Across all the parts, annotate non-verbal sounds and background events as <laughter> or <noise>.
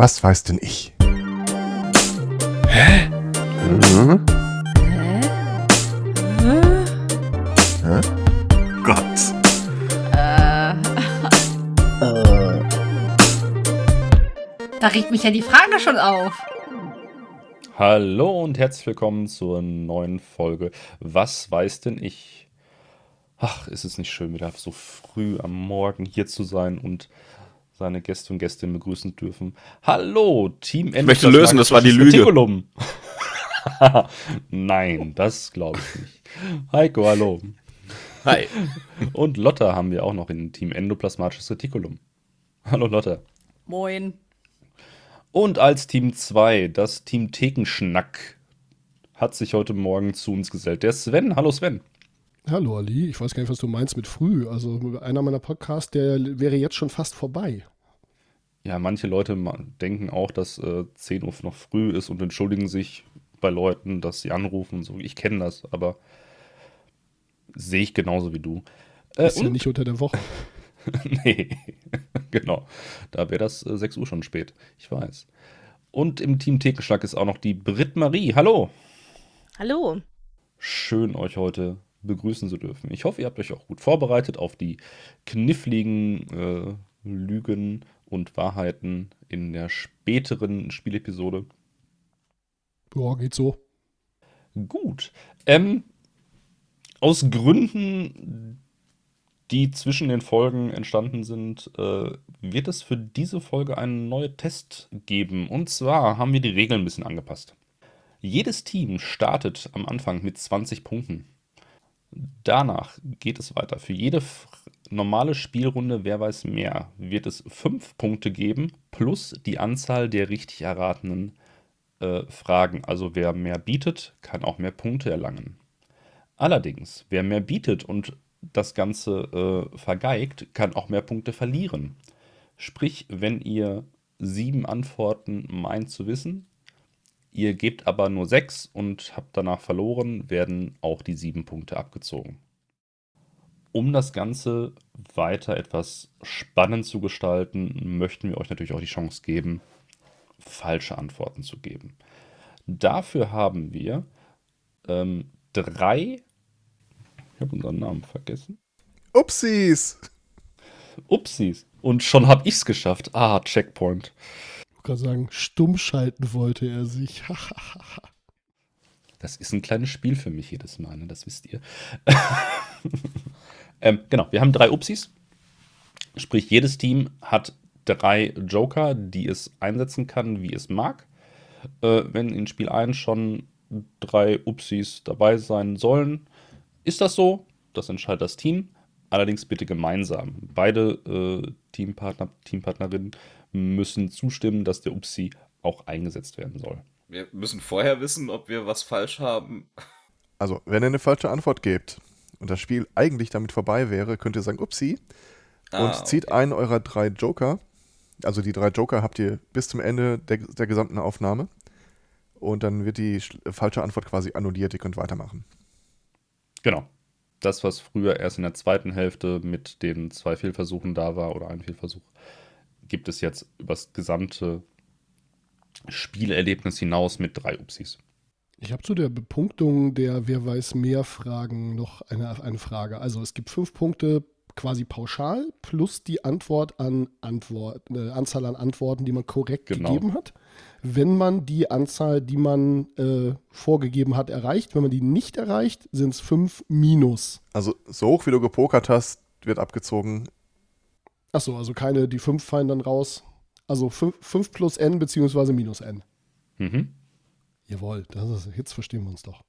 Was weiß denn ich? Hä? Mhm. Hä? Hä? Gott. Äh. Da regt mich ja die Frage schon auf. Hallo und herzlich willkommen zur neuen Folge. Was weiß denn ich? Ach, ist es nicht schön, wieder so früh am Morgen hier zu sein und seine Gäste und Gästinnen begrüßen dürfen. Hallo, Team Ich möchte lösen, das war die Lüge. Reticulum. <laughs> Nein, das glaube ich nicht. Heiko, hallo. Hi. <laughs> Und Lotta haben wir auch noch in Team Endoplasmatisches Reticulum. Hallo Lotta. Moin. Und als Team 2, das Team Thekenschnack, hat sich heute Morgen zu uns gesellt. Der Sven. Hallo Sven. Hallo Ali, ich weiß gar nicht, was du meinst mit früh. Also einer meiner Podcasts, der wäre jetzt schon fast vorbei. Ja, manche Leute denken auch, dass äh, 10 Uhr noch früh ist und entschuldigen sich bei Leuten, dass sie anrufen und so. Ich kenne das, aber sehe ich genauso wie du. Äh, ist ja nicht unter der Woche. <laughs> nee, <laughs> genau. Da wäre das äh, 6 Uhr schon spät. Ich weiß. Und im Team Thekenschlag ist auch noch die Brit Marie. Hallo. Hallo. Schön, euch heute begrüßen zu dürfen. Ich hoffe, ihr habt euch auch gut vorbereitet auf die kniffligen äh, Lügen und Wahrheiten in der späteren Spielepisode. Ja, geht so. Gut. Ähm, aus Gründen, die zwischen den Folgen entstanden sind, äh, wird es für diese Folge einen neuen Test geben. Und zwar haben wir die Regeln ein bisschen angepasst. Jedes Team startet am Anfang mit 20 Punkten. Danach geht es weiter. Für jede normale Spielrunde, wer weiß mehr, wird es 5 Punkte geben, plus die Anzahl der richtig erratenen äh, Fragen. Also wer mehr bietet, kann auch mehr Punkte erlangen. Allerdings, wer mehr bietet und das Ganze äh, vergeigt, kann auch mehr Punkte verlieren. Sprich, wenn ihr sieben Antworten meint zu wissen, ihr gebt aber nur sechs und habt danach verloren, werden auch die sieben Punkte abgezogen. Um das Ganze weiter etwas spannend zu gestalten, möchten wir euch natürlich auch die Chance geben, falsche Antworten zu geben. Dafür haben wir ähm, drei. Ich habe unseren Namen vergessen. Upsis. Upsis. Und schon habe ich es geschafft. Ah, Checkpoint. Gerade sagen, stumm schalten wollte er sich. <laughs> Das ist ein kleines Spiel für mich jedes Mal, ne? das wisst ihr. <laughs> ähm, genau, wir haben drei Upsis. Sprich, jedes Team hat drei Joker, die es einsetzen kann, wie es mag. Äh, wenn in Spiel 1 schon drei Upsis dabei sein sollen, ist das so. Das entscheidet das Team. Allerdings bitte gemeinsam. Beide äh, Teampartner, Teampartnerinnen müssen zustimmen, dass der Upsi auch eingesetzt werden soll. Wir müssen vorher wissen, ob wir was falsch haben. Also, wenn ihr eine falsche Antwort gebt und das Spiel eigentlich damit vorbei wäre, könnt ihr sagen Upsi und Ah, zieht okay. einen eurer drei Joker. Also die drei Joker habt ihr bis zum Ende der, der gesamten Aufnahme. Und dann wird die sch- falsche Antwort quasi annulliert. Ihr könnt weitermachen. Genau. Das, was früher erst in der zweiten Hälfte mit den zwei Fehlversuchen da war oder ein Fehlversuch, gibt es jetzt übers gesamte Spielerlebnis hinaus mit drei Upsis. Ich habe zu der Bepunktung der Wer weiß mehr Fragen noch eine, eine Frage. Also es gibt fünf Punkte quasi pauschal plus die Antwort an Antwort, äh, Anzahl an Antworten, die man korrekt Genau. gegeben hat. Wenn man die Anzahl, die man äh, vorgegeben hat, erreicht, wenn man die nicht erreicht, sind es fünf minus. Also, so hoch wie du gepokert hast, wird abgezogen. Achso, also keine, die fünf fallen dann raus. Also fünf, fünf plus n beziehungsweise minus n. Mhm. Jawohl, das ist, jetzt verstehen wir uns doch.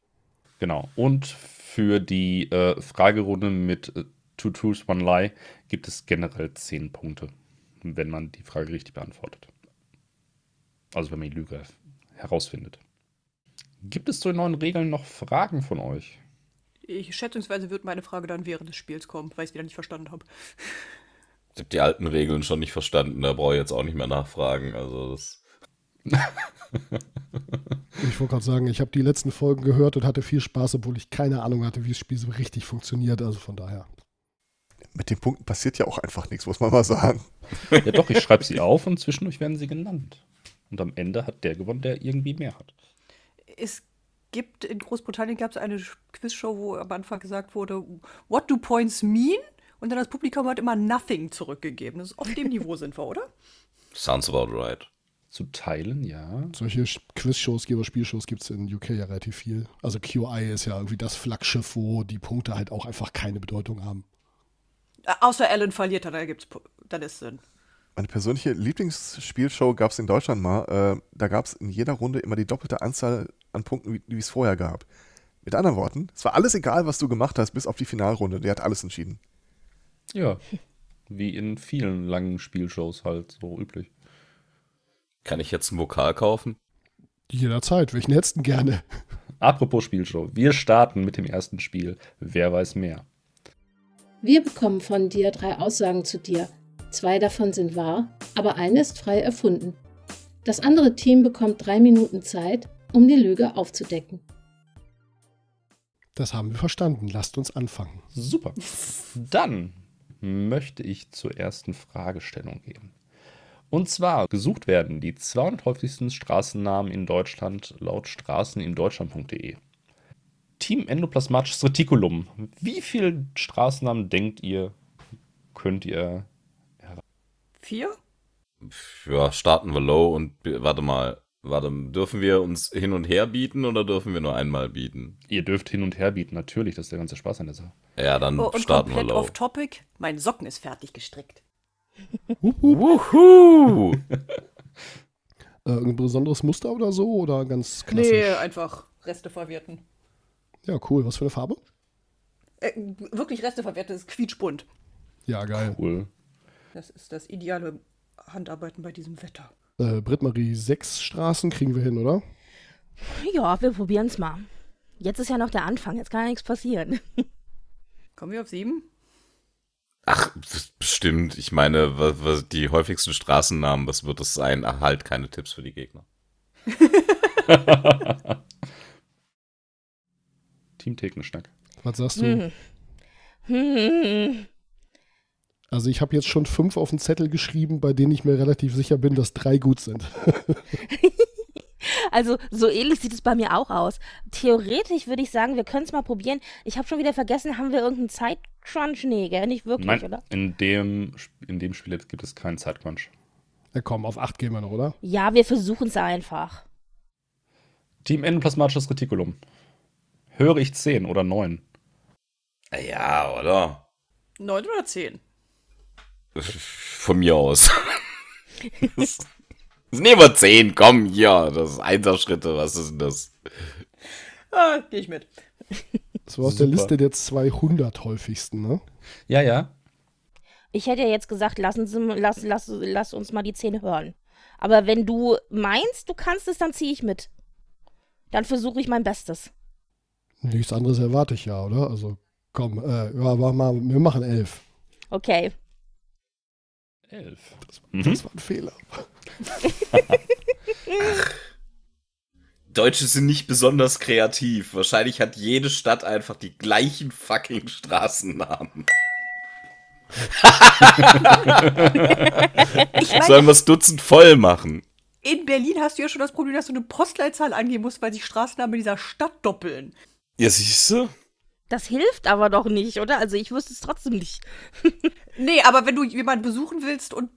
Genau. Und für die äh, Fragerunde mit äh, Two Truths, One Lie gibt es generell zehn Punkte, wenn man die Frage richtig beantwortet. Also wenn man die Lüge herausfindet. Gibt es zu den neuen Regeln noch Fragen von euch? Ich, schätzungsweise wird meine Frage dann während des Spiels kommen, weil ich es wieder nicht verstanden habe. Ich habe die alten Regeln schon nicht verstanden, da brauche ich jetzt auch nicht mehr nachfragen. Also das. <laughs> Ich wollte gerade sagen, ich habe die letzten Folgen gehört und hatte viel Spaß, obwohl ich keine Ahnung hatte, wie das Spiel so richtig funktioniert. Also von daher. Mit den Punkten passiert ja auch einfach nichts, muss man mal sagen. Ja doch, ich schreibe sie auf und zwischendurch werden sie genannt. Und am Ende hat der gewonnen, der irgendwie mehr hat. Es gibt, in Großbritannien gab es eine Quizshow, wo am Anfang gesagt wurde, what do points mean? Und dann das Publikum hat immer nothing zurückgegeben. Das ist auf dem Niveau sind wir, oder? Sounds about right. Zu teilen, ja. Solche Quizshows oder Spielshows gibt es in UK ja relativ viel. Also QI ist ja irgendwie das Flaggschiff, wo die Punkte halt auch einfach keine Bedeutung haben. Äh, außer Alan verliert, dann gibt's, dann ist Sinn. Meine persönliche Lieblingsspielshow gab es in Deutschland mal. Äh, da gab es in jeder Runde immer die doppelte Anzahl an Punkten, wie, wie es vorher gab. Mit anderen Worten, es war alles egal, was du gemacht hast, bis auf die Finalrunde. Der hat alles entschieden. Ja. <laughs> Wie in vielen langen Spielshows halt so üblich. Kann ich jetzt einen Vokal kaufen? Jederzeit. Welchen hättest du gerne? Apropos Spielshow. Wir starten mit dem ersten Spiel. Wer weiß mehr? Wir bekommen von dir drei Aussagen zu dir. Zwei davon sind wahr, aber eine ist frei erfunden. Das andere Team bekommt drei Minuten Zeit, um die Lüge aufzudecken. Das haben wir verstanden. Lasst uns anfangen. Super. Dann möchte ich zur ersten Fragestellung gehen. Und zwar gesucht werden die 200 häufigsten Straßennamen in Deutschland laut straßenindeutschland.de. Team Endoplasmatisches Reticulum. Wie viele Straßennamen denkt ihr, könnt ihr Vier? Ja, starten wir low und warte mal. Warte, dürfen wir uns hin und her bieten oder dürfen wir nur einmal bieten? Ihr dürft hin und her bieten, natürlich, das ist der ganze Spaß an der Sache. Ja, dann Oh, und starten wir komplett low. off-topic. Mein Socken ist fertig gestrickt. Wuhu! <laughs> Äh, irgendein besonderes Muster oder so? Oder ganz klassisch? Nee, einfach Reste verwerten. Ja, cool. Was für eine Farbe? Äh, wirklich Reste verwerten ist quietschbunt. Ja, geil. Cool. Das ist das ideale Handarbeiten bei diesem Wetter. Äh, Britt-Marie, sechs Straßen kriegen wir hin, oder? Ja, wir probieren's mal. Jetzt ist ja noch der Anfang, jetzt kann ja nichts passieren. <laughs> Kommen wir auf sieben? Ach, das- bestimmt. Ich meine, was, was die häufigsten Straßennamen, was wird das sein? Ach, halt keine Tipps für die Gegner. <laughs> Team Thekenschnack. Was sagst du? Hm. Hm. Also ich habe jetzt schon fünf auf den Zettel geschrieben, bei denen ich mir relativ sicher bin, dass drei gut sind. <laughs> Also, so ähnlich sieht es bei mir auch aus. Theoretisch würde ich sagen, wir können es mal probieren. Ich habe schon wieder vergessen, haben wir irgendeinen Zeitcrunch? Nee, gell? Nicht wirklich, Nein, oder? in dem, in dem Spiel jetzt gibt es keinen Zeitcrunch. Ja komm, auf acht gehen wir noch, oder? Ja, wir versuchen es einfach. Team Endoplasmatisches Reticulum. Höre ich 10 oder 9? Ja, oder? Neun oder zehn? Von mir aus. das, das nehmen wir 10, komm, hier. Das ist Einser-Schritte, was ist denn das? Ah, geh ich mit. Das war aus der Super. Liste der 200 häufigsten, ne? Ja, ja. Ich hätte ja jetzt gesagt, lassen Sie, lass, lass, lass uns mal die Zähne hören. Aber wenn du meinst, du kannst es, dann ziehe ich mit. Dann versuche ich mein Bestes. Nichts anderes erwarte ich ja, oder? Also komm, äh, ja, mach mal, wir machen elf. Okay. 11. Das war ein Fehler. <laughs> Deutsche sind nicht besonders kreativ. Wahrscheinlich hat jede Stadt einfach die gleichen fucking Straßennamen. <laughs> Ich meine, Sollen wir das Dutzend voll machen? in Berlin hast du ja schon das Problem, dass du eine Postleitzahl angeben musst, weil sich Straßennamen in dieser Stadt doppeln. Ja, siehst du? Das hilft aber doch nicht, oder? Also ich wüsste es trotzdem nicht. <laughs> Nee, aber wenn du jemanden besuchen willst und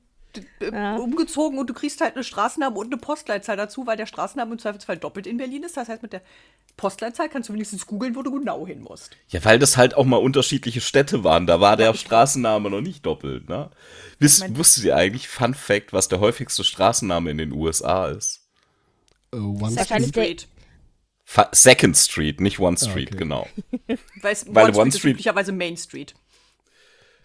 Ja. umgezogen und du kriegst halt eine Straßenname und eine Postleitzahl dazu, weil der Straßenname im Zweifelsfall doppelt in Berlin ist. Das heißt, mit der Postleitzahl kannst du wenigstens googeln, wo du genau hin musst. Ja, weil das halt auch mal unterschiedliche Städte waren. Da war der Straßenname noch nicht doppelt, ne? Wisst, mein- wusstet ihr eigentlich, Fun Fact, was der häufigste Straßenname in den USA ist? Äh, One Street. Fa Second Street, nicht One Street, okay. genau. <laughs> Weil, es- Weil One Street ist Street- üblicherweise Main Street.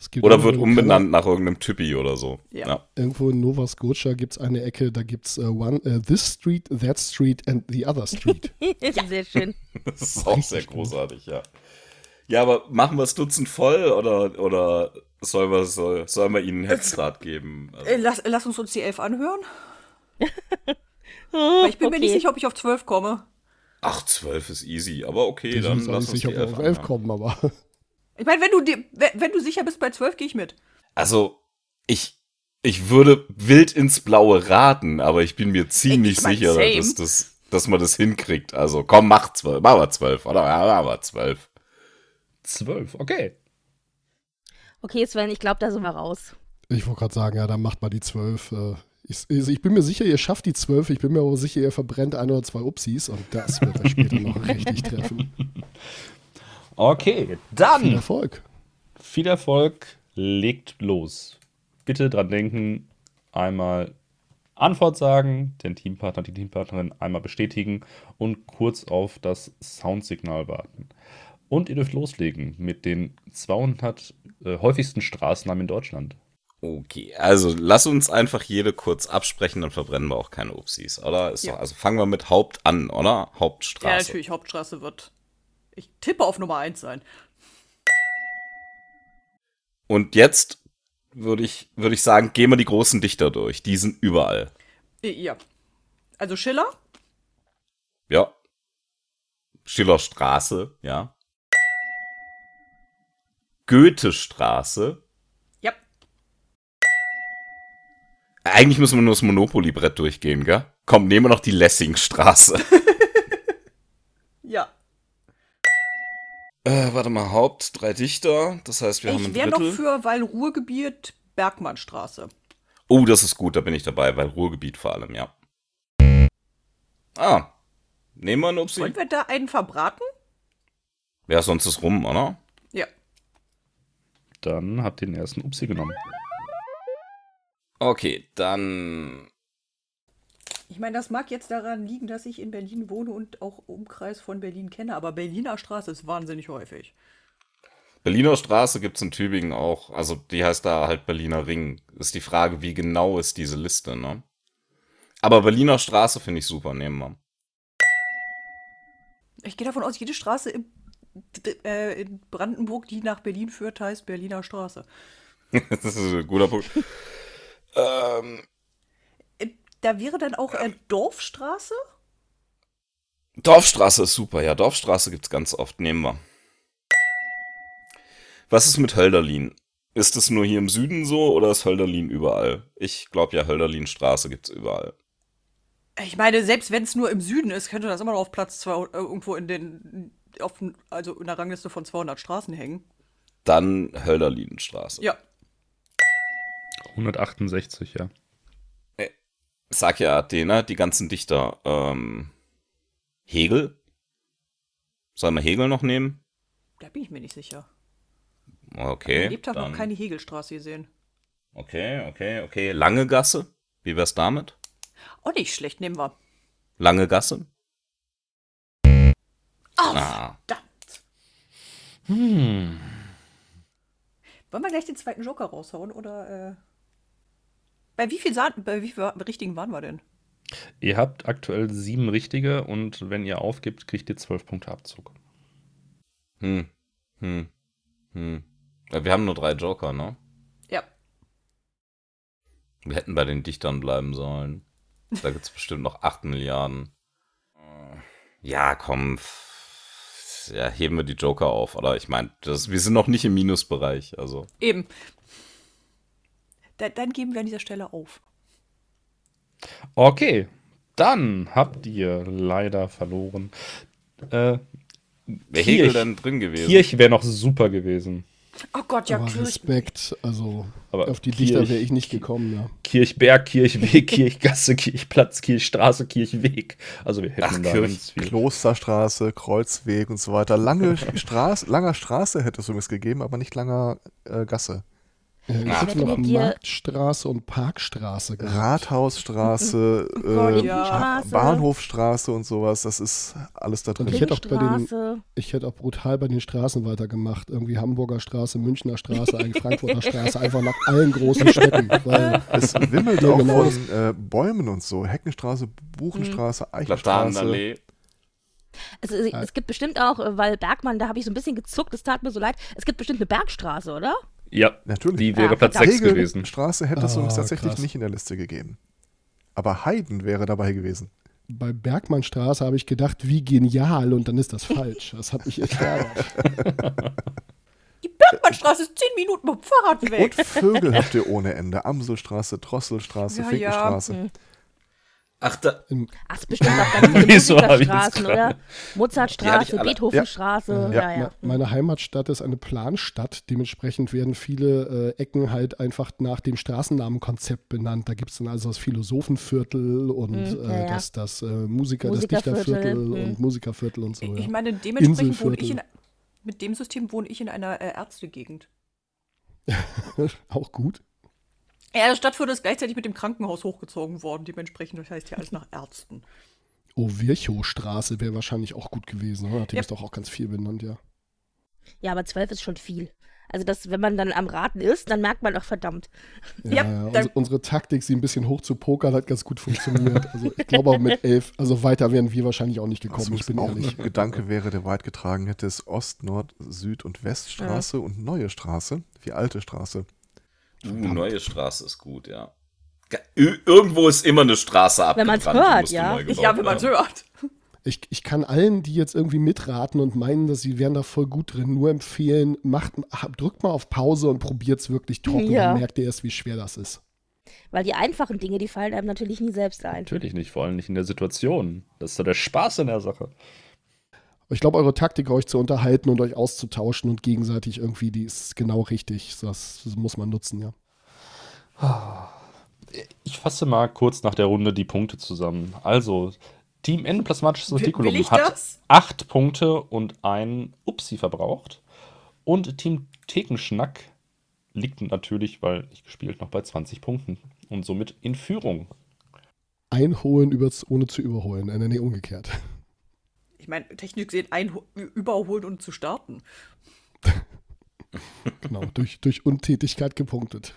Es gibt Oder wird umbenannt nach irgendeinem Typi oder so. Ja. Ja. Irgendwo in Nova Scotia gibt es eine Ecke, da gibt es äh, one, äh, this street, that street and the other street. <laughs> Sehr schön. <laughs> Das ist auch sehr großartig, ja. Ja, aber machen wir das Dutzend voll oder, oder sollen wir, soll, sollen wir ihnen einen Headstart geben? Also, Äh, lass, lass uns uns die elf anhören. Weil ich bin mir nicht sicher, ob ich auf zwölf komme. Ach, zwölf ist easy, aber okay, Ich bin dann mir lass nicht uns sicher, die ob wir elf auf elf anhören. kommen, aber Ich meine, wenn du dir, wenn, du sicher bist bei zwölf, gehe ich mit. Also, ich, Ich würde wild ins Blaue raten, aber ich bin mir ziemlich Ich mein, sicher, same. dass, das, dass man das hinkriegt. Also komm, mach zwölf. Mach mal zwölf, oder? Ja, mach mal zwölf. Zwölf, okay. Okay, Sven, ich glaube, da sind wir raus. Ich wollte gerade sagen, ja, dann macht mal die 12. äh, Ich, also ich bin mir sicher, ihr schafft die 12. Ich bin mir aber sicher, ihr verbrennt ein oder zwei Upsis und das wird euch später noch <laughs> richtig treffen. Okay, Viel dann Erfolg. viel Erfolg, legt los. Bitte dran denken, einmal Antwort sagen, den Teampartner, die Teampartnerin einmal bestätigen und kurz auf das Soundsignal warten. Und ihr dürft loslegen mit den 200 äh, häufigsten Straßennamen in Deutschland. Okay, also lass uns einfach jede kurz absprechen, dann verbrennen wir auch keine Upsis, oder? Ja. doch, also fangen wir mit Haupt an, oder? Ja, Hauptstraße. natürlich, Hauptstraße wird. Ich tippe auf Nummer 1 sein. Und jetzt würde ich, würde ich sagen, gehen wir die großen Dichter durch. Die sind überall. Ja. Also Schiller, Ja. Schillerstraße, ja. Goethestraße. ja. Eigentlich müssen wir nur das Monopoly-Brett durchgehen, gell? Komm, nehmen wir noch die Lessingstraße. <laughs> Ja. äh, warte mal, Haupt, drei Dichter. Das heißt, wir haben ich ein wäre noch Drittel. für, weil Ruhrgebiet, Bergmannstraße. Oh, das ist gut, da bin ich dabei, weil Ruhrgebiet vor allem, ja. Ah. Nehmen wir einen Upsi. Wollen wir da einen verbraten? Ja, sonst ist rum, oder? Ja. Dann habt ihr den ersten Upsi genommen. Okay, dann. Ich meine, das mag jetzt daran liegen, dass ich in Berlin wohne und auch Umkreis von Berlin kenne, aber Berliner Straße ist wahnsinnig häufig. Berliner Straße gibt's in Tübingen auch. Also, die heißt da halt Berliner Ring. Ist die Frage, wie genau ist diese Liste, ne? Aber Berliner Straße finde ich super, nehmen wir. Ich gehe davon aus, jede Straße im, äh, in Brandenburg, die nach Berlin führt, heißt Berliner Straße. <laughs> das ist ein guter Punkt. Ähm, Äh, Da wäre dann auch äh, Dorfstraße? Dorfstraße ist super, ja. Dorfstraße gibt's ganz oft, nehmen wir. Was ist mit Hölderlin? Ist es nur hier im Süden so oder ist Hölderlin überall? Ich glaube ja, Hölderlinstraße gibt's überall. Ich meine, selbst wenn es nur im Süden ist, könnte das immer noch auf Platz 2 äh, irgendwo in den, auf, also in der Rangliste von 200 Straßen hängen. Dann Hölderlinstraße. Ja. 168, ja. Sag ja Athena, die ganzen Dichter. Ähm, Hegel? Sollen wir Hegel noch nehmen? Da bin ich mir nicht sicher. Okay. Ich habe noch keine Hegelstraße gesehen. Okay, okay, okay. Lange Gasse? Wie wär's damit? Oh, nicht schlecht, nehmen wir. Lange Gasse? Oh, Ah. verdammt. Hm. Wollen wir gleich den zweiten Joker raushauen oder äh, bei wie viel Sa bei wie viel richtigen waren wir denn? Ihr habt aktuell sieben richtige und wenn ihr aufgibt, kriegt ihr zwölf Punkte Abzug. Hm. Hm. Hm. Ja, wir haben nur drei Joker, ne? Ja. Wir hätten bei den Dichtern bleiben sollen. Da gibt's <laughs> bestimmt noch 8 Milliarden. Ja, komm. Ja, heben wir die Joker auf, oder? Ich meine, wir sind noch nicht im Minusbereich, also. Eben. Da, dann geben wir an dieser Stelle auf. Okay, dann habt ihr leider verloren. Äh, Wäre Kirch. Hegel denn drin gewesen? Kirch wäre noch super gewesen. Oh Gott, ja, Aber Kirchen. Respekt, also Aber auf die Kirch- Dichter wäre ich nicht gekommen, ja. Kirchberg, Kirchweg, <laughs> Kirchgasse, Kirchplatz, Kirchstraße, Kirchweg. Also wir hätten Ach, da Kirch-. Klosterstraße, Kreuzweg und so weiter. Lange <laughs> Straße, langer Straße hätte es übrigens gegeben, aber nicht langer äh, Gasse. Äh, Ich Ah. hätte noch Marktstraße und Parkstraße gehabt. Rathausstraße, <laughs> äh, ja. Ba- Bahnhofstraße und sowas, das ist alles da Und drin. ich hätte auch bei den-. Ich hätte auch brutal bei den Straßen weitergemacht. Irgendwie Hamburger Straße, Münchner Straße, eigentlich Frankfurter Straße, einfach nach allen großen Städten. Weil Es wimmelt Ja, auch genau von äh, Bäumen und so. Heckenstraße, Buchenstraße, Eichenstraße. Platanenallee. Also, es, es gibt bestimmt auch, äh, weil Bergmann, da habe ich so ein bisschen gezuckt, es tat mir so leid. Es gibt bestimmt eine Bergstraße, oder? Ja, Natürlich. die wäre Ja, Platz verdammt. 6 gewesen. Straße hätte es Ah, übrigens tatsächlich krass. nicht in der Liste gegeben. Aber Heiden wäre dabei gewesen. bei Bergmannstraße habe ich gedacht, wie genial und dann ist das falsch. Das hat mich echt geärgert. <laughs> Die Bergmannstraße ist zehn Minuten mit dem Fahrrad Und weg. Vögel habt ihr ohne Ende. Amselstraße, Drosselstraße, Ja, Finkenstraße. Ach, da, Ach, es bestimmt auch ganz <laughs> viele Musikerstraßen, oder? Mozartstraße, Beethovenstraße. Ja. Ja, ja. Me- Meine Heimatstadt ist eine Planstadt. Dementsprechend werden viele äh, Ecken halt einfach nach dem Straßennamenkonzept benannt. Da gibt es dann also das Philosophenviertel und Mhm, ja, äh, ja. das, das äh, Musiker, das Musikerviertel, Dichterviertel mhm. und Musikerviertel und so. Ich meine, dementsprechend wohne ich in, mit dem System wohne ich in einer äh, Ärztegegend. <laughs> Auch gut. Ja, das Stadtviertel ist gleichzeitig mit dem Krankenhaus hochgezogen worden. Dementsprechend, das heißt ja alles nach Ärzten. Oh, Virchow-Straße wäre wahrscheinlich auch gut gewesen. Oder? Die Ja. ist doch auch ganz viel benannt, ja. ja, aber zwölf ist schon viel. Also, das, wenn man dann am Raten ist, dann merkt man auch verdammt. Ja, Ja, ja. Uns, unsere Taktik, sie ein bisschen hoch zu pokern, hat ganz gut funktioniert. Also ich glaube auch mit elf, also weiter wären wir wahrscheinlich auch nicht gekommen, ich bin auch ehrlich. ein Gedanke wäre, der weit getragen hätte, ist Ost-, Nord-, Süd- und Weststraße und Neue Straße, wie alte Straße. Uh, neue Straße ist gut, ja. Ge- Ir- Irgendwo ist immer eine Straße Wenn abgebrannt. man's die hört, ja. ja, wenn man es hört. Ich, ich kann allen, die jetzt irgendwie mitraten und meinen, dass sie wären da voll gut drin, nur empfehlen, macht, drückt mal auf Pause und probiert es wirklich trocken. Ja. Dann merkt ihr erst, wie schwer das ist. Weil die einfachen Dinge, die fallen einem natürlich nie selbst ein. Natürlich nicht, vor allem nicht in der Situation. Das ist doch der Spaß in der Sache. Ich glaube, eure Taktik, euch zu unterhalten und euch auszutauschen und gegenseitig irgendwie, die ist genau richtig. Das, muss man nutzen, ja. Ich fasse mal kurz nach der Runde die Punkte zusammen. Also, Team Endoplasmatisches Reticulum hat das? acht Punkte und ein Upsi verbraucht. Und Team Thekenschnack liegt natürlich, weil ich gespielt, noch bei 20 Punkten. Und somit in Führung. Einholen übers, ohne zu überholen. Äh, nee, umgekehrt. Ich meine, technisch gesehen ein überholen und zu starten. <laughs> Genau, durch, durch Untätigkeit gepunktet.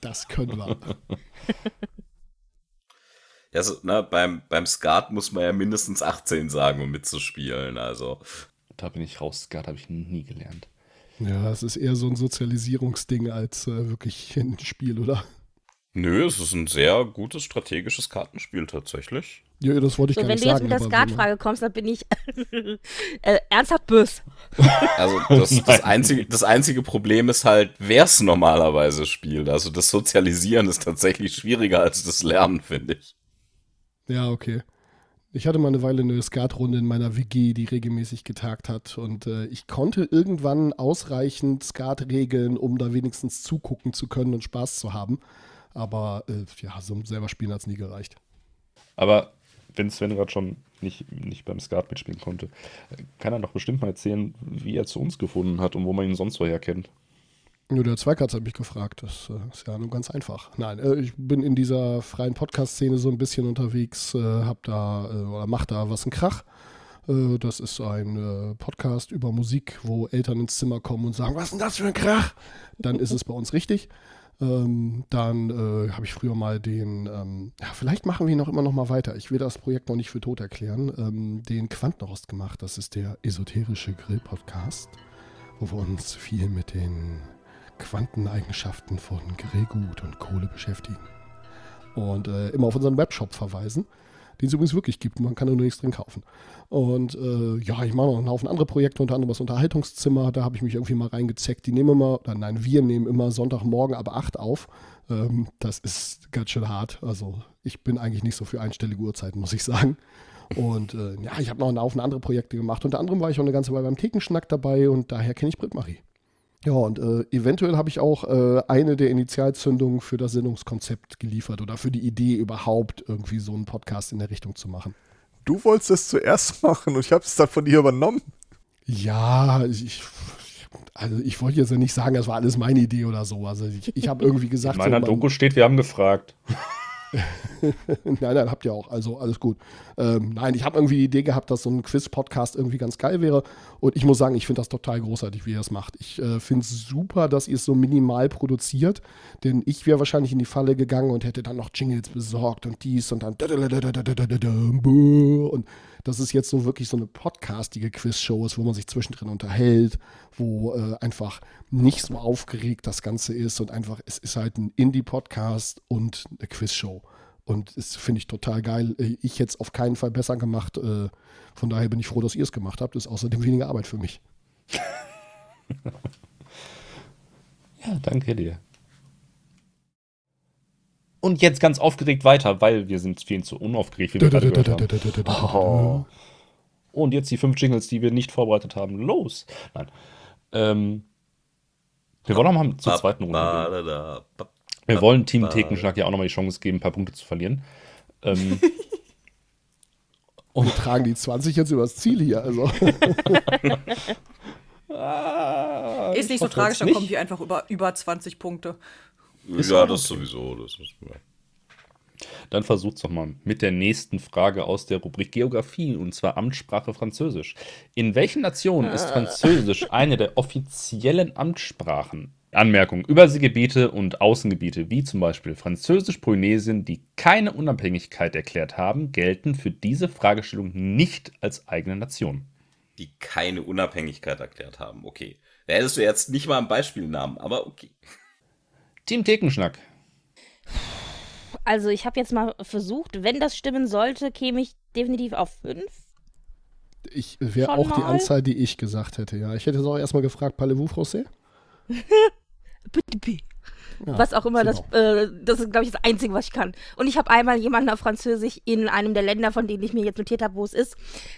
Das können wir. Ja, so, ne, beim, beim Skat muss man ja mindestens 18 sagen, um mitzuspielen. Also, Da bin ich raus. Skat habe ich nie gelernt. Ja, es ist eher so ein Sozialisierungsding als äh, wirklich ein Spiel, oder? Nö, es ist ein sehr gutes strategisches Kartenspiel tatsächlich. Ja, das wollte ich So, gar wenn nicht du jetzt sagen. mit der Skatfrage kommst, dann bin ich <laughs> äh, ernsthaft böse. Also das, <laughs> das, einzige, das einzige Problem ist halt, wer es normalerweise spielt. Also das Sozialisieren ist tatsächlich schwieriger als das Lernen, finde ich. Ja, okay. Ich hatte mal eine Weile eine Skatrunde in meiner WG, die regelmäßig getagt hat. Und äh, ich konnte irgendwann ausreichend Skat regeln, um da wenigstens zugucken zu können und Spaß zu haben. Aber äh, ja, so selber spielen hat es nie gereicht. Aber wenn Sven gerade schon nicht, nicht beim Skat mitspielen konnte, kann er doch bestimmt mal erzählen, wie er zu uns gefunden hat und wo man ihn sonst so herkennt. Nur der Zweikatz hat mich gefragt. Das äh, ist ja nur ganz einfach. Nein, äh, ich bin in dieser freien Podcast-Szene so ein bisschen unterwegs, äh, hab da oder mach da was ein Krach. Das ist ein Podcast über Musik, wo Eltern ins Zimmer kommen und sagen, was ist denn das für ein Krach? Dann ist es bei uns richtig. Ähm, dann äh, habe ich früher mal den, ähm, ja, vielleicht machen wir ihn auch immer noch mal weiter. Ich will das Projekt noch nicht für tot erklären. Ähm, den Quantenrost gemacht. Das ist der esoterische Grill-Podcast, wo wir uns viel mit den Quanteneigenschaften von Grillgut und Kohle beschäftigen. Und äh, immer auf unseren Webshop verweisen, den es übrigens wirklich gibt. Man kann nur nichts drin kaufen. Und äh, ja, ich mache noch einen Haufen andere Projekte, unter anderem das Unterhaltungszimmer. Da habe ich mich irgendwie mal reingezeckt. Die nehmen immer, oder nein, wir nehmen immer Sonntagmorgen ab 8 auf. Ähm, das ist ganz schön hart. Also ich bin eigentlich nicht so für einstellige Uhrzeiten, muss ich sagen. Und äh, ja, ich habe noch einen Haufen andere Projekte gemacht. Unter anderem war ich auch eine ganze Weile beim Thekenschnack dabei und daher kenne ich Britt Marie. Ja, und äh, eventuell habe ich auch äh, eine der Initialzündungen für das Sendungskonzept geliefert oder für die Idee überhaupt irgendwie so einen Podcast in der Richtung zu machen. Du wolltest es zuerst <laughs> machen und ich habe es dann von dir übernommen. Ja, ich, also ich wollte jetzt ja nicht sagen, das war alles meine Idee oder so. Also ich, ich habe irgendwie gesagt, In meiner so, man- Doku steht, wir haben gefragt. <laughs> nein, nein, habt ihr auch. Also alles gut. Ähm, nein, ich habe irgendwie die Idee gehabt, dass so ein Quiz-Podcast irgendwie ganz geil wäre. Und ich muss sagen, ich finde das total großartig, wie ihr das macht. Ich äh, finde es super, dass ihr es so minimal produziert. Denn ich wäre wahrscheinlich in die Falle gegangen und hätte dann noch Jingles besorgt und dies und dann. Und das ist jetzt so wirklich so eine podcastige Quiz-Show ist, wo man sich zwischendrin unterhält, wo äh, einfach nicht so aufgeregt das Ganze ist und einfach, es ist halt ein Indie-Podcast und eine Quiz-Show. Und das finde ich total geil. Äh, Ich hätte es auf keinen Fall besser gemacht. äh, Von daher bin ich froh, dass ihr es gemacht habt. Ist außerdem weniger Arbeit für mich. <laughs> Ja, danke dir. Und jetzt ganz aufgeregt weiter, weil wir sind viel zu unaufgeregt, wie wir gerade gehört haben. Oh. Und jetzt die fünf Jingles, die wir nicht vorbereitet haben. Los! Nein. Ähm, wir wollen auch mal zur zweiten Runde gehen. Wir wollen Team Thekenschnack ja auch nochmal die Chance geben, ein paar Punkte zu verlieren. Ähm, Und <laughs> wir tragen die 20 jetzt übers Ziel hier. Also. <laughs> ah, Ist ich nicht so tragisch, dann nicht. kommen wir einfach über, über 20 Punkte. Ja, das sowieso. Das ist, ja. Dann versucht's doch mal mit der nächsten Frage aus der Rubrik Geografie und zwar Amtssprache Französisch. In welchen Nationen ist Französisch eine der offiziellen Amtssprachen? Anmerkung: Überseegebiete und Außengebiete, wie zum Beispiel Französisch-Polynesien, die keine Unabhängigkeit erklärt haben, gelten für diese Fragestellung nicht als eigene Nation. Die keine Unabhängigkeit erklärt haben. Okay. Da hättest du jetzt nicht mal einen Beispielnamen, aber okay. Team Thekenschnack. Also ich habe jetzt mal versucht, wenn das stimmen sollte, käme ich definitiv auf fünf. Ich wäre auch die mal? Anzahl, die ich gesagt hätte, ja. Ich hätte jetzt auch erstmal gefragt, parlez-vous français? <laughs> Ja, was auch immer, das, äh, das ist, glaube ich, das Einzige, was ich kann. Und ich habe einmal jemanden auf Französisch in einem der Länder, von denen ich mir jetzt notiert habe, wo es ist,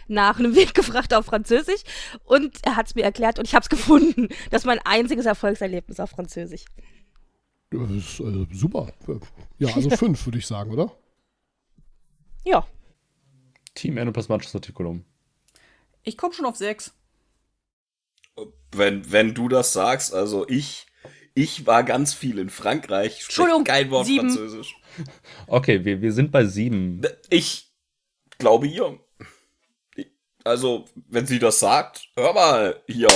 nach einem <laughs> Weg gefragt auf Französisch. Und er hat es mir erklärt und ich habe es gefunden. Das ist mein einziges Erfolgserlebnis auf Französisch. Das ist äh, super. Ja, also <laughs> fünf, würde ich sagen, oder? Ja. Team Enoplasmatisches Artikulum. Ich komme schon auf 6. Wenn, wenn du das sagst, also ich, ich war ganz viel in Frankreich, Entschuldigung, kein Wort sieben. Französisch. Okay, wir, wir sind bei sieben. Ich glaube ihr. Also, wenn sie das sagt, hör mal, hier.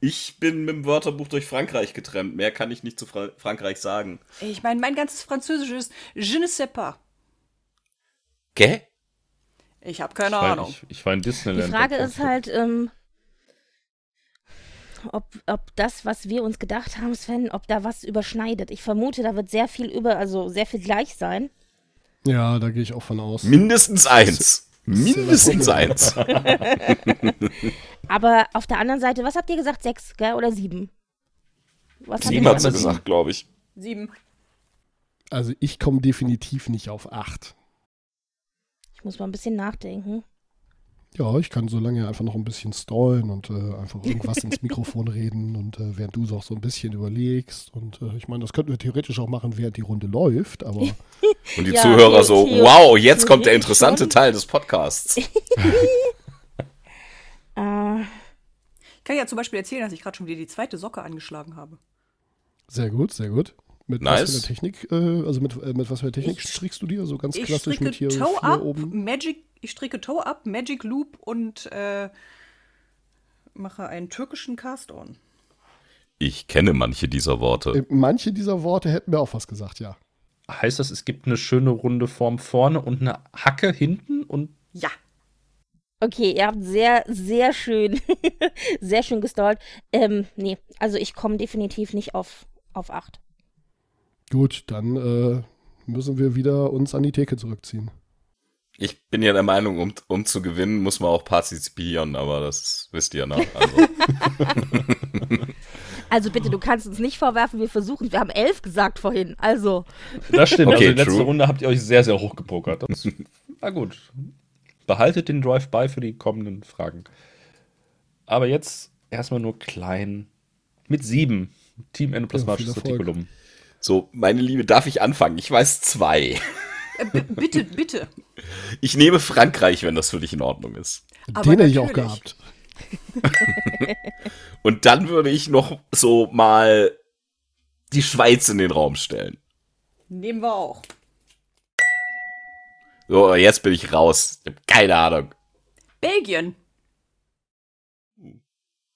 Ich bin mit dem Wörterbuch durch Frankreich getrennt. Mehr kann ich nicht zu Fra Frankreich sagen. Ich meine, mein ganzes Französisch ist Je ne sais pas. Gell? Ich habe keine ich, war, Ahnung. ich, ich war in Die Disneyland. Frage ist halt, ähm, ob, ob das, was wir uns gedacht haben, Sven, ob da was überschneidet. Ich vermute, da wird sehr viel über, also sehr viel gleich sein. Ja, da gehe ich auch von aus. Mindestens eins. Mindestens eins. <laughs> Aber auf der anderen Seite, was habt ihr gesagt? Sechs, gell? Oder sieben? Was Sieben hat sie gesagt? gesagt, glaube ich. Sieben. Also ich komme definitiv nicht auf acht. Ich muss mal ein bisschen nachdenken. Ja, ich kann so lange einfach noch ein bisschen stallen und äh, einfach irgendwas ins <laughs> Mikrofon reden und äh, während du so auch so ein bisschen überlegst. Und äh, ich meine, das könnten wir theoretisch auch machen, während die Runde läuft, aber <laughs> Und die Ja, Zuhörer so, wow, jetzt kommt der interessante schon. Teil des Podcasts. <laughs> Äh, Ich kann ja zum Beispiel erzählen, dass ich gerade schon wieder die zweite Socke angeschlagen habe. sehr gut, sehr gut. Mit was Nice. für einer Technik, äh, also mit, äh, mit was für einer Technik Ich- strickst du dir? So ganz Ich klassisch mit hier Toe vier Up, oben. Magic, ich stricke Toe Up, Magic Loop und äh, mache einen türkischen Cast-On. Ich kenne manche dieser Worte. Äh, manche dieser Worte hätten mir auch was gesagt, ja. Heißt das, es gibt eine schöne runde Form vorne und eine Hacke hinten und Ja. okay, ihr habt sehr, sehr schön, <laughs> sehr schön gestallt. Ähm, nee, also ich komme definitiv nicht auf, auf acht. Gut, dann äh, müssen wir wieder uns an die Theke zurückziehen. Ich bin ja der Meinung, um, um zu gewinnen, muss man auch partizipieren, aber das wisst ihr, ne? Also, <laughs> Also bitte, du kannst uns nicht vorwerfen, wir versuchen, wir haben elf gesagt vorhin. Also, Das stimmt. Okay, also die letzte true. Runde habt ihr euch sehr, sehr hoch gepokert. Das, na gut. Behaltet den Drive bei für die kommenden Fragen. Aber jetzt erstmal nur klein. Mit sieben. Team Endoplasmatisches Ja. Artikulum. so, meine Liebe, darf ich anfangen? Ich weiß zwei. Äh, b- bitte, bitte. Ich nehme Frankreich, wenn das für dich in Ordnung ist. Aber Den hätte ich auch gehabt. <laughs> Und dann würde ich noch so mal die Schweiz in den Raum stellen. Nehmen wir auch. So, jetzt bin ich raus. Ich hab keine Ahnung. Belgien.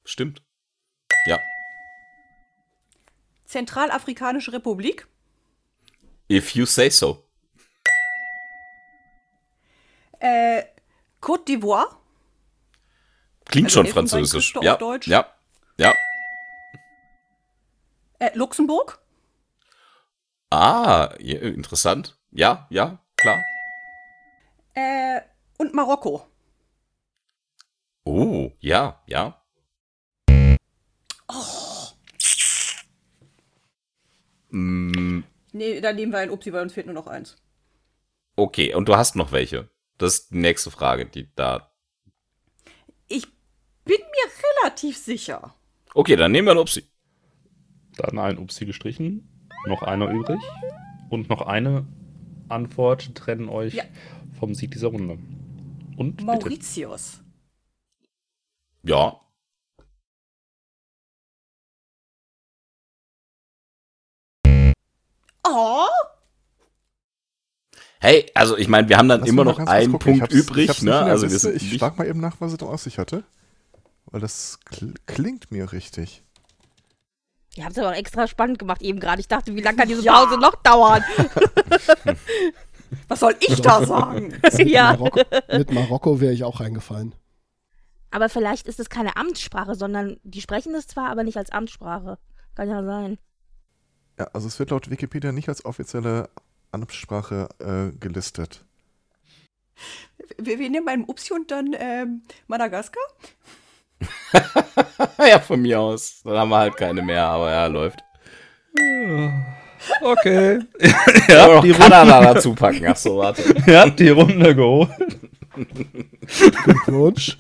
Stimmt. Ja. Zentralafrikanische Republik. If you say so. Äh, Côte d'Ivoire. Klingt Also schon französisch. Ja, Deutsch. ja, ja. Äh, Luxemburg. Ah, ja, interessant. Ja, ja, klar. Äh, und Marokko. Oh, ja, ja. Mm, Nee, dann nehmen wir ein Upsi, weil uns fehlt nur noch eins. okay, und du hast noch welche. Das ist die nächste Frage, die da. Ich bin mir relativ sicher. Okay, dann nehmen wir ein Upsi. Dann ein Upsi gestrichen. Noch einer übrig. Und noch eine Antwort trennen euch Ja. vom Sieg dieser Runde. Und bitte. Mauritius. Ja. Oh, Hey, also ich meine, wir haben dann Lass immer noch einen. Ich Punkt ich übrig, ne? Also wir Liste. sind ich schlag mal eben nach, was es da aus sich hatte. Weil das kl klingt mir richtig. Ihr habt es aber auch extra spannend gemacht eben gerade. Ich dachte, wie lange kann diese Ja. Pause noch dauern? <laughs> was soll ich da sagen? <laughs> ja. Marokko, mit Marokko wäre ich auch reingefallen. Aber vielleicht ist es keine Amtssprache, sondern die sprechen es zwar, aber nicht als Amtssprache. Kann ja sein. Ja, also es wird laut Wikipedia nicht als offizielle Amtssprache äh, gelistet. Wir, wir nehmen einen Upsi und dann ähm, Madagaskar. <laughs> ja, von mir aus. Dann haben wir halt keine mehr, aber ja, läuft. Okay. <laughs> Ja, die Kanada Runde, dazu packen. Ach so, warte. ja, die Runde geholt. Glückwunsch.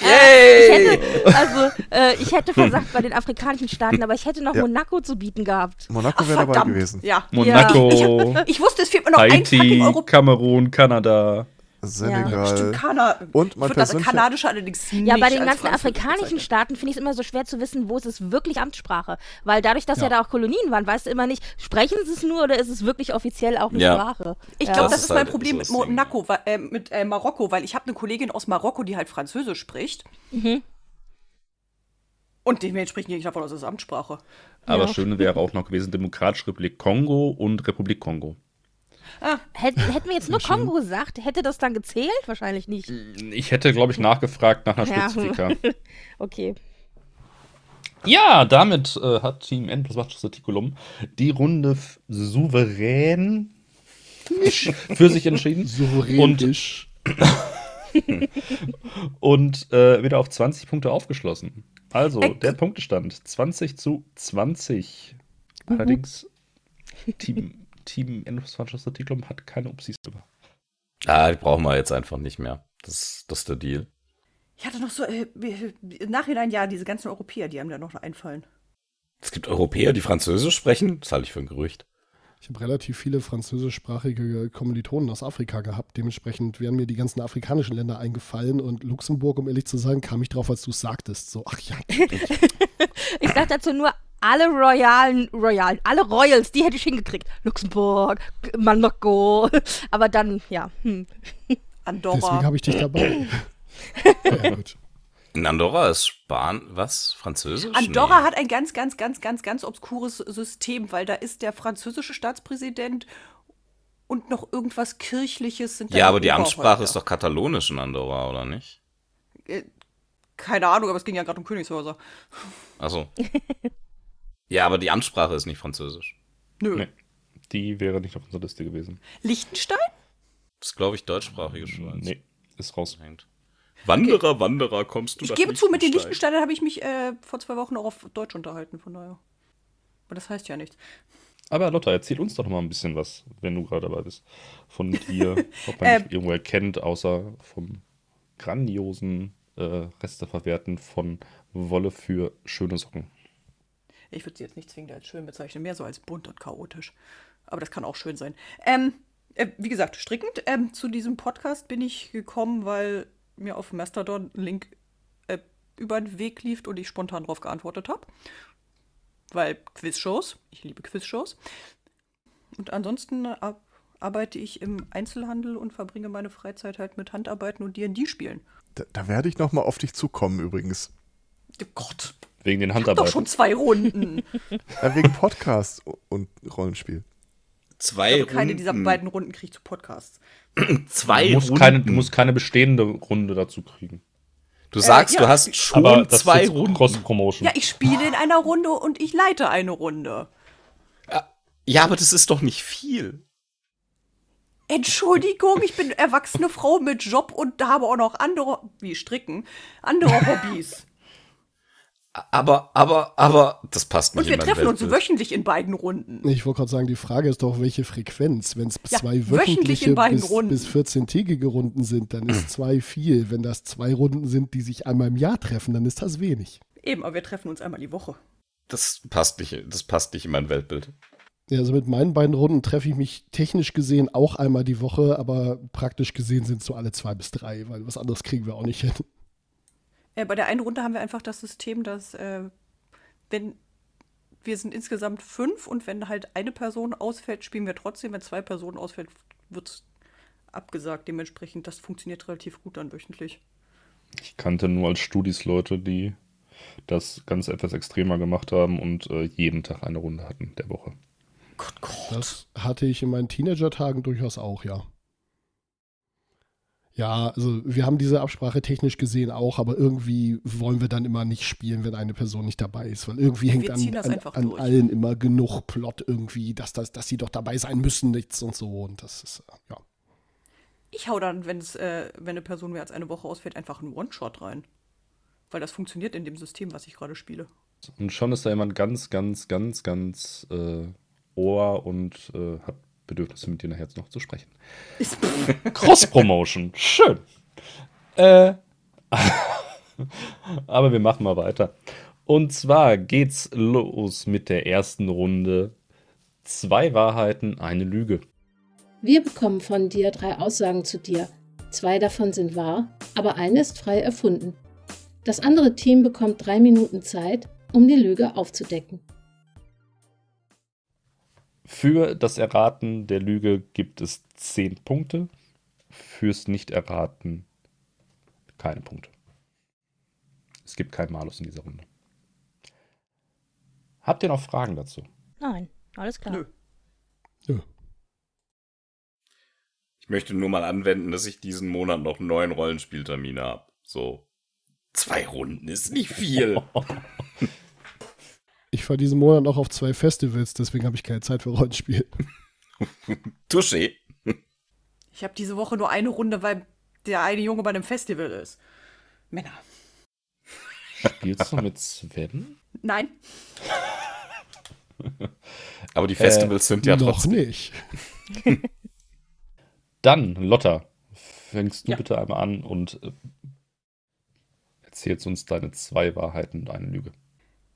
Ich hätte, also, äh, ich hätte versagt bei den afrikanischen Staaten, aber ich hätte noch Ja. Monaco zu bieten gehabt. Monaco wäre dabei gewesen. Ja. Monaco, Ich wusste, es fehlt mir noch ein fucking Haiti, Euro. Kamerun, Kanada. Senegal. Stimmt, Kana Und mein ich würde das persönlicher- Kanadische allerdings nicht Ja, bei den ganzen afrikanischen. Staaten finde ich es immer so schwer zu wissen, wo ist es wirklich Amtssprache. Weil dadurch, dass ja, Ja. da auch Kolonien waren, weißt du immer nicht, sprechen sie es nur oder ist es wirklich offiziell auch eine Ja. Sprache? Ich Ja. glaube, Das das, ist mein halt Problem so mit. Monaco, äh, mit äh, Marokko, weil ich habe eine Kollegin aus Marokko, die halt Französisch spricht. Mhm. Und dementsprechend gehe ich davon aus, das ist Amtssprache. Aber Ja. schön wäre auch noch gewesen Demokratische Republik Kongo und Republik Kongo. Hätten, hätten wir jetzt nur Kongo gesagt, hätte das dann gezählt? Wahrscheinlich nicht. Ich hätte, glaube ich, nachgefragt nach einer Ja. Spezifika. <laughs> Okay. Ja, damit äh, hat Team N plus Macht Reticulum die Runde souverän <laughs> für sich entschieden Souverän <laughs> Und- äh, wieder auf 20 Punkte aufgeschlossen. Also, der Punktestand 20 zu 20. Allerdings, Team, Team plus Macht Reticulum hat keine Upsis über. Ah, die brauchen wir jetzt einfach nicht mehr. Das, das ist der Deal. Ich hatte noch so, äh, im Nachhinein, ja, diese ganzen Europäer, die haben da noch einfallen. Es gibt Europäer, die Französisch sprechen. Das halte ich für ein Gerücht. Ich habe relativ viele französischsprachige Kommilitonen aus Afrika gehabt. Dementsprechend wären mir die ganzen afrikanischen Länder eingefallen. Und Luxemburg, um ehrlich zu sein, kam ich drauf, als du es sagtest. So, ach ja, <laughs> Ich sag dazu nur alle Royalen, Royalen, alle Royals, die hätte ich hingekriegt. Luxemburg, Marokko. <laughs> Aber dann, ja. Hm. <laughs> deswegen Andorra. habe ich dich dabei. <laughs> ja, gut. In Andorra ist Span was? Französisch? Andorra Nee. hat ein ganz, ganz, ganz, ganz, ganz obskures System, weil da ist der französische Staatspräsident und noch irgendwas Kirchliches sind da Ja, aber die. Amtssprache ist doch Katalonisch in Andorra, oder nicht? Keine Ahnung, aber es ging ja gerade um Königshäuser. Achso. Ja, aber die Amtssprache ist nicht Französisch. Nö. Nee. Die wäre nicht auf unserer Liste gewesen. Liechtenstein? Das ist, glaube ich, deutschsprachige Schweiz. Nee, ist raus. Hängt. Wanderer, Wanderer, kommst du Ich gebe zu, mit den Liechtenstein? Liechtensteinern habe ich mich äh, vor zwei Wochen auch auf Deutsch unterhalten, von daher. Aber das heißt ja nichts. Aber Lotta, erzähl uns doch noch mal ein bisschen was, wenn du gerade dabei bist. Von dir, <laughs> ob man Ähm. dich irgendwo erkennt, außer vom grandiosen äh, Resteverwerten von Wolle für schöne Socken. Ich würde sie jetzt nicht zwingend als schön bezeichnen, mehr so als bunt und chaotisch. Aber das kann auch schön sein. Ähm, äh, wie gesagt, strickend ähm, zu diesem Podcast bin ich gekommen, weil mir auf Mastodon ein Link äh, über den Weg lief und ich spontan darauf geantwortet habe. Weil Quizshows, ich liebe Quizshows. Und ansonsten äh, ar- arbeite ich im Einzelhandel und verbringe meine Freizeit halt mit Handarbeiten und D&D-Spielen. Da, da werde ich noch mal auf dich zukommen übrigens. Oh Gott, Wegen den doch schon Handarbeiten. zwei Runden. Äh, wegen Podcast und Rollenspiel. Zwei keine Runden. dieser beiden Runden kriege ich zu Podcasts. <clears throat> Zwei Du musst, Runden. keine, du musst keine bestehende Runde dazu kriegen. Du sagst, ja. du hast schon Aber das zwei ist jetzt Runden. Cross-Promotion. Ja, ich spiele in einer Runde und ich leite eine Runde. Ja, aber das ist doch nicht viel. Entschuldigung, ich bin erwachsene Frau mit Job und habe auch noch andere, wie Stricken, andere <laughs> Hobbys. Aber, aber, aber, das passt nicht Und wir treffen uns wöchentlich in beiden Runden. Ich wollte gerade sagen, die Frage ist doch, welche Frequenz. Wenn es Ja, zwei wöchentlich wöchentliche in beiden bis, Runden. bis 14-tägige Runden sind, dann ist <clears throat> zwei viel. Wenn das zwei Runden sind, die sich einmal im Jahr treffen, dann ist das wenig. Eben, aber wir treffen uns einmal die Woche. Das passt nicht, das passt nicht in mein Weltbild. Ja, also mit meinen beiden Runden treffe ich mich technisch gesehen auch einmal die Woche, aber praktisch gesehen sind es so alle zwei bis drei, weil was anderes kriegen wir auch nicht hin. Äh, bei der einen Runde haben wir einfach das System, dass äh, wenn wir sind insgesamt fünf und wenn halt eine Person ausfällt, spielen wir trotzdem. Wenn zwei Personen ausfällt, wird es abgesagt. Dementsprechend, das funktioniert relativ gut dann wöchentlich. Ich kannte nur als Studis Leute, die das ganz etwas extremer gemacht haben und äh, jeden Tag eine Runde hatten der Woche. Gott, Gott. Das hatte ich in meinen Teenager-Tagen durchaus auch, ja. Ja, also wir haben diese Absprache technisch gesehen auch, aber irgendwie wollen wir dann immer nicht spielen, wenn eine Person nicht dabei ist, weil irgendwie hängt Wir an, das an, an durch. allen immer genug Plot irgendwie, dass, das, dass sie doch dabei sein müssen, nichts und so und das ist, äh, ja. Ich hau dann, wenn's, äh, wenn eine Person mehr als eine Woche ausfällt, einfach einen One-Shot rein. Weil das funktioniert in dem System, was ich gerade spiele. Und schon ist da jemand ganz, ganz, ganz, ganz äh, Ohr und äh, hat Bedürfnisse, mit dir nachher jetzt noch zu sprechen. <laughs> Cross-Promotion, schön. Äh, <laughs> aber wir machen mal weiter. Und zwar geht's los mit der ersten Runde. Zwei Wahrheiten, eine Lüge. Wir bekommen von dir drei Aussagen zu dir. Zwei davon sind wahr, aber eine ist frei erfunden. Das andere Team bekommt drei Minuten Zeit, um die Lüge aufzudecken. Für das Erraten der Lüge gibt es 10 Punkte. Fürs Nicht-Erraten keine Punkte. Es gibt keinen Malus in dieser Runde. Habt ihr noch Fragen dazu? Nein, alles klar. Nö. ja. Ich möchte nur mal anwenden, dass ich diesen Monat noch neun Rollenspieltermine habe. So. Zwei Runden ist nicht viel. <laughs> Ich fahre diesen Monat noch auf zwei Festivals, deswegen habe ich keine Zeit für Rollenspiel. <laughs> Touché. Ich habe diese Woche nur eine Runde, weil der eine Junge bei einem Festival ist. Männer. Spielst du mit Sven? Nein. <laughs> Aber die Festivals sind ja Noch trotzdem. nicht. <laughs> Dann, Lotta, fängst du Ja. bitte einmal an und äh, erzählst uns deine zwei Wahrheiten und eine Lüge.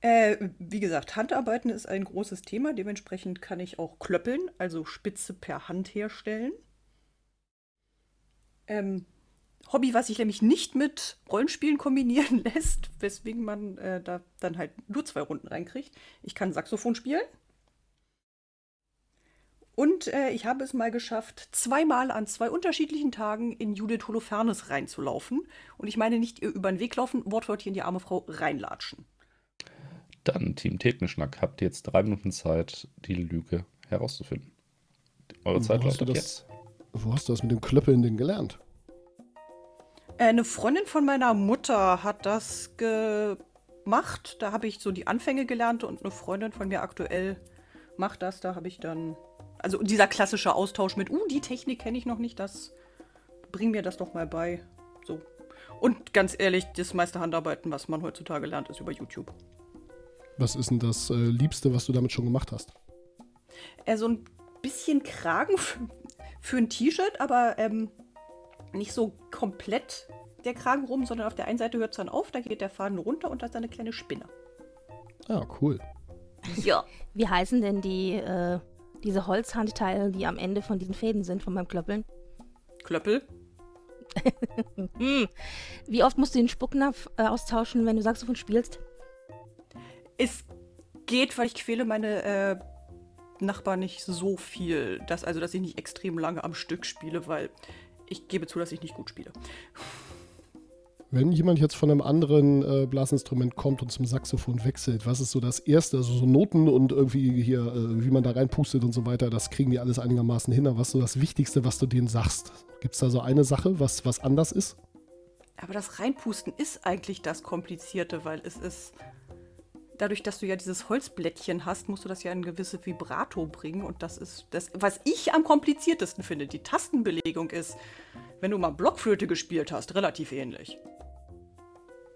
Äh, wie gesagt, Handarbeiten ist ein großes Thema. Dementsprechend kann ich auch klöppeln, also Spitze per Hand herstellen. Ähm, Hobby, was sich nämlich nicht mit Rollenspielen kombinieren <laughs> lässt, weswegen man äh, da dann halt nur zwei Runden reinkriegt. Ich kann Saxophon spielen. Und äh, ich habe es mal geschafft, zweimal an zwei unterschiedlichen Tagen in Judith Holofernes reinzulaufen. Und ich meine nicht über den Weg laufen, wortwörtlich in die arme Frau reinlatschen. Dann, Team Theknischnack, habt ihr jetzt drei Minuten Zeit, die Lüge herauszufinden. Eure Wo Zeit läuft das- jetzt. Wo hast du das mit dem Klöppeln denn gelernt? Äh, Eine Freundin von meiner Mutter hat das gemacht. Da habe ich so die Anfänge gelernt und eine Freundin von mir aktuell macht das. Da habe ich dann. Also dieser klassische Austausch mit, uh, die Technik kenne ich noch nicht, das bring mir das doch mal bei. So. Und ganz ehrlich, das meiste Handarbeiten, was man heutzutage lernt, ist über YouTube. Was ist denn das äh, Liebste, was du damit schon gemacht hast? Äh, so ein bisschen Kragen für, für ein T-Shirt, aber ähm, nicht so komplett der Kragen rum, sondern auf der einen Seite hört es dann auf, da geht der Faden runter und da ist dann eine kleine Spinne. Ah, cool. Ja. Wie heißen denn die, äh, diese Holzhandteile, die am Ende von diesen Fäden sind, von meinem Klöppeln? Klöppel. <laughs> Hm. Wie oft musst du den Spucknapf äh, austauschen, wenn du Saxophon spielst? Es geht, weil ich quäle meine äh, Nachbarn nicht so viel, dass, also dass ich nicht extrem lange am Stück spiele, weil ich gebe zu, dass ich nicht gut spiele. Wenn jemand jetzt von einem anderen äh, Blasinstrument kommt und zum Saxophon wechselt, was ist so das Erste? Also so Noten und irgendwie hier, äh, wie man da reinpustet und so weiter, das kriegen die alles einigermaßen hin. Aber was ist so das Wichtigste, was du denen sagst? Gibt es da so eine Sache, was, was anders ist? Aber das Reinpusten ist eigentlich das Komplizierte, weil es ist. Dadurch, dass du ja dieses Holzblättchen hast, musst du das ja in ein gewisses Vibrato bringen. Und das ist das, was ich am kompliziertesten finde. Die Tastenbelegung ist, wenn du mal Blockflöte gespielt hast, relativ ähnlich.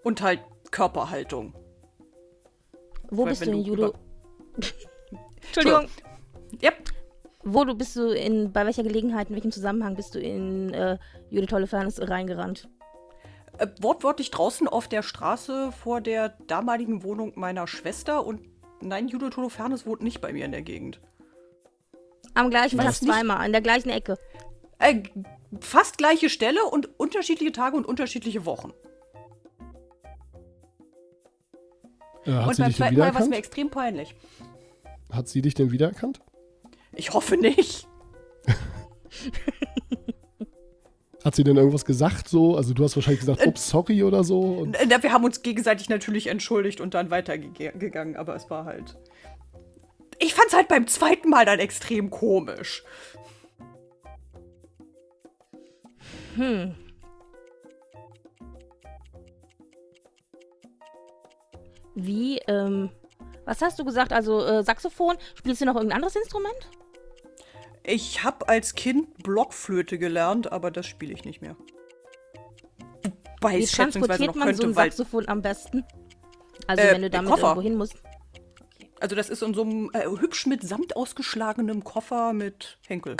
Und halt Körperhaltung. Wo Weil bist du in Judo? über- <laughs> Entschuldigung. Yep. Wo du bist du in, bei welcher Gelegenheit, in welchem Zusammenhang bist du in äh, Jude Tolle Fairness reingerannt? Äh, wortwörtlich draußen auf der Straße vor der damaligen Wohnung meiner Schwester und nein, Judo Tolofernes wohnt nicht bei mir in der Gegend. Am gleichen War Tag zweimal, an der gleichen Ecke. Äh, fast gleiche Stelle und unterschiedliche Tage und unterschiedliche Wochen. Äh, hat und sie beim dich denn zweiten Mal war es mir extrem peinlich. Hat sie dich denn wiedererkannt? Ich hoffe nicht. <laughs> Hat sie denn irgendwas gesagt so? Also du hast wahrscheinlich gesagt, Äh, ups, sorry oder so. Und na, Wir haben uns gegenseitig natürlich entschuldigt und dann weitergegangen, aber es war halt. Ich fand's halt beim zweiten Mal dann extrem komisch. Hm. Wie, ähm, was hast du gesagt? Also äh, Saxophon? Spielst du noch irgendein anderes Instrument? Ich habe als Kind Blockflöte gelernt, aber das spiele ich nicht mehr. Wobei Wie transportiert man so ein. Saxophon am besten? Also Äh, wenn du im damit Koffer. irgendwo hin musst. Also, das ist in so einem äh, hübsch mit Samt ausgeschlagenem Koffer mit Henkel.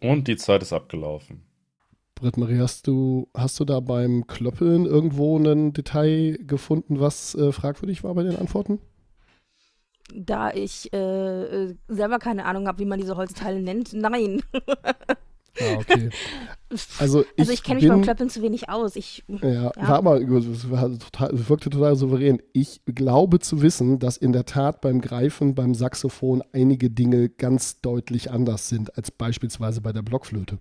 Und die Zeit ist abgelaufen. Britt-Marie, hast du, hast du da beim Klöppeln irgendwo ein Detail gefunden, was äh, fragwürdig war bei den Antworten? Da ich äh, äh, selber keine Ahnung habe, wie man diese Holzteile nennt, nein. Ah, okay. <laughs> Also ich, also ich kenne mich beim Klöppeln zu wenig aus. Ich, Ja, Ja. war aber total, wirkte total souverän. Ich glaube zu wissen, dass in der Tat beim Greifen beim Saxophon einige Dinge ganz deutlich anders sind als beispielsweise bei der Blockflöte.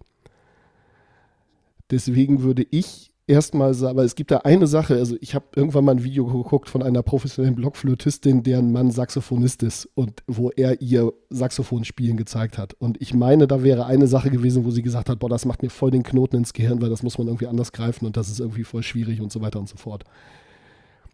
Deswegen würde ich erstmal aber es gibt da eine Sache, also ich habe irgendwann mal ein Video geguckt von einer professionellen Blockflötistin, deren Mann Saxophonist ist und wo er ihr Saxophonspielen gezeigt hat. Und ich meine, da wäre eine Sache gewesen, wo sie gesagt hat, boah, das macht mir voll den Knoten ins Gehirn, weil das muss man irgendwie anders greifen und das ist irgendwie voll schwierig und so weiter und so fort.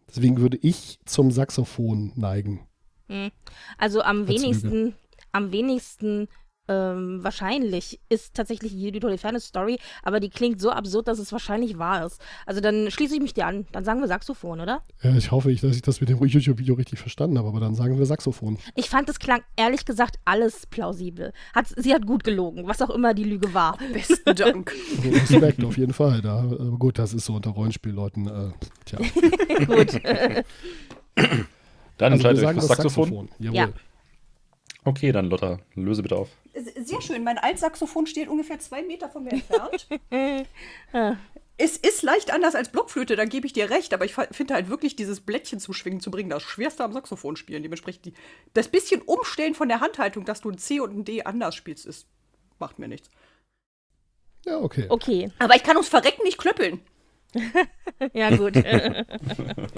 Deswegen würde ich zum Saxophon neigen. Hm. Also am Als Lüge. wenigsten, am wenigsten ähm, wahrscheinlich ist tatsächlich die Toliferne Story, aber die klingt so absurd, dass es wahrscheinlich wahr ist. Also dann schließe ich mich dir an. Dann sagen wir Saxophon, oder? Ja, ich hoffe, ich, dass ich das mit dem YouTube-Video richtig verstanden habe, aber dann sagen wir Saxophon. Ich fand, es klang ehrlich gesagt alles plausibel. Hat, sie hat gut gelogen, was auch immer die Lüge war. Besten Dank. <laughs> Respekt auf jeden Fall. Da, aber gut, das ist so unter Rollenspielleuten. Äh, tja. <laughs> gut. Dann Also wir entscheidet euch das Saxophon. Saxophon. Jawohl. Ja. Okay, dann Lotta, löse bitte auf. Sehr schön. Mein Altsaxophon steht ungefähr zwei Meter von mir entfernt. <laughs> es ist leicht anders als Blockflöte, da gebe ich dir recht, aber ich finde halt wirklich dieses Blättchen zum Schwingen zu bringen, das schwerste am Saxophon spielen. Dementsprechend die, das bisschen Umstellen von der Handhaltung, dass du ein C und ein D anders spielst, ist, macht mir nichts. Ja, okay. Okay, Aber ich kann ums Verrecken nicht klöppeln. <laughs> ja gut. <laughs>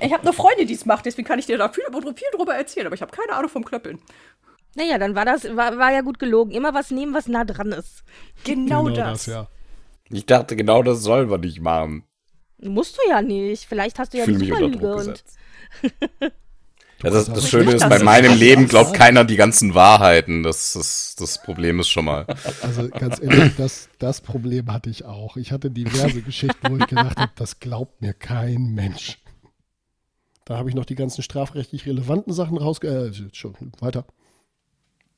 Ich habe eine Freundin, die es macht, deswegen kann ich dir da viel, viel drüber erzählen, aber ich habe keine Ahnung vom Klöppeln. Naja, dann war das, war, war ja gut gelogen. Immer was nehmen, was nah dran ist. Genau, das. ja. Ich dachte, genau das sollen wir nicht machen. Musst du ja nicht. Vielleicht hast du ja die mich unter Superlüge Druck und gesetzt. <laughs> Ja, das, das Schöne ist, das bei meinem Das Leben glaubt keiner die ganzen Wahrheiten. Das, das, das Problem ist schon mal. Also ganz ehrlich, das, das Problem hatte ich auch. Ich hatte diverse <laughs> Geschichten, wo ich gedacht habe, das glaubt mir kein Mensch. Da habe ich noch die ganzen strafrechtlich relevanten Sachen rausge... Äh, schon, weiter.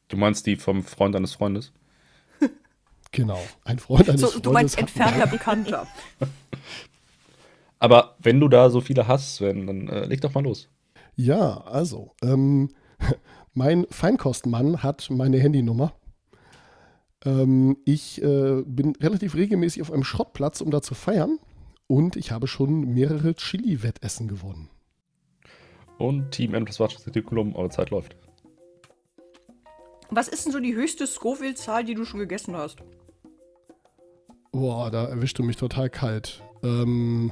Du meinst die vom Freund eines Freundes? <laughs> Genau. Ein Freund eines So, Freundes du meinst entfernter Bekannter. <laughs> Aber wenn du da so viele hast, Sven, dann äh, leg doch mal los. Ja, also, ähm, <laughs> mein Feinkostmann hat meine Handynummer. Ähm, ich äh, bin relativ regelmäßig auf einem Schrottplatz, um da zu feiern. Und ich habe schon mehrere Chili-Wettessen gewonnen. Und Team M das Retikulum, eure Zeit läuft. Was ist denn so die höchste Scoville-Zahl, die du schon gegessen hast? Boah, da erwischst du mich total kalt. Ähm,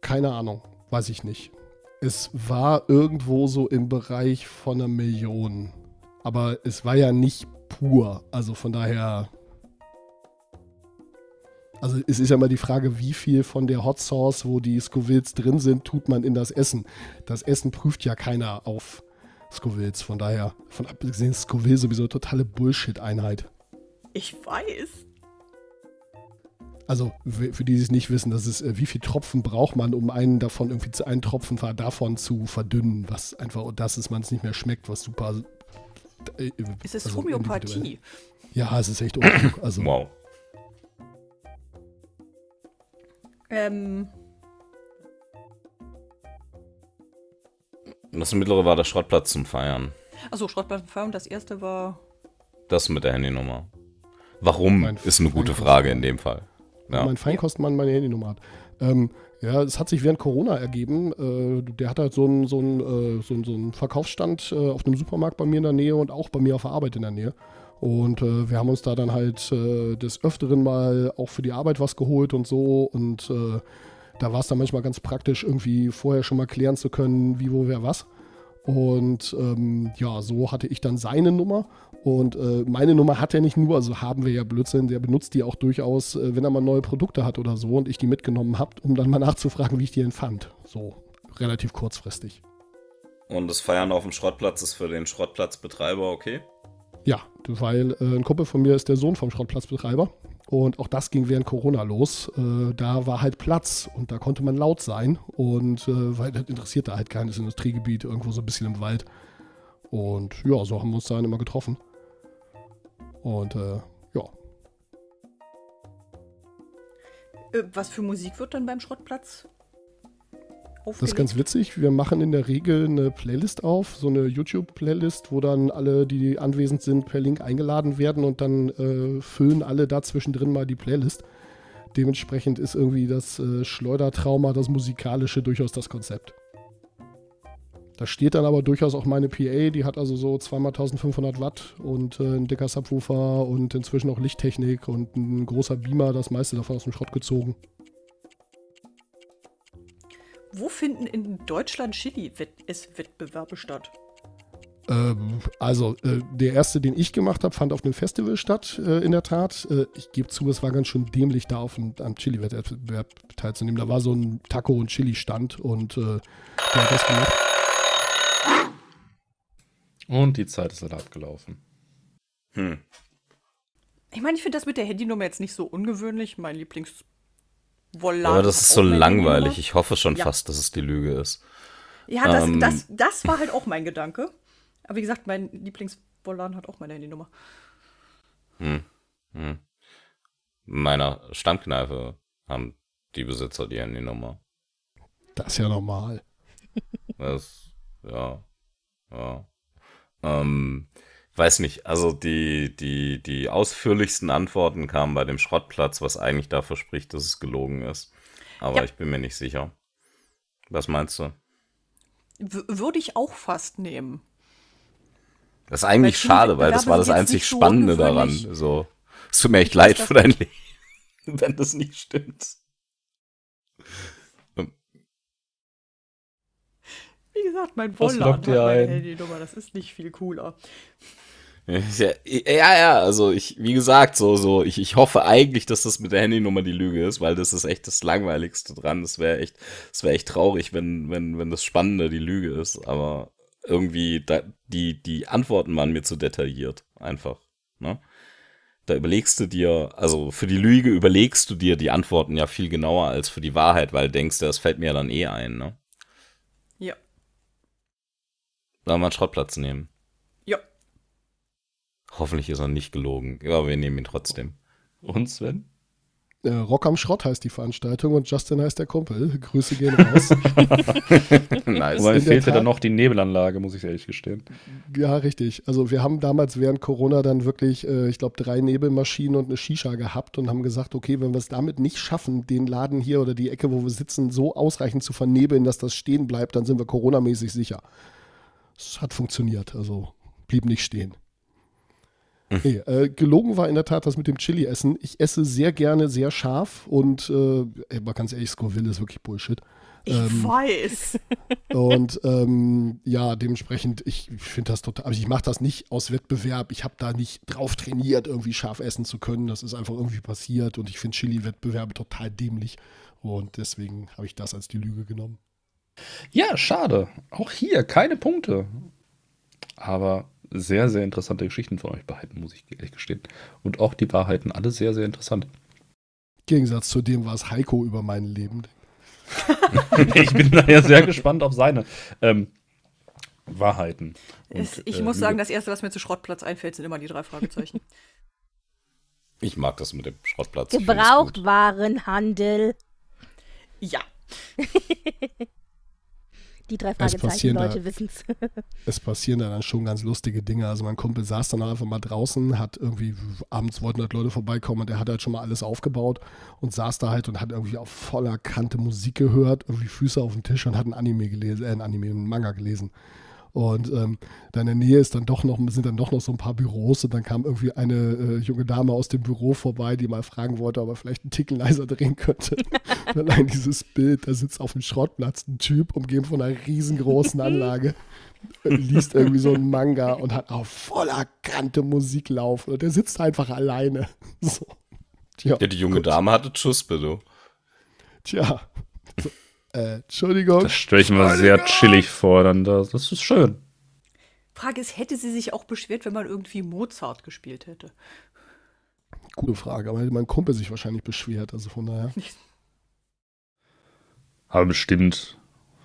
keine Ahnung, weiß ich nicht. Es war irgendwo so im Bereich von einer Million. Aber es war ja nicht pur. Also von daher. Also es ist ja mal die Frage, wie viel von der Hot Sauce, wo die Scovilles drin sind, tut man in das Essen. Das Essen prüft ja keiner auf Scovilles. Von daher, von abgesehen, ist Scoville sowieso totale Bullshit-Einheit. Ich weiß. also für die, die es nicht wissen, das ist, äh, wie viel Tropfen braucht man, um einen davon irgendwie zu einen Tropfen davon zu verdünnen, was einfach das ist, man es nicht mehr schmeckt, was super. äh, Ist es also Homöopathie? Ja, es ist echt. Also Wow. Ähm, Und das mittlere war der Schrottplatz zum Feiern. achso, Schrottplattenfeuer und das erste war. Das mit der Handynummer. Warum Mein ist eine gute Frage in dem Fall. Ja. mein Feinkostmann meine Handynummer hat. Ähm, ja, es hat sich während Corona ergeben. Äh, der hat halt so einen so einen, äh, so einen, so einen Verkaufsstand äh, auf einem Supermarkt bei mir in der Nähe und auch bei mir auf der Arbeit in der Nähe. Und äh, wir haben uns da dann halt äh, des Öfteren mal auch für die Arbeit was geholt und so. Und äh, da war es dann manchmal ganz praktisch, irgendwie vorher schon mal klären zu können, wie, wo, wer, was. Und ähm, ja, so hatte ich dann seine Nummer. Und äh, meine Nummer hat er nicht nur, also haben wir ja Blödsinn, der benutzt die auch durchaus, äh, wenn er mal neue Produkte hat oder so und ich die mitgenommen habe, um dann mal nachzufragen, wie ich die denn fand. So relativ kurzfristig. Und das Feiern auf dem Schrottplatz ist für den Schrottplatzbetreiber okay? Ja, weil äh, ein Kumpel von mir ist der Sohn vom Schrottplatzbetreiber. Und auch das ging während Corona los. Äh, da war halt Platz und da konnte man laut sein. Und äh, weil das interessiert da halt keines Industriegebiet, irgendwo so ein bisschen im Wald. Und ja, so haben wir uns da dann immer getroffen. Und äh, ja, Äh, was für Musik wird dann beim Schrottplatz? Das ist ganz witzig. Wir machen in der Regel eine Playlist auf, so eine YouTube-Playlist, wo dann alle, die anwesend sind, per Link eingeladen werden und dann äh, füllen alle da zwischendrin mal die Playlist. Dementsprechend ist irgendwie das äh, Schleudertrauma, das musikalische, durchaus das Konzept. Da steht dann aber durchaus auch meine PA, die hat also so zweimal 1500 Watt und äh, ein dicker Subwoofer und inzwischen auch Lichttechnik und ein großer Beamer, das meiste davon aus dem Schrott gezogen. Wo finden in Deutschland Chili-Wettbewerbe statt? Ähm, also, äh, der erste, den ich gemacht habe, fand auf einem Festival statt, äh, in der Tat. Äh, ich gebe zu, es war ganz schön dämlich, da auf einem, am Chili-Wettbewerb teilzunehmen. Da war so ein Taco- und Chili-Stand und äh, der hat das gemacht. Und die Zeit ist leider abgelaufen. Hm. Ich meine, ich finde das mit der Handynummer jetzt nicht so ungewöhnlich. Mein lieblings Vollan Aber das ist so langweilig. Ich hoffe schon Ja. fast, dass es die Lüge ist. Ja, das, Ähm. das, das war halt auch mein Gedanke. Aber wie gesagt, mein Lieblings-Vollan hat auch meine Handynummer. Hm. Hm. In meiner Stammkneipe haben die Besitzer die Handynummer. Das ist ja normal. Das, ja, ja. Ähm, weiß nicht, also die, die, die ausführlichsten Antworten kamen bei dem Schrottplatz, was eigentlich dafür spricht, dass es gelogen ist. Aber Ja. ich bin mir nicht sicher. Was meinst du? W würde ich auch fast nehmen. Das ist eigentlich Weil schade, weil das war das einzig so Spannende daran. So, es tut mir echt leid für dein Leben, <laughs> wenn das nicht stimmt. Wie gesagt, mein Vollan hat meine ein? Handynummer. Das ist nicht viel cooler. Ja, ja, ja, also ich, wie gesagt, so, so, ich, ich hoffe eigentlich, dass das mit der Handynummer die Lüge ist, weil das ist echt das Langweiligste dran. Das wäre echt, das wäre echt traurig, wenn, wenn, wenn das Spannende die Lüge ist, aber irgendwie, da, die, die Antworten waren mir zu detailliert, einfach, ne? Da überlegst du dir, also für die Lüge überlegst du dir die Antworten ja viel genauer als für die Wahrheit, weil du denkst, das fällt mir ja dann eh ein, ne? Ja. Sollen wir einen Schrottplatz nehmen? Hoffentlich ist er nicht gelogen. Ja, wir nehmen ihn trotzdem. Und Sven? Äh, Rock am Schrott heißt die Veranstaltung und Justin heißt der Kumpel. Grüße gehen raus. <laughs> nice. Aber der fehlte Tat- dann noch die Nebelanlage, muss ich ehrlich gestehen. Ja, richtig. Also wir haben damals während Corona dann wirklich, äh, ich glaube, drei Nebelmaschinen und eine Shisha gehabt und haben gesagt, okay, wenn wir es damit nicht schaffen, den Laden hier oder die Ecke, wo wir sitzen, so ausreichend zu vernebeln, dass das stehen bleibt, dann sind wir coronamäßig sicher. Es hat funktioniert, also blieb nicht stehen. Nee, äh, gelogen war in der Tat das mit dem Chili-Essen. Ich esse sehr gerne sehr scharf und äh, ey, mal ganz ehrlich, Scoville ist wirklich Bullshit. Ich Ähm, weiß. <laughs> und ähm, ja, dementsprechend, ich finde das total, also ich mache das nicht aus Wettbewerb. Ich habe da nicht drauf trainiert, irgendwie scharf essen zu können. Das ist einfach irgendwie passiert und ich finde Chili-Wettbewerbe total dämlich. Und deswegen habe ich das als die Lüge genommen. Ja, schade. Auch hier keine Punkte. Aber sehr, sehr interessante Geschichten von euch beiden, muss ich ehrlich gestehen. Und auch die Wahrheiten alle sehr, sehr interessant. Gegensatz zu dem, was Heiko über mein Leben denkt. <laughs> ich bin daher sehr gespannt auf seine ähm, Wahrheiten. Und, Es- ich äh, muss sagen, das Erste, was mir zu Schrottplatz einfällt, sind immer die drei Fragezeichen. <laughs> Ich mag das mit dem Schrottplatz. Gebrauchtwarenhandel. ja. <laughs> Die drei Es Fragezeichen, da- Leute wissen's. <laughs> es passieren da dann schon ganz lustige Dinge. Also mein Kumpel saß dann einfach mal draußen, hat irgendwie, abends wollten halt Leute vorbeikommen und der hat halt schon mal alles aufgebaut und saß da halt und hat irgendwie auf voller Kante Musik gehört, irgendwie Füße auf dem Tisch und hat ein Anime gelesen, äh, ein Anime, einen Manga gelesen. Und ähm, da in der Nähe ist dann doch noch, sind dann doch noch so ein paar Büros und dann kam irgendwie eine äh, junge Dame aus dem Büro vorbei, die mal fragen wollte, ob er vielleicht einen Ticken leiser drehen könnte. <laughs> Und Allein dieses Bild, da sitzt auf dem Schrottplatz ein Typ, umgeben von einer riesengroßen Anlage, <laughs> liest irgendwie so einen Manga und hat auf voller Kante Musik laufen und der sitzt einfach alleine. <laughs> So. Tja, Ja, die junge gut. Dame hatte Schuspe, du. Tja. Äh, Entschuldigung. Das stelle ich mir sehr chillig vor. Dann das, das ist schön. Frage ist, hätte sie sich auch beschwert, wenn man irgendwie Mozart gespielt hätte? Gute Frage, aber hätte mein Kumpel sich wahrscheinlich beschwert, also von daher. <laughs> Aber bestimmt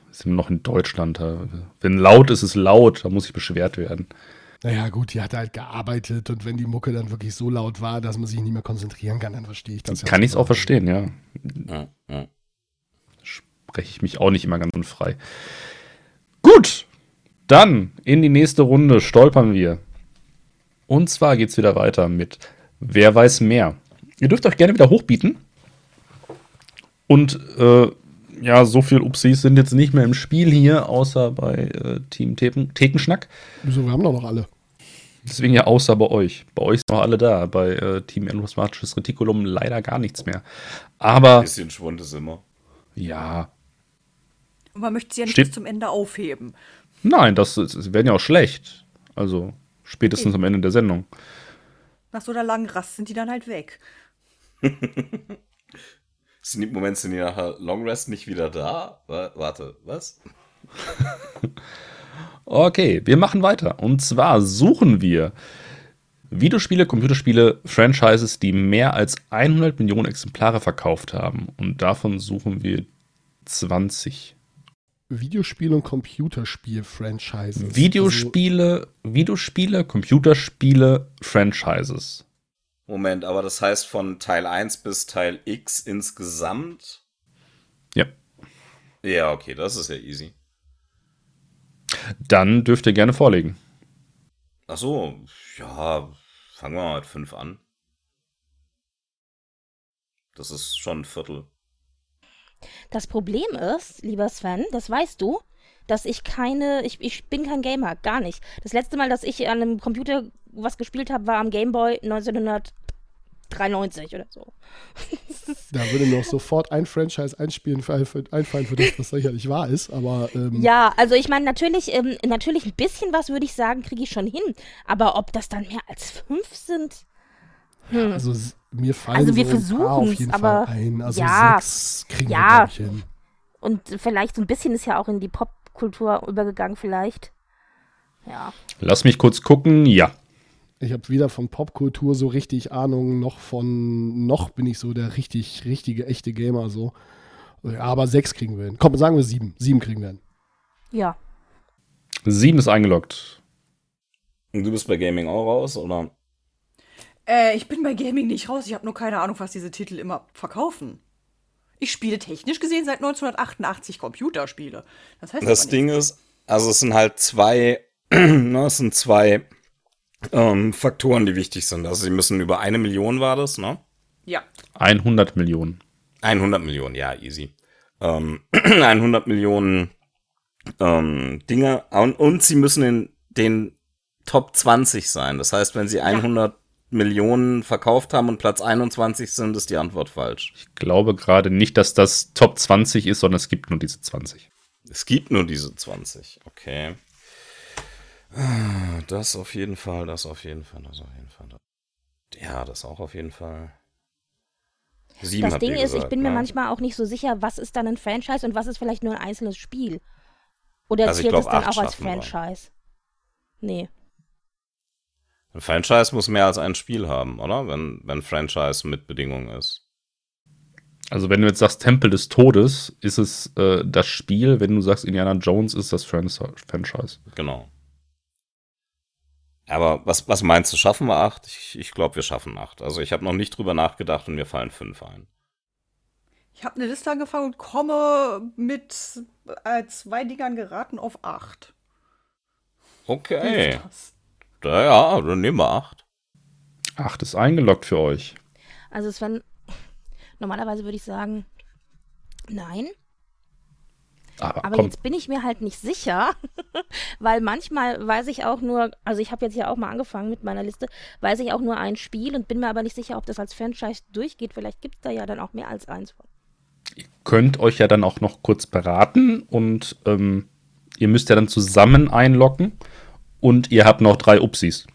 wir sind noch in Deutschland. Wenn laut ist, ist laut. Da muss ich beschwert werden. Naja, gut, die hat halt gearbeitet und wenn die Mucke dann wirklich so laut war, dass man sich nicht mehr konzentrieren kann, dann verstehe ich das ja. Kann ich es auch verstehen, ja. Ja, ja. Spreche ich mich auch nicht immer ganz unfrei. Gut, dann in die nächste Runde stolpern wir. Und zwar geht es wieder weiter mit Wer weiß mehr. Ihr dürft euch gerne wieder hochbieten. Und äh, ja, so viel Upsis sind jetzt nicht mehr im Spiel hier, außer bei äh, Team Theken- Thekenschnack. Wieso, wir haben doch noch alle. Deswegen ja außer bei euch. Bei euch sind noch alle da. Bei äh, Team Endosmatisches Reticulum leider gar nichts mehr. Aber Bisschen Schwund ist immer. ja, Und man möchte sie ja nicht Steht- bis zum Ende aufheben. nein, das, ist- das werden ja auch schlecht. Also spätestens am Ende der Sendung. Nach so einer langen Rast sind die dann halt weg. <laughs> Sind die Moment sind die nachher Long Rest nicht wieder da? Wa- Warte, was? <laughs> Okay, wir machen weiter. Und zwar suchen wir Videospiele, Computerspiele, Franchises, die mehr als 100 Millionen Exemplare verkauft haben. Und davon suchen wir 20. Videospiel- und Computerspiel-Franchises. Videospiele, Videospiele, Computerspiele, Franchises. Moment, aber das heißt von Teil 1 bis Teil X insgesamt? Ja. Ja, okay, das ist ja easy. Dann dürft ihr gerne vorlegen. Ach so, ja, fangen wir mal mit 5 an. Das ist schon ein Viertel. Das Problem ist, lieber Sven, das weißt du, dass ich keine, ich, ich bin kein Gamer, gar nicht. Das letzte Mal, dass ich an einem Computer was gespielt habe, war am Gameboy 1993 oder so. <laughs> Da würde mir auch sofort ein Franchise einspielen, für, für, einfallen, für das, was sicherlich wahr ist, aber ähm, Ja, also ich meine, natürlich, ähm, natürlich ein bisschen was würde ich sagen, kriege ich schon hin. Aber ob das dann mehr als fünf sind? Hm. also mir fallen Also wir so ein paar auf jeden aber Fall ein. Also ja, sechs kriegen ja. wir, hin. Und vielleicht so ein bisschen ist ja auch in die Popkultur übergegangen, vielleicht. Ja. Lass mich kurz gucken. Ja. Ich habe weder von Popkultur so richtig Ahnung, noch von, noch bin ich so der richtig, richtige, echte Gamer so. Aber sechs kriegen wir hin. Komm, sagen wir sieben. Sieben kriegen wir hin. Ja. Sieben ist eingeloggt. Und du bist bei Gaming auch raus, oder? Äh, ich bin bei Gaming nicht raus. Ich habe nur keine Ahnung, was diese Titel immer verkaufen. Ich spiele technisch gesehen seit 1988 Computerspiele. Das heißt Das Ding ist, also es sind halt zwei, <clears throat> ne, es sind zwei ähm, Faktoren, die wichtig sind. Also sie müssen über eine Million war das, ne? Ja. 100 Millionen. 100 Millionen, ja, easy. Ähm, <clears throat> 100 Millionen ähm, Dinge und, und sie müssen in den Top 20 sein. Das heißt, wenn sie 100 Millionen verkauft haben und Platz 21 sind, ist die Antwort falsch. Ich glaube gerade nicht, dass das Top 20 ist, sondern es gibt nur diese 20. Es gibt nur diese 20. Okay. Das auf jeden Fall, das auf jeden Fall, das auf jeden Fall. Ja, das auch auf jeden Fall. Sieben Das Ding ist, ich gesagt, bin mir ne? manchmal auch nicht so sicher, was ist dann ein Franchise und was ist vielleicht nur ein einzelnes Spiel. Oder Also ich zählt glaub, es dann auch als. Franchise? Nee. Ein Franchise muss mehr als ein Spiel haben, oder? Wenn, wenn Franchise mit Bedingungen ist. Also wenn du jetzt sagst Tempel des Todes, ist es äh, das Spiel. Wenn du sagst Indiana Jones, ist das Fran- Franchise. Genau. Aber was, was meinst du, schaffen wir acht? Ich, ich glaube, wir schaffen acht. Also ich habe noch nicht drüber nachgedacht und mir fallen fünf ein. Ich habe eine Liste angefangen und komme mit äh, zwei Dingern geraten auf acht. Okay. Hilft das? Ja, ja, dann nehmen wir acht. Acht ist eingeloggt für euch. Also Sven, normalerweise würde ich sagen, nein. Aber, Aber komm, jetzt bin ich mir halt nicht sicher, <laughs> weil manchmal weiß ich auch nur, also ich habe jetzt ja auch mal angefangen mit meiner Liste, weiß ich auch nur ein Spiel und bin mir aber nicht sicher, ob das als Franchise durchgeht. Vielleicht gibt es da ja dann auch mehr als eins von. könnt euch ja dann auch noch kurz beraten und ähm, ihr müsst ja dann zusammen einloggen und ihr habt noch drei Upsis.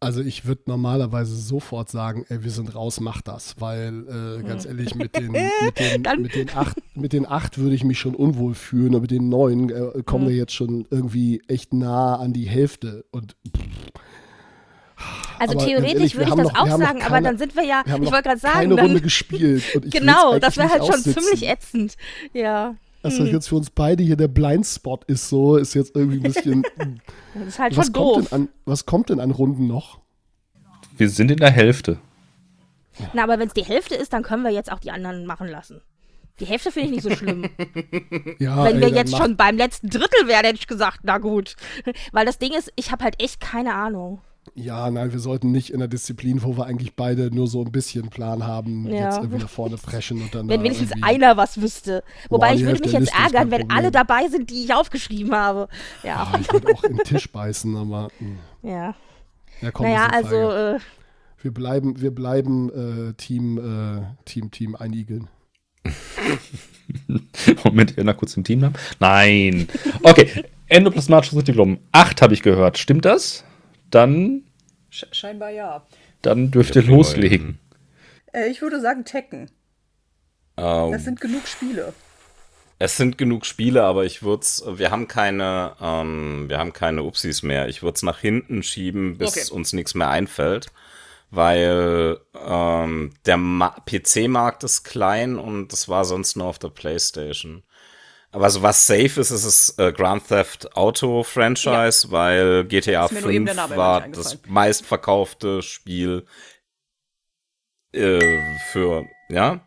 Also ich würde normalerweise sofort sagen, ey, wir sind raus, mach das, weil äh, ganz ehrlich, mit den, mit <laughs> den, mit den acht, mit den acht würde ich mich schon unwohl fühlen, aber mit den neun äh, kommen wir jetzt schon irgendwie echt nah an die Hälfte und Also Aber theoretisch ehrlich, würde ich das noch- auch sagen, aber keine- dann sind wir ja, wir haben ich wollte gerade sagen, keine dann, Runde gespielt. Und <laughs> ich will's genau, das wäre halt schon aussitzen. ziemlich ätzend. Ja, Dass das jetzt für uns beide hier der Blindspot ist, so ist jetzt irgendwie ein bisschen. <laughs> das ist halt was, schon kommt doof. denn an, was kommt denn an Runden noch? Wir sind in der Hälfte. Na, aber wenn es die Hälfte ist, dann können wir jetzt auch die anderen machen lassen. Die Hälfte finde ich nicht so schlimm. <laughs> Ja, Wenn ey, wir jetzt schon beim letzten Drittel wären, hätte ich gesagt, na gut. Weil das Ding ist, ich habe halt echt keine Ahnung. Ja, nein, wir sollten nicht in der Disziplin, wo wir eigentlich beide nur so ein bisschen Plan haben, Ja. jetzt irgendwie nach vorne preschen und dann. Wenn wenigstens einer was wüsste. Wobei Boah, ich würde mich jetzt ärgern, wenn Problem. alle dabei sind, die ich aufgeschrieben habe. Ja, Ah, ich würde auch in den Tisch beißen, aber. <laughs> mh. ja. Ja, komm, naja, also, äh, Wir bleiben, wir bleiben äh, Team, äh, Team, Team Einigeln. <laughs> Moment, ihr noch kurz im Team haben? Nein. Okay, endoplasmatisches Retikulum. Acht habe ich gehört. Stimmt das? Dann, Sch scheinbar ja. dann dürft ihr loslegen. Äh, ich würde sagen Tekken. Ähm, Das sind genug Spiele. Es sind genug Spiele, aber ich würde es, wir haben keine, ähm, wir haben keine Upsis mehr. Ich würde es nach hinten schieben, bis Okay. uns nichts mehr einfällt, weil ähm, der Ma PC-Markt ist klein und das war sonst nur auf der PlayStation. Aber also was safe ist, ist das äh, Grand Theft Auto Franchise, weil GTA Ist mir nur eben der 5 Name war das meistverkaufte Spiel äh, für, ja.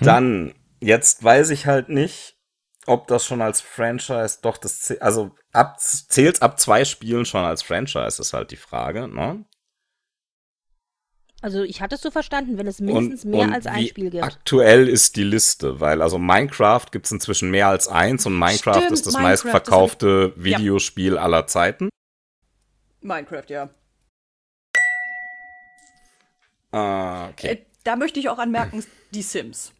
Dann, jetzt weiß ich halt nicht, ob das schon als Franchise, doch, das also ab, zählt ab zwei Spielen schon als Franchise, ist halt die Frage, ne? Also ich hatte es so verstanden, wenn es mindestens mehr als ein wie Spiel gibt. Aktuell ist die Liste, weil also Minecraft gibt es inzwischen mehr als eins und Minecraft Stimmt, ist das Minecraft, das meistverkaufte Videospiel aller Zeiten. Minecraft, ja. Ah, okay. Äh, da möchte ich auch anmerken, die Sims.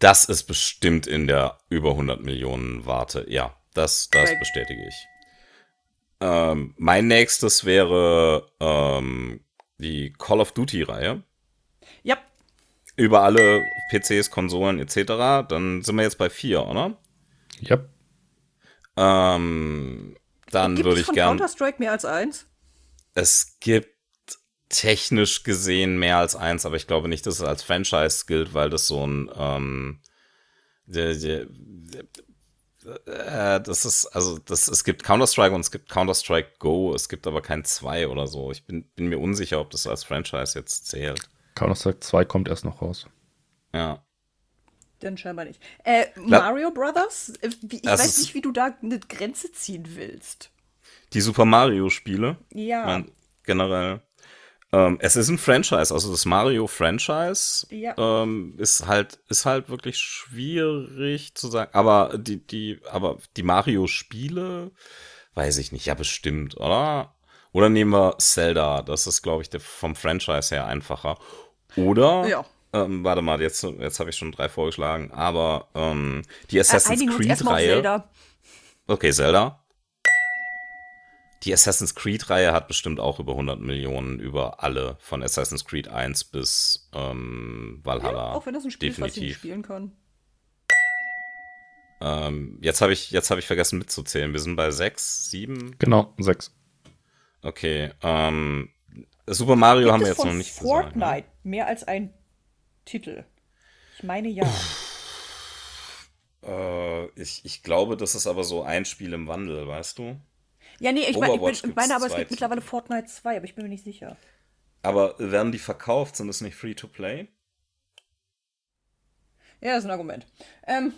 Das ist bestimmt in der über 100 Millionen Warte. Ja, das, das Weil- bestätige ich. Ähm, mein nächstes wäre ähm, die Call of Duty-Reihe. Ja, Über alle PCs, Konsolen etc. Dann sind wir jetzt bei vier, oder? Ja. Ähm, dann gibt würde es ich von gern. Counter-Strike mehr als eins? Es gibt technisch gesehen mehr als eins, aber ich glaube nicht, dass es als Franchise gilt, weil das so ein ähm, der, der, der, äh, das ist, also das, es gibt Counter-Strike und es gibt Counter-Strike Go, es gibt aber kein 2 oder so. Ich bin, bin mir unsicher, ob das als Franchise jetzt zählt. Counter-Strike 2 kommt erst noch raus. Ja. Denn scheinbar nicht. Äh, Mario Brothers? Äh, wie, ich Das weiß nicht, wie du da eine Grenze ziehen willst. Die Super Mario-Spiele, Ja. mein, generell. Ähm, es ist ein Franchise, also das Mario-Franchise Ja. ähm, ist halt, ist halt wirklich schwierig zu sagen. Aber die, die, aber die Mario-Spiele, weiß ich nicht, ja, bestimmt, oder? Oder nehmen wir Zelda, das ist, glaube ich, der, vom Franchise her einfacher. Oder, Ja. ähm, warte mal, jetzt, jetzt habe ich schon drei vorgeschlagen, aber ähm, die Äh, Assassin's auf Creed-Reihe. Okay, Zelda. Die Assassin's Creed-Reihe hat bestimmt auch über 100 Millionen über alle, von Assassin's Creed 1 bis ähm, Valhalla. Auch wenn das ein Spiel ist, was ich nicht definitiv. spielen kann. Ähm, jetzt habe ich, jetzt hab ich vergessen mitzuzählen. Wir sind bei 6, 7. Genau, sechs. Okay. Ähm, Super Mario Gibt haben wir jetzt von noch nicht Fortnite gesagt. ne? mehr als ein Titel? Ich meine ja. Äh, ich, ich glaube, das ist aber so ein Spiel im Wandel, weißt du? Ja, nee, ich, mein, ich, bin, ich meine aber, es gibt mittlerweile Fortnite 2, aber ich bin mir nicht sicher. Aber werden die verkauft? Sind es nicht Free-to-Play? Ja, das ist ein Argument. Ähm,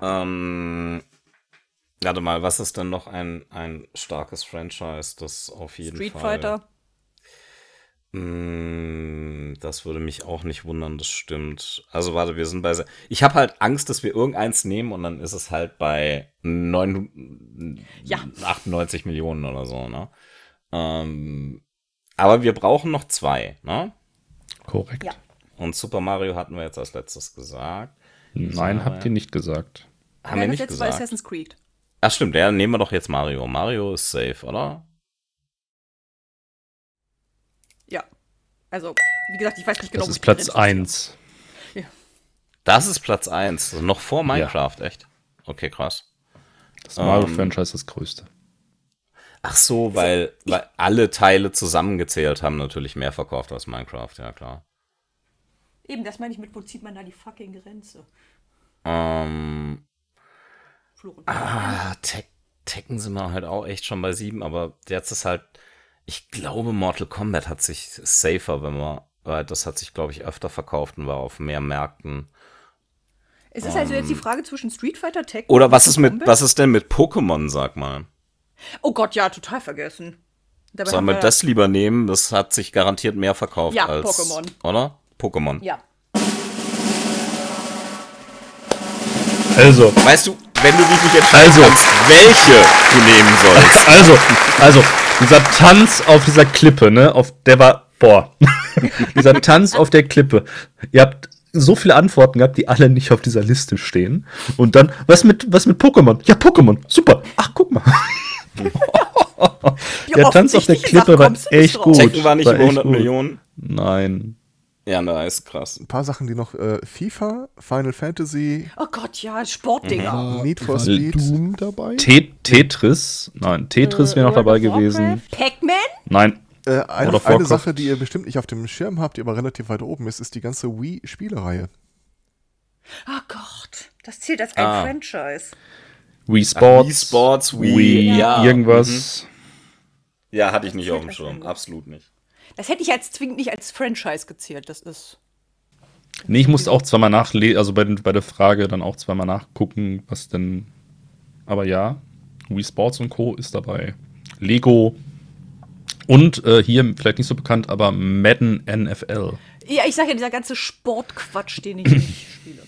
Ähm, warte mal, was ist denn noch ein, ein starkes Franchise, das auf jeden Street Fall... Fighter. Mm, Das würde mich auch nicht wundern, das stimmt. Also warte, wir sind bei. se- Ich habe halt Angst, dass wir irgendeins nehmen und dann ist es halt bei 9, Ja. 98 Millionen oder so, ne? Ähm, aber wir brauchen noch zwei, ne? Korrekt. Ja. Und Super Mario hatten wir jetzt als letztes gesagt. Nein, habt ihr nicht gesagt. Haben wir das nicht war gesagt? Assassin's Creed. Ach stimmt, ja, nehmen wir doch jetzt Mario. Mario ist safe, oder? Ja. Also, wie gesagt, ich weiß nicht genau, Das wo ist Platz Grenze ziehe. 1. Das ist Platz 1. Noch vor Minecraft, echt? Okay, krass. Das Mario Ähm, Franchise ist das größte. Ach so, weil, weil alle Teile zusammengezählt haben natürlich mehr verkauft als Minecraft, ja klar. Eben, das meine ich mit, wo zieht man da die fucking Grenze? Ähm, ah, Tek Tekken sind wir halt auch echt schon bei sieben, aber jetzt ist halt, ich glaube, Mortal Kombat hat sich safer, wenn man, weil das hat sich, glaube ich, öfter verkauft und war auf mehr Märkten. Es ist also jetzt die Frage zwischen Street Fighter, Tekken Oder und was ist mit, Kombat? was ist denn mit Pokémon, sag mal? Oh Gott, ja, total vergessen. Dabei Sollen wir das lieber nehmen? Das hat sich garantiert mehr verkauft Ja, als. Pokémon. Oder? Pokémon. Ja. Also, Weißt du, wenn du dich nicht entscheiden Also. kannst, welche du nehmen sollst. also, also, dieser Tanz auf dieser Klippe, ne, auf der war, boah, <laughs> dieser Tanz auf der Klippe. Ihr habt so viele Antworten gehabt, die alle nicht auf dieser Liste stehen. Und dann, was mit, was mit Pokémon? Ja, Pokémon, super. Ach, guck mal. <laughs> der Tanz auf der Klippe war echt gut. Tekken war nicht über echt 100 gut. Millionen. Nein. Ja, nice, krass. Ein paar Sachen, die noch äh, FIFA, Final Fantasy, Oh Gott, ja, Sportdinger. War, Need for Speed. Doom dabei? Te Tetris, nein, Tetris wäre noch dabei gewesen. Pac-Man? Nein, Äh, eine, Oder eine. Sache, die ihr bestimmt nicht auf dem Schirm habt, die aber relativ weit oben ist, ist die ganze Wii-Spielereihe. Oh Gott, das zählt als ein Ah. Franchise. Wii Sports, Wii Sports, Wii, Wii ja. irgendwas. Ja, hatte ich nicht auf dem Schirm. ist Absolut nicht. Das hätte ich als zwingend nicht als Franchise gezählt. Das ist. Nee, ich musste auch zweimal nachlesen, also bei, bei der Frage dann auch zweimal nachgucken, was denn. Aber ja, Wii Sports und Co. ist dabei. Lego. Und äh, hier vielleicht nicht so bekannt, aber Madden NFL. Ja, ich sage ja, dieser ganze Sportquatsch, den ich nicht spiele.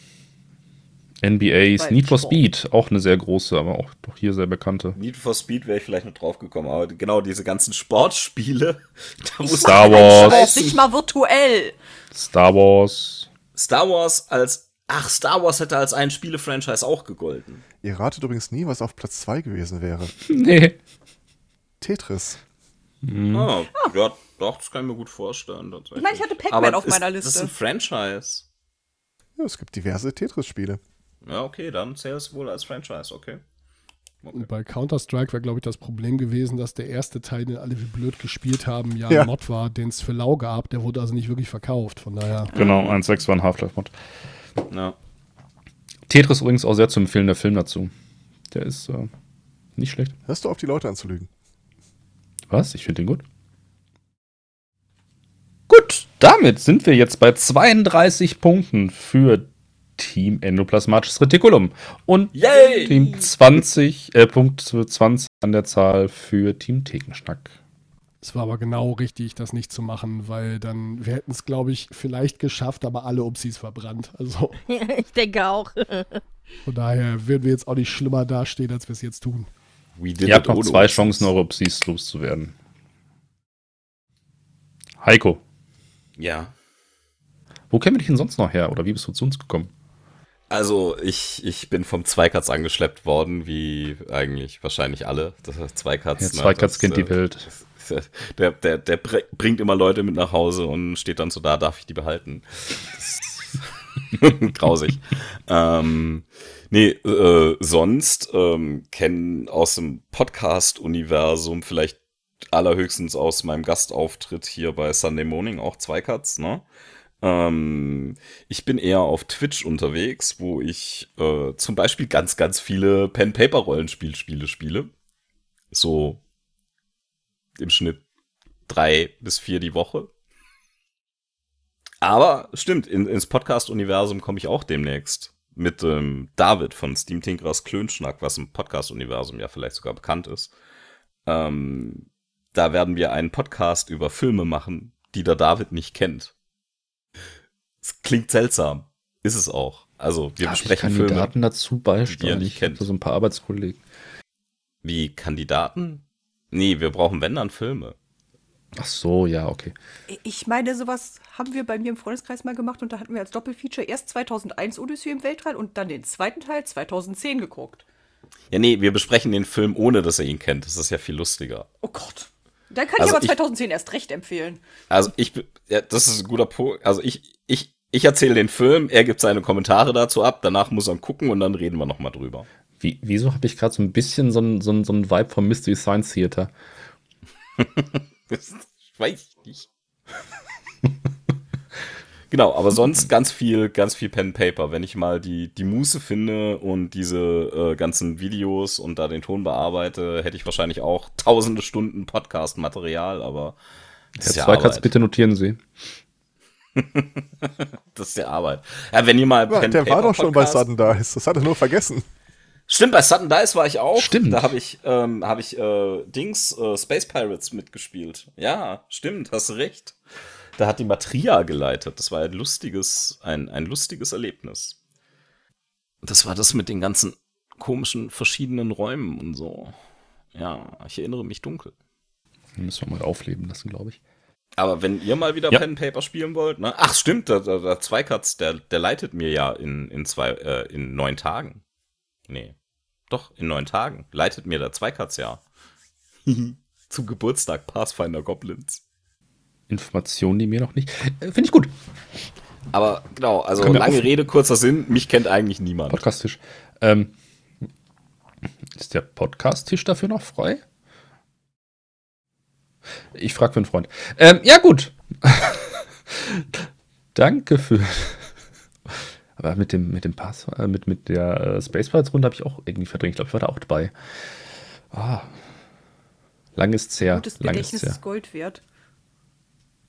NBA's Need for. Speed, auch eine sehr große, aber auch doch hier sehr bekannte. Need for Speed wäre ich vielleicht noch drauf gekommen, aber genau diese ganzen Sportspiele, <laughs> da muss Star Wars, nicht mal virtuell. Star Wars. Star Wars als Ach, Star Wars hätte als ein Spiele-Franchise auch gegolten. Ihr ratet übrigens nie, was auf Platz 2 gewesen wäre. <laughs> Nee. Tetris. Ah, ja, doch, das kann ich mir gut vorstellen. Ich meine, ich hatte Pac-Man auf meiner ist, Das ist Liste. ein Franchise. Ja, es gibt diverse Tetris-Spiele. Ja, okay, dann zählt es wohl als Franchise, okay. Und bei Counter-Strike wäre, glaube ich, das Problem gewesen, dass der erste Teil, den alle wie blöd gespielt haben, ja, Ja. ein Mod war, den es für lau gab. Der wurde also nicht wirklich verkauft. Von daher. Genau, 1.6 war ein Half-Life-Mod. Ja. Tetris übrigens auch sehr zu empfehlen, der Film dazu. Der ist äh, nicht schlecht. Hörst du auf, die Leute anzulügen? Was? Ich finde den gut. Gut, damit sind wir jetzt bei 32 Punkten für Team Endoplasmatisches Retikulum. Und Yay! Team 20, äh, Punkt 20 an der Zahl für Team Thekenschnack. Es war aber genau richtig, das nicht zu machen, weil dann, wir hätten es, glaube ich, vielleicht geschafft, aber alle Upsis verbrannt. Also <laughs> ich denke auch. von daher würden wir jetzt auch nicht schlimmer dastehen, als wir es jetzt tun. Ihr habt noch zwei. Chancen, eure Psys loszuwerden. Heiko, Ja. wo kennen wir dich denn sonst noch her? Oder wie bist du zu uns gekommen? Also, ich, ich bin vom Zweikatz angeschleppt worden, wie eigentlich wahrscheinlich alle. Das heißt, Zweikatz. Ja, ne, Zweikatz kennt die äh, Welt. <laughs> Der, der, der br- bringt immer Leute mit nach Hause und steht dann so da, darf ich die behalten? <laughs> Grausig. ähm, nee, äh, sonst ähm, kennen aus dem Podcast-Universum vielleicht allerhöchstens aus meinem Gastauftritt hier bei Sunday Morning auch Zweikatz, ne? Ähm, ich bin eher auf Twitch unterwegs, wo ich äh, zum Beispiel ganz, ganz viele Pen-Paper-Rollenspielspiele spiele. So im Schnitt drei bis vier die Woche. Aber stimmt, in, ins Podcast-Universum komme ich auch demnächst. Mit ähm, David von Steam Tinkerers Klönschnack, was im Podcast-Universum ja vielleicht sogar bekannt ist. Ähm, da werden wir einen Podcast über Filme machen, die der David nicht kennt. Es klingt seltsam. Ist es auch. Also, wir ich besprechen Filme. Kandidaten dazu die ihr beisteuern. nicht Ich kennt. so ein paar Arbeitskollegen. Wie Kandidaten? Nee, wir brauchen, wenn dann Filme. Ach so, ja, okay. Ich meine, sowas haben wir bei mir im Freundeskreis mal gemacht und da hatten wir als Doppelfeature erst 2001 Odyssey im Weltall und dann den zweiten Teil 2010 geguckt. Ja, nee, wir besprechen den Film, ohne dass er ihn kennt. Das ist ja viel lustiger. Oh Gott. Dann kann Also ich aber ich- 2010 erst recht empfehlen. Also ich, ja, das ist ein guter Punkt. Also ich, ich, ich erzähle den Film, er gibt seine Kommentare dazu ab, danach muss er ihn gucken und dann reden wir nochmal drüber. Wie, wieso habe ich gerade so ein bisschen so einen so einen- so einen Vibe vom Mystery Science Theater? <laughs> Das weiß ich nicht. <laughs> genau, aber sonst ganz viel, ganz viel Pen and Paper. Wenn ich mal die, die Muße finde und diese äh, ganzen Videos und da den Ton bearbeite, hätte ich wahrscheinlich auch <laughs> tausende Stunden Podcast-Material, aber das ist Herr ja Zweikatz, Arbeit. bitte notieren Sie. <laughs> Das ist ja Arbeit. Ja, wenn ihr mal Ja, Pen der war Paper doch schon bei Podcast- Sudden Dice. Das hat er nur vergessen. Stimmt, bei Sudden Dice war ich auch. Stimmt. Da habe ich, ähm, hab ich äh, Dings, äh, Space Pirates mitgespielt. Ja, stimmt, hast recht. Da hat die Matria geleitet. Das war ein lustiges, ein, ein lustiges Erlebnis. Das war das mit den ganzen komischen verschiedenen Räumen und so. Ja, ich erinnere mich dunkel. Den müssen wir mal aufleben lassen, glaube ich. Aber wenn ihr mal wieder Ja. Pen and Paper spielen wollt, ne? Ach, stimmt, der, der, der Zweikatz, der, der leitet mir ja in, in zwei, äh, in neun Tagen. Nee. Doch, in neun Tagen. Leitet mir der Zweikatz ja. <laughs> Zum Geburtstag Pathfinder Goblins. Informationen, die mir noch nicht. Äh, Finde ich gut. Aber genau, also Können wir lange auf- Rede, kurzer Sinn, mich kennt eigentlich niemand. Podcast-Tisch. Ähm, ist der Podcast-Tisch dafür noch frei? Ich frage für einen Freund. Ähm, ja, gut. <laughs> Danke für. Aber mit dem, mit dem Pass, äh, mit, mit der äh, Space Pirates Runde habe ich auch irgendwie verdrängt. Ich glaube, ich war da auch dabei. Ah. Lang ist's her. Gutes Lang ist's Gedächtnis her. ist Gold wert.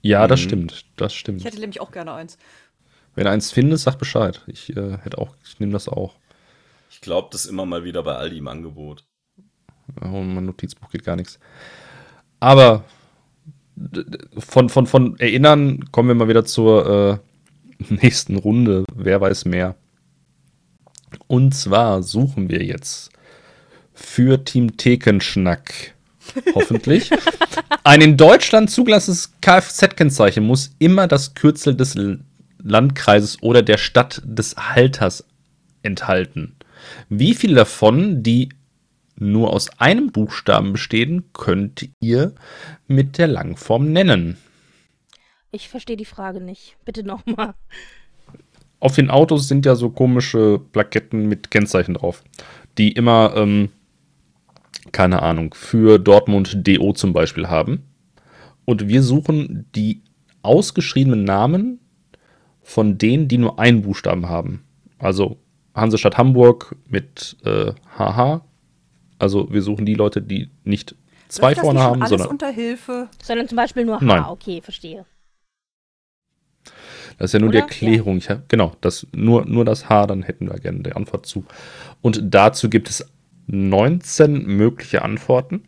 Ja, das Mhm. stimmt. Das stimmt. Ich hätte nämlich auch gerne eins. Wenn du eins findest, sag Bescheid. Ich äh, hätte auch, ich nehme das auch. Ich glaube, das ist immer mal wieder bei Aldi im Angebot. Oh, mein Notizbuch geht gar nichts. Aber von, von, von Erinnern kommen wir mal wieder zur äh, <laughs> nächsten Runde. Wer weiß mehr. Und zwar suchen wir jetzt für Team Thekenschnack hoffentlich ein in Deutschland zugelassenes Kfz-Kennzeichen muss immer das Kürzel des Landkreises oder der Stadt des Halters enthalten. Wie viele davon, die nur aus einem Buchstaben bestehen, könnt ihr mit der Langform nennen. Ich verstehe die Frage nicht. Bitte nochmal. Auf den Autos sind ja so komische Plaketten mit Kennzeichen drauf, die immer, ähm, keine Ahnung, für Dortmund DO zum Beispiel haben. Und wir suchen die ausgeschriebenen Namen von denen, die nur einen Buchstaben haben. Also Hansestadt Hamburg mit äh, HH. Also wir suchen die Leute, die nicht zwei Läuft das vorne nicht haben, alles sondern unter Hilfe. Sondern zum Beispiel nur H. Nein. Okay, verstehe. Das ist ja nur die Oder? Erklärung. Ich hab, genau, das, nur, nur das H, dann hätten wir gerne die Antwort zu. Und dazu gibt es 19 mögliche Antworten.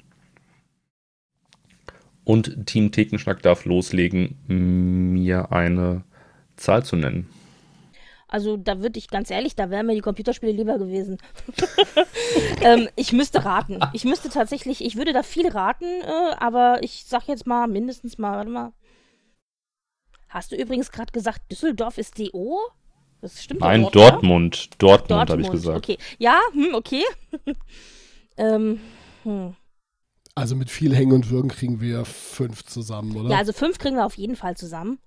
Und Team Thekenschnack darf loslegen, mir eine Zahl zu nennen. Also da würde ich ganz ehrlich, da wären mir die Computerspiele lieber gewesen. <laughs> ähm, ich müsste raten. Ich müsste tatsächlich, ich würde da viel raten, äh, aber ich sag jetzt mal mindestens mal, warte mal. Hast du übrigens gerade gesagt, Düsseldorf ist DO? Das stimmt Nein, nicht, oder? Dortmund. Dortmund, habe ich gesagt. Okay. Ja, hm, okay. <laughs> ähm, hm. Also mit viel Hängen und Würgen kriegen wir fünf zusammen, oder? Ja, also fünf kriegen wir auf jeden Fall zusammen.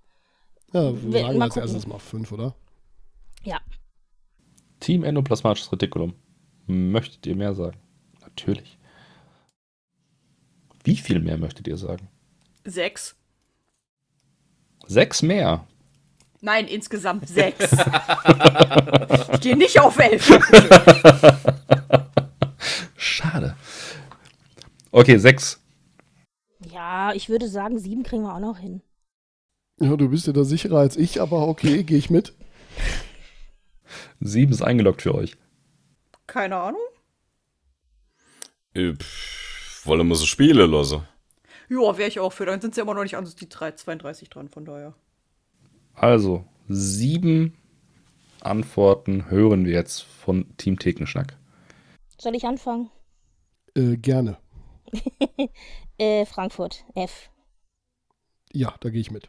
Ja, wir- wir sagen mal als gucken. erstes mal fünf, oder? Ja. Team Endoplasmatisches Retikulum. Möchtet ihr mehr sagen? Natürlich. Wie viel mehr möchtet ihr sagen? Sechs. Sechs mehr. Nein, insgesamt <laughs> sechs. ich gehe nicht auf elf. Schade. Okay, sechs. Ja, ich würde sagen, sieben kriegen wir auch noch hin. Ja, du bist ja da sicherer als ich, aber okay, gehe ich mit. Sieben ist eingeloggt für euch. Keine Ahnung. Äh, pff, Wollen wir so Spiele losse? Ja, wäre ich auch für. Dann sind sie immer noch nicht an die 3, 32 dran, von daher. Also, sieben Antworten hören wir jetzt von Team Thekenschnack. Soll ich anfangen? Äh, gerne. <laughs> Äh, Frankfurt, F. Ja, da gehe ich mit.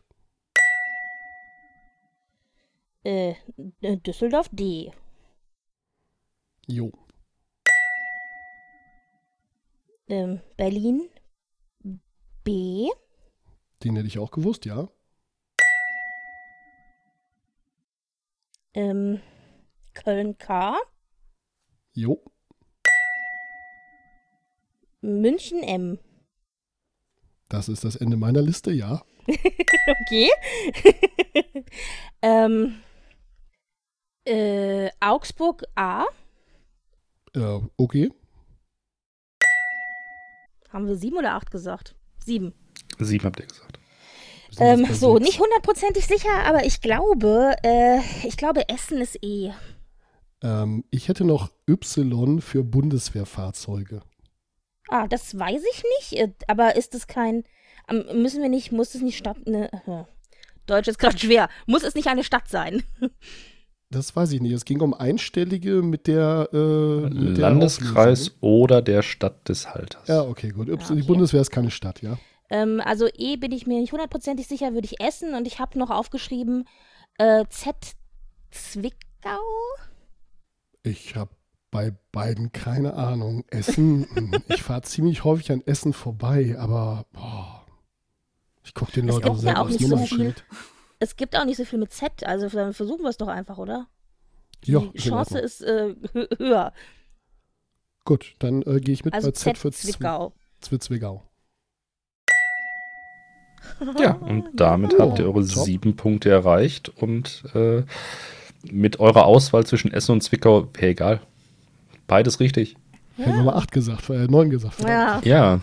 Äh, Düsseldorf, D. Jo. Ähm, Berlin, B. Den hätte ich auch gewusst, ja. Ähm, Köln, K. Jo. München, M. Das ist das Ende meiner Liste, ja. <laughs> Okay. <laughs> ähm, äh, Augsburg, A. Äh, okay. Haben wir sieben oder acht gesagt? Sieben. Sieben habt ihr gesagt. Ähm, so, sechs. nicht hundertprozentig sicher, aber ich glaube, äh, ich glaube, Essen ist E. Ähm, ich hätte noch Y für Bundeswehrfahrzeuge. Ah, das weiß ich nicht, äh, aber ist es kein, ähm, müssen wir nicht, muss es nicht Stadt, ne, Deutsch ist gerade schwer, muss es nicht eine Stadt sein? <laughs> Das weiß ich nicht. Es ging um Einstellige mit der, äh, mit der Landeskreis Auflösung. oder der Stadt des Halters. Ja, okay, gut. Y, Ja, okay. Die Bundeswehr ist keine Stadt, ja. Ähm, also E bin ich mir nicht hundertprozentig sicher, würde ich essen und ich habe noch aufgeschrieben, äh, Z Zwickau? Ich habe bei beiden keine Ahnung. Essen, hm, ich fahre ziemlich häufig an Essen vorbei, aber boah, ich gucke den Leuten ja selber auch nicht so Nummernschild. Es gibt auch nicht so viel mit Z, also dann versuchen wir es doch einfach, oder? Die ist in Chance ist äh, hö- höher. Gut, dann äh, gehe ich mit Also bei Z Z für Zwi- Zwickau. Zwickau. Ja, und damit habt ihr eure top. sieben Punkte erreicht und äh, mit eurer Auswahl zwischen Essen und Zwickau, wäre egal. Beides richtig. Hätten wir mal acht gesagt, äh, neun gesagt. Ja. Ja.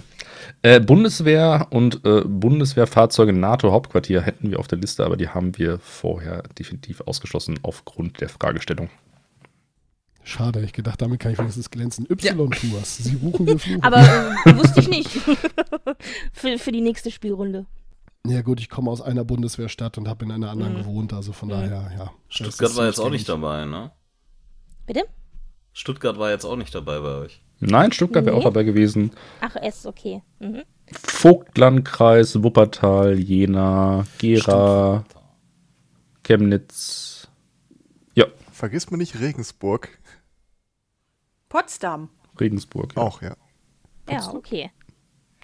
Äh, Bundeswehr und äh, Bundeswehrfahrzeuge NATO-Hauptquartier hätten wir auf der Liste, aber die haben wir vorher definitiv ausgeschlossen aufgrund der Fragestellung. Schade, ich gedacht, damit kann ich wenigstens glänzen. Y-Tours, Sie buchen, wir fluchen. Aber äh, wusste ich nicht. <laughs> für, für die nächste Spielrunde. Ja gut, ich komme aus einer Bundeswehrstadt und habe in einer anderen Mhm. gewohnt, also von Mhm. daher, ja. Stuttgart war jetzt auch nicht dabei, ne? Bitte? Stuttgart war jetzt auch nicht dabei bei euch. Nein, Stuttgart wäre Nee. auch dabei gewesen. Ach, S, okay. Mhm. Vogtlandkreis, Wuppertal, Jena, Gera, Chemnitz. Ja, Vergiss mir nicht Regensburg. Potsdam. Regensburg. Ja. Auch, ja. Ja, okay.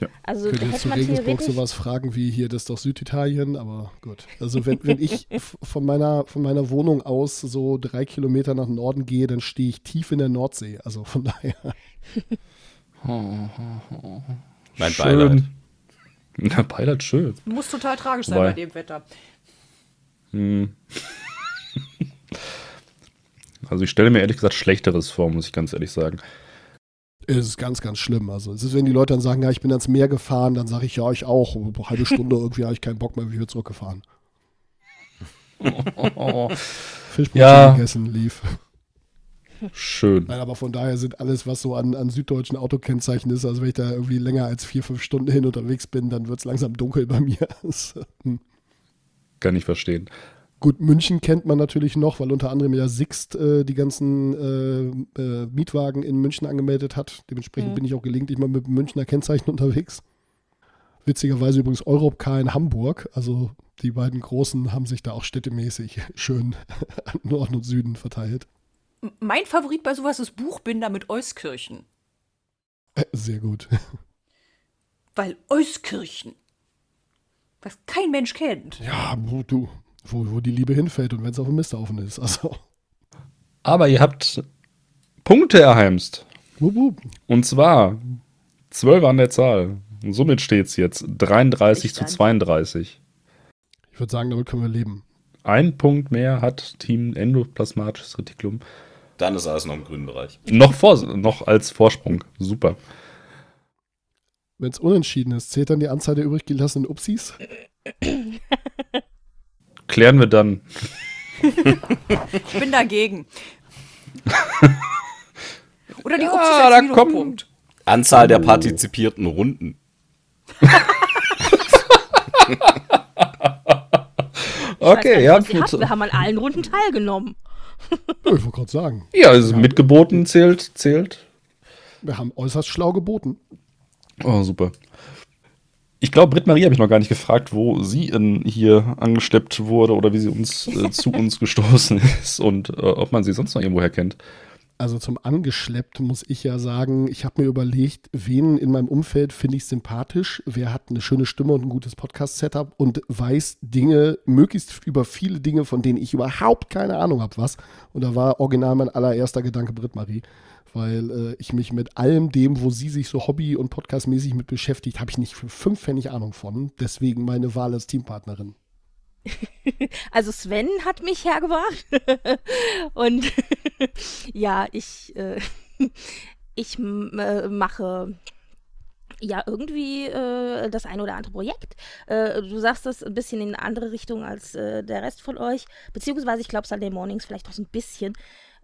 Ja. Also Könnt hätte zu man Regensburg sowas fragen wie hier, das ist doch Süditalien, aber gut. Also wenn, wenn ich <laughs> von meiner, von meiner Wohnung aus so drei Kilometer nach Norden gehe, dann stehe ich tief in der Nordsee. Also von daher. <laughs> Mein schön. Beileid. Na, Beileid, schön. Muss total tragisch sein Wobei- bei dem Wetter. Hm. <laughs> Also ich stelle mir ehrlich gesagt Schlechteres vor, muss ich ganz ehrlich sagen. Es ist ganz, ganz schlimm. Also es ist, wenn die Leute dann sagen, ja, ich bin ans Meer gefahren, dann sage ich, ja, ich auch. Eine halbe Stunde irgendwie habe ich keinen Bock mehr, wie wir zurückgefahren. <laughs> Fischbrötchen Ja. gegessen, lief. Schön. Nein, aber von daher sind alles, was so an, an süddeutschen Autokennzeichen ist, also wenn ich da irgendwie länger als vier, fünf Stunden hin unterwegs bin, dann wird es langsam dunkel bei mir. <laughs> Hm. Kann ich verstehen. Gut, München kennt man natürlich noch, weil unter anderem ja Sixt äh, die ganzen äh, äh, Mietwagen in München angemeldet hat. Dementsprechend Mhm. bin ich auch gelegentlich mal mit Münchner Kennzeichen <laughs> unterwegs. Witzigerweise übrigens Europcar in Hamburg. Also die beiden Großen haben sich da auch städtemäßig <laughs> schön an <laughs> Norden und Süden verteilt. Mein Favorit bei sowas ist Buchbinder mit Euskirchen. Äh, Sehr gut. Weil Euskirchen, was kein Mensch kennt. Ja, du, wo, wo die Liebe hinfällt und wenn es auf dem Misthaufen ist. Also, Aber ihr habt Punkte erheimst. wup, wup. Und zwar 12 an der Zahl. Und somit steht es jetzt 33 zu Dann. 32. ich würde sagen, damit können wir leben. ein Punkt mehr hat Team Endoplasmatisches Retikulum. Dann ist alles noch im grünen Bereich. Noch, vor, noch als Vorsprung. Super. Wenn es unentschieden ist, zählt dann die Anzahl der übrig gelassenen Upsis? <laughs> Klären wir dann. <laughs> Ich bin dagegen. <laughs> Oder die Ja, Upsis da als Minuspunkt. Anzahl der partizipierten Runden. Okay, ich ja. Wir haben an allen Runden teilgenommen. Ich wollte gerade sagen. Ja, also mitgeboten zählt, zählt. Wir haben äußerst schlau geboten. Oh, super. Ich glaube, Britt Marie habe ich noch gar nicht gefragt, wo sie in hier angeschleppt wurde oder wie sie uns äh, <laughs> zu uns gestoßen ist und äh, ob man sie sonst noch irgendwoher kennt. Also zum Angeschleppt muss ich ja sagen, ich habe mir überlegt, wen in meinem Umfeld finde ich sympathisch, wer hat eine schöne Stimme und ein gutes Podcast-Setup und weiß Dinge, möglichst über viele Dinge, von denen ich überhaupt keine Ahnung habe, was. Und da war original mein allererster Gedanke Britt-Marie, weil äh, ich mich mit allem dem, wo sie sich so hobby- und podcastmäßig mit beschäftigt, habe ich nicht für fünf Pfennig Ahnung von. Deswegen meine Wahl als Teampartnerin. <laughs> Also Sven hat mich hergebracht. <laughs> Und <laughs> ja, ich, äh, ich äh, mache ja irgendwie äh, das ein oder andere Projekt. Äh, du sagst das ein bisschen in eine andere Richtung als äh, der Rest von euch. Beziehungsweise ich glaube Sunday Mornings vielleicht noch so ein bisschen.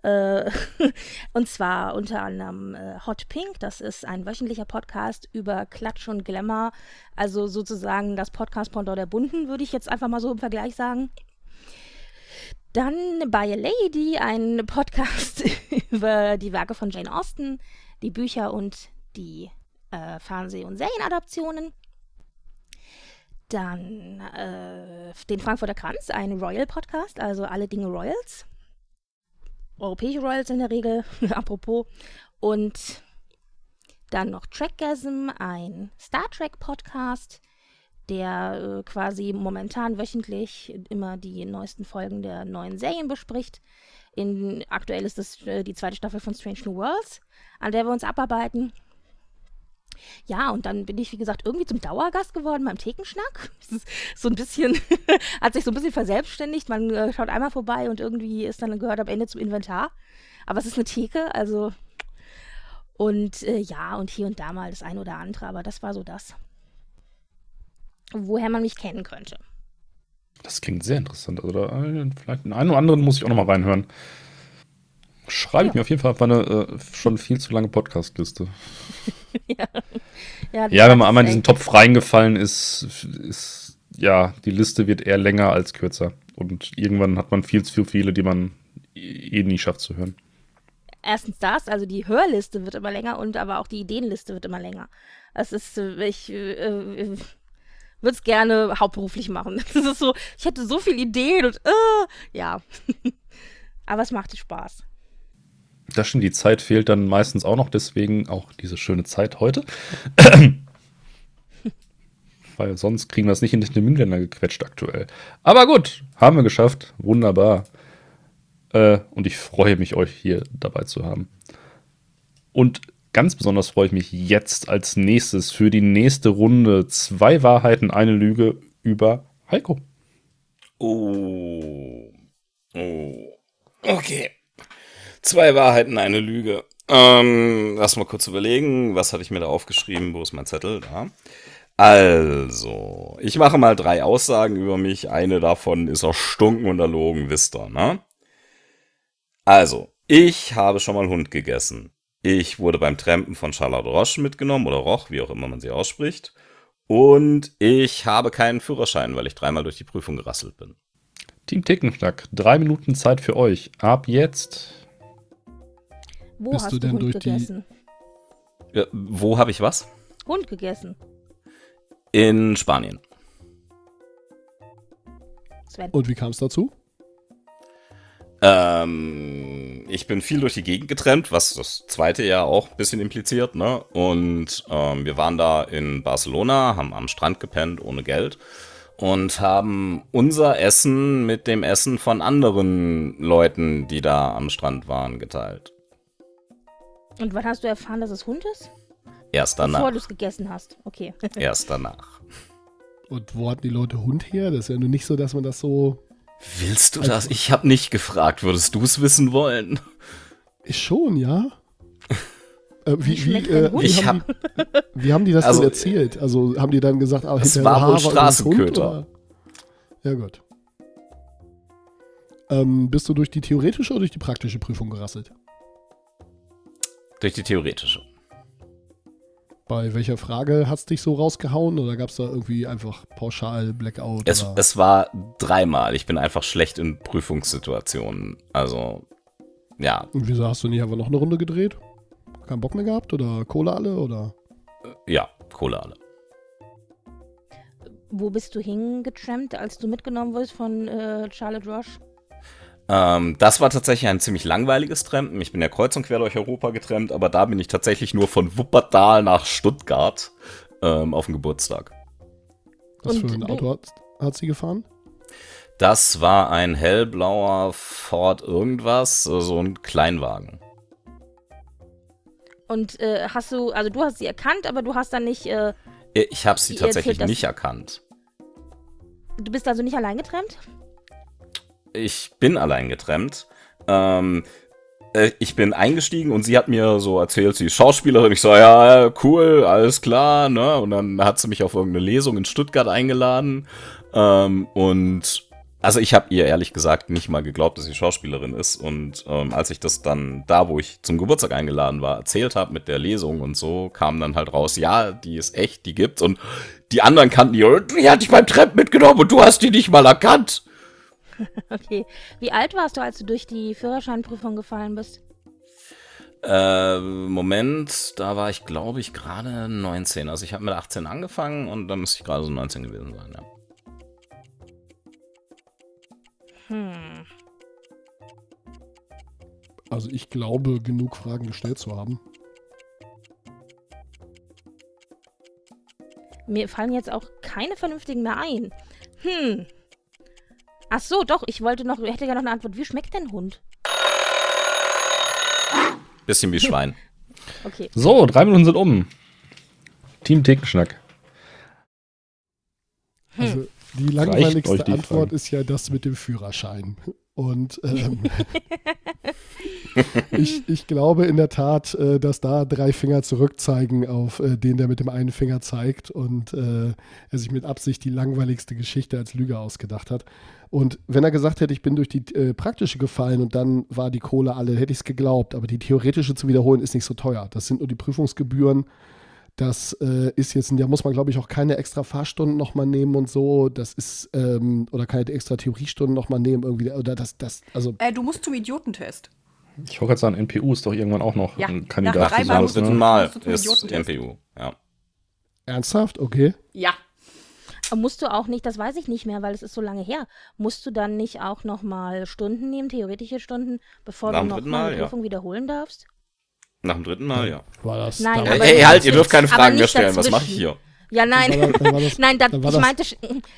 Äh, <laughs> und zwar unter anderem äh, Hot Pink. Das ist ein wöchentlicher Podcast über Klatsch und Glamour. Also sozusagen das Podcast-Pendant der Bunten, würde ich jetzt einfach mal so im Vergleich sagen. Dann By a Lady, ein Podcast <laughs> über die Werke von Jane Austen, die Bücher und die äh, Fernseh- und Serienadaptionen. Dann äh, den Frankfurter Kranz, ein Royal-Podcast, also alle Dinge Royals. Europäische Royals in der Regel, <laughs> apropos. Und dann noch Trackgasm, ein Star Trek-Podcast, der äh, quasi momentan wöchentlich immer die neuesten Folgen der neuen Serien bespricht. In, aktuell ist das äh, die zweite Staffel von Strange New Worlds, an der wir uns abarbeiten. Ja, und dann bin ich, wie gesagt, irgendwie zum Dauergast geworden beim Thekenschnack. <laughs> Das ist so ein bisschen, <laughs> hat sich so ein bisschen verselbstständigt. Man äh, schaut einmal vorbei und irgendwie ist dann gehört am Ende zum Inventar. Aber es ist eine Theke, also. Und äh, ja, und hier und da mal das eine oder andere, aber das war so das. Woher man mich kennen könnte. Das klingt sehr interessant. Da, äh, vielleicht den einen oder anderen muss ich auch noch mal reinhören. Schreibe ich Ja. mir auf jeden Fall auf meine äh, schon viel zu lange Podcast-Liste. <laughs> ja. Ja, Ja, wenn man einmal in diesen Topf reingefallen ist, ist, ja, die Liste wird eher länger als kürzer. Und irgendwann hat man viel zu viele, die man eh nie schafft zu hören. erstens das, also die Hörliste wird immer länger und aber auch die Ideenliste wird immer länger. Das ist, äh, ich äh, äh, würde es gerne hauptberuflich machen. <laughs> Das ist so, ich hätte so viele Ideen und äh, ja. <laughs> aber es macht Spaß. Das stimmt, die Zeit fehlt dann meistens auch noch, deswegen auch diese schöne Zeit heute. <laughs> Weil sonst kriegen wir es nicht in den Terminländer gequetscht aktuell. Aber gut, haben wir geschafft. Wunderbar. Äh, und ich freue mich, euch hier dabei zu haben. Und ganz besonders freue ich mich jetzt als nächstes für die nächste Runde zwei Wahrheiten, eine Lüge über Heiko. Oh. Oh. Okay. Zwei Wahrheiten, eine Lüge. Ähm, lass mal kurz überlegen, was hatte ich mir da aufgeschrieben? Wo ist mein Zettel? Da. Also, ich mache mal drei Aussagen über mich. Eine davon ist erstunken und erlogen, wisst ihr, ne? Also, ich habe schon mal Hund gegessen. Ich wurde beim Trampen von Charlotte Roche mitgenommen oder Roch, wie auch immer man sie ausspricht. Und ich habe keinen Führerschein, weil ich dreimal durch die Prüfung gerasselt bin. Team Tickenschnack, drei Minuten Zeit für euch. Ab jetzt. Wo Bist hast du denn Hund durch die- gegessen? Ja, wo habe ich was? Hund gegessen. In Spanien. Sven. Und wie kam es dazu? Ähm, ich bin viel durch die Gegend getrennt, was das zweite ja auch ein bisschen impliziert, ne? Und ähm, wir waren da in Barcelona, haben am Strand gepennt ohne Geld und haben unser Essen mit dem Essen von anderen Leuten, die da am Strand waren, geteilt. Und wann hast du erfahren, dass es Hund ist? Erst Bevor danach. du es gegessen hast. Okay. <laughs> Erst danach. Und wo hatten die Leute Hund her? Das ist ja nur nicht so, dass man das so Willst du das? Ich habe nicht gefragt. Würdest du es wissen wollen? Ich schon, ja. <laughs> Äh, wie, wie, äh, wie, Ich haben die, wie haben die das Also, denn erzählt? Also haben die dann gesagt, ah, es war wohl Straßenköter. oder? Ja, gut. Ähm, bist du durch die theoretische oder durch die praktische Prüfung gerasselt? Durch die theoretische. Bei welcher Frage hat es dich so rausgehauen oder gab es da irgendwie einfach pauschal Blackout? Es, oder? es war dreimal. Ich bin einfach schlecht in Prüfungssituationen. Also, ja, Und wieso hast du nicht einfach noch eine Runde gedreht? Keinen Bock mehr gehabt oder Kohle alle oder? ja, Kohle alle. Wo bist du hingetrampt, als du mitgenommen wurdest von äh, Charlotte Roche? Ähm, das war tatsächlich ein ziemlich langweiliges Trampen. Ich bin ja kreuz und quer durch Europa getrennt, aber da bin ich tatsächlich nur von Wuppertal nach Stuttgart ähm, auf den Geburtstag. Was Und für ein Auto hat, hat sie gefahren? Das war ein hellblauer Ford irgendwas, äh, so ein Kleinwagen. Und äh, hast du, also du hast sie erkannt, aber du hast dann nicht, äh, Ich habe sie tatsächlich erzählt nicht erkannt. du bist also nicht allein getrennt? Ich bin allein getrennt. Ähm, äh, ich bin eingestiegen und sie hat mir so erzählt, sie ist Schauspielerin. Ich so, ja, cool, alles klar, ne? Und dann hat sie mich auf irgendeine Lesung in Stuttgart eingeladen. Ähm, und also ich habe ihr ehrlich gesagt nicht mal geglaubt, dass sie Schauspielerin ist. Und ähm, als ich das dann da, wo ich zum Geburtstag eingeladen war, erzählt habe mit der Lesung und so, kam dann halt raus, ja, die ist echt, die gibt's. Und die anderen kannten die, "Oh, die hat dich beim Treppen mitgenommen und du hast die nicht mal erkannt. <laughs> Okay. Wie alt warst du, als du durch die Führerscheinprüfung gefallen bist? Äh, Moment, da war ich, glaube ich, gerade 19. Also ich habe mit 18 angefangen und dann müsste ich gerade so 19 gewesen sein, ja. Hm. Also ich glaube, genug Fragen gestellt zu haben. Mir fallen jetzt auch keine vernünftigen mehr ein. Hm. Ach so, doch, ich wollte noch, hätte ja noch eine Antwort. Wie schmeckt denn Hund? Bisschen wie Schwein. <laughs> Okay. So, drei Minuten sind um. Team Thekenschnack. Hm. Also die langweiligste die Antwort Fragen? ist ja das mit dem Führerschein. Und <laughs> ähm, ich, ich glaube in der Tat, äh, dass da drei Finger zurückzeigen auf äh, den, der mit dem einen Finger zeigt und äh, er sich mit Absicht die langweiligste Geschichte als Lüge ausgedacht hat. Und wenn er gesagt hätte, ich bin durch die äh, praktische gefallen und dann war die Kohle alle, hätte ich es geglaubt. Aber die theoretische zu wiederholen ist nicht so teuer. Das sind nur die Prüfungsgebühren. Das äh, ist jetzt, da muss man, glaube ich, auch keine extra Fahrstunden nochmal nehmen und so. Das ist, ähm, oder keine extra Theoriestunden nochmal nehmen irgendwie. Oder das, das, also, Äh, du musst zum Idiotentest. Ich wollte gerade sagen, NPU ist doch irgendwann auch noch Ja, ein nach Kandidat für dreimal sowas, musst du ne? Mal musst du zum ist. MPU, ja. ernsthaft? Okay. Ja. Musst du auch nicht, das weiß ich nicht mehr, weil es ist so lange her. Musst du dann nicht auch nochmal Stunden nehmen, theoretische Stunden, bevor Nach du dem noch dritten mal Mal, eine ja. Prüfung wiederholen darfst? Nach dem dritten Mal, ja. War das. Nein, aber Ey, nicht halt, ihr dürft keine dazwischen. Fragen mehr stellen. Was mache ich dazwischen. hier? Ja, nein. Das- <laughs> Nein, da, ich, meinte,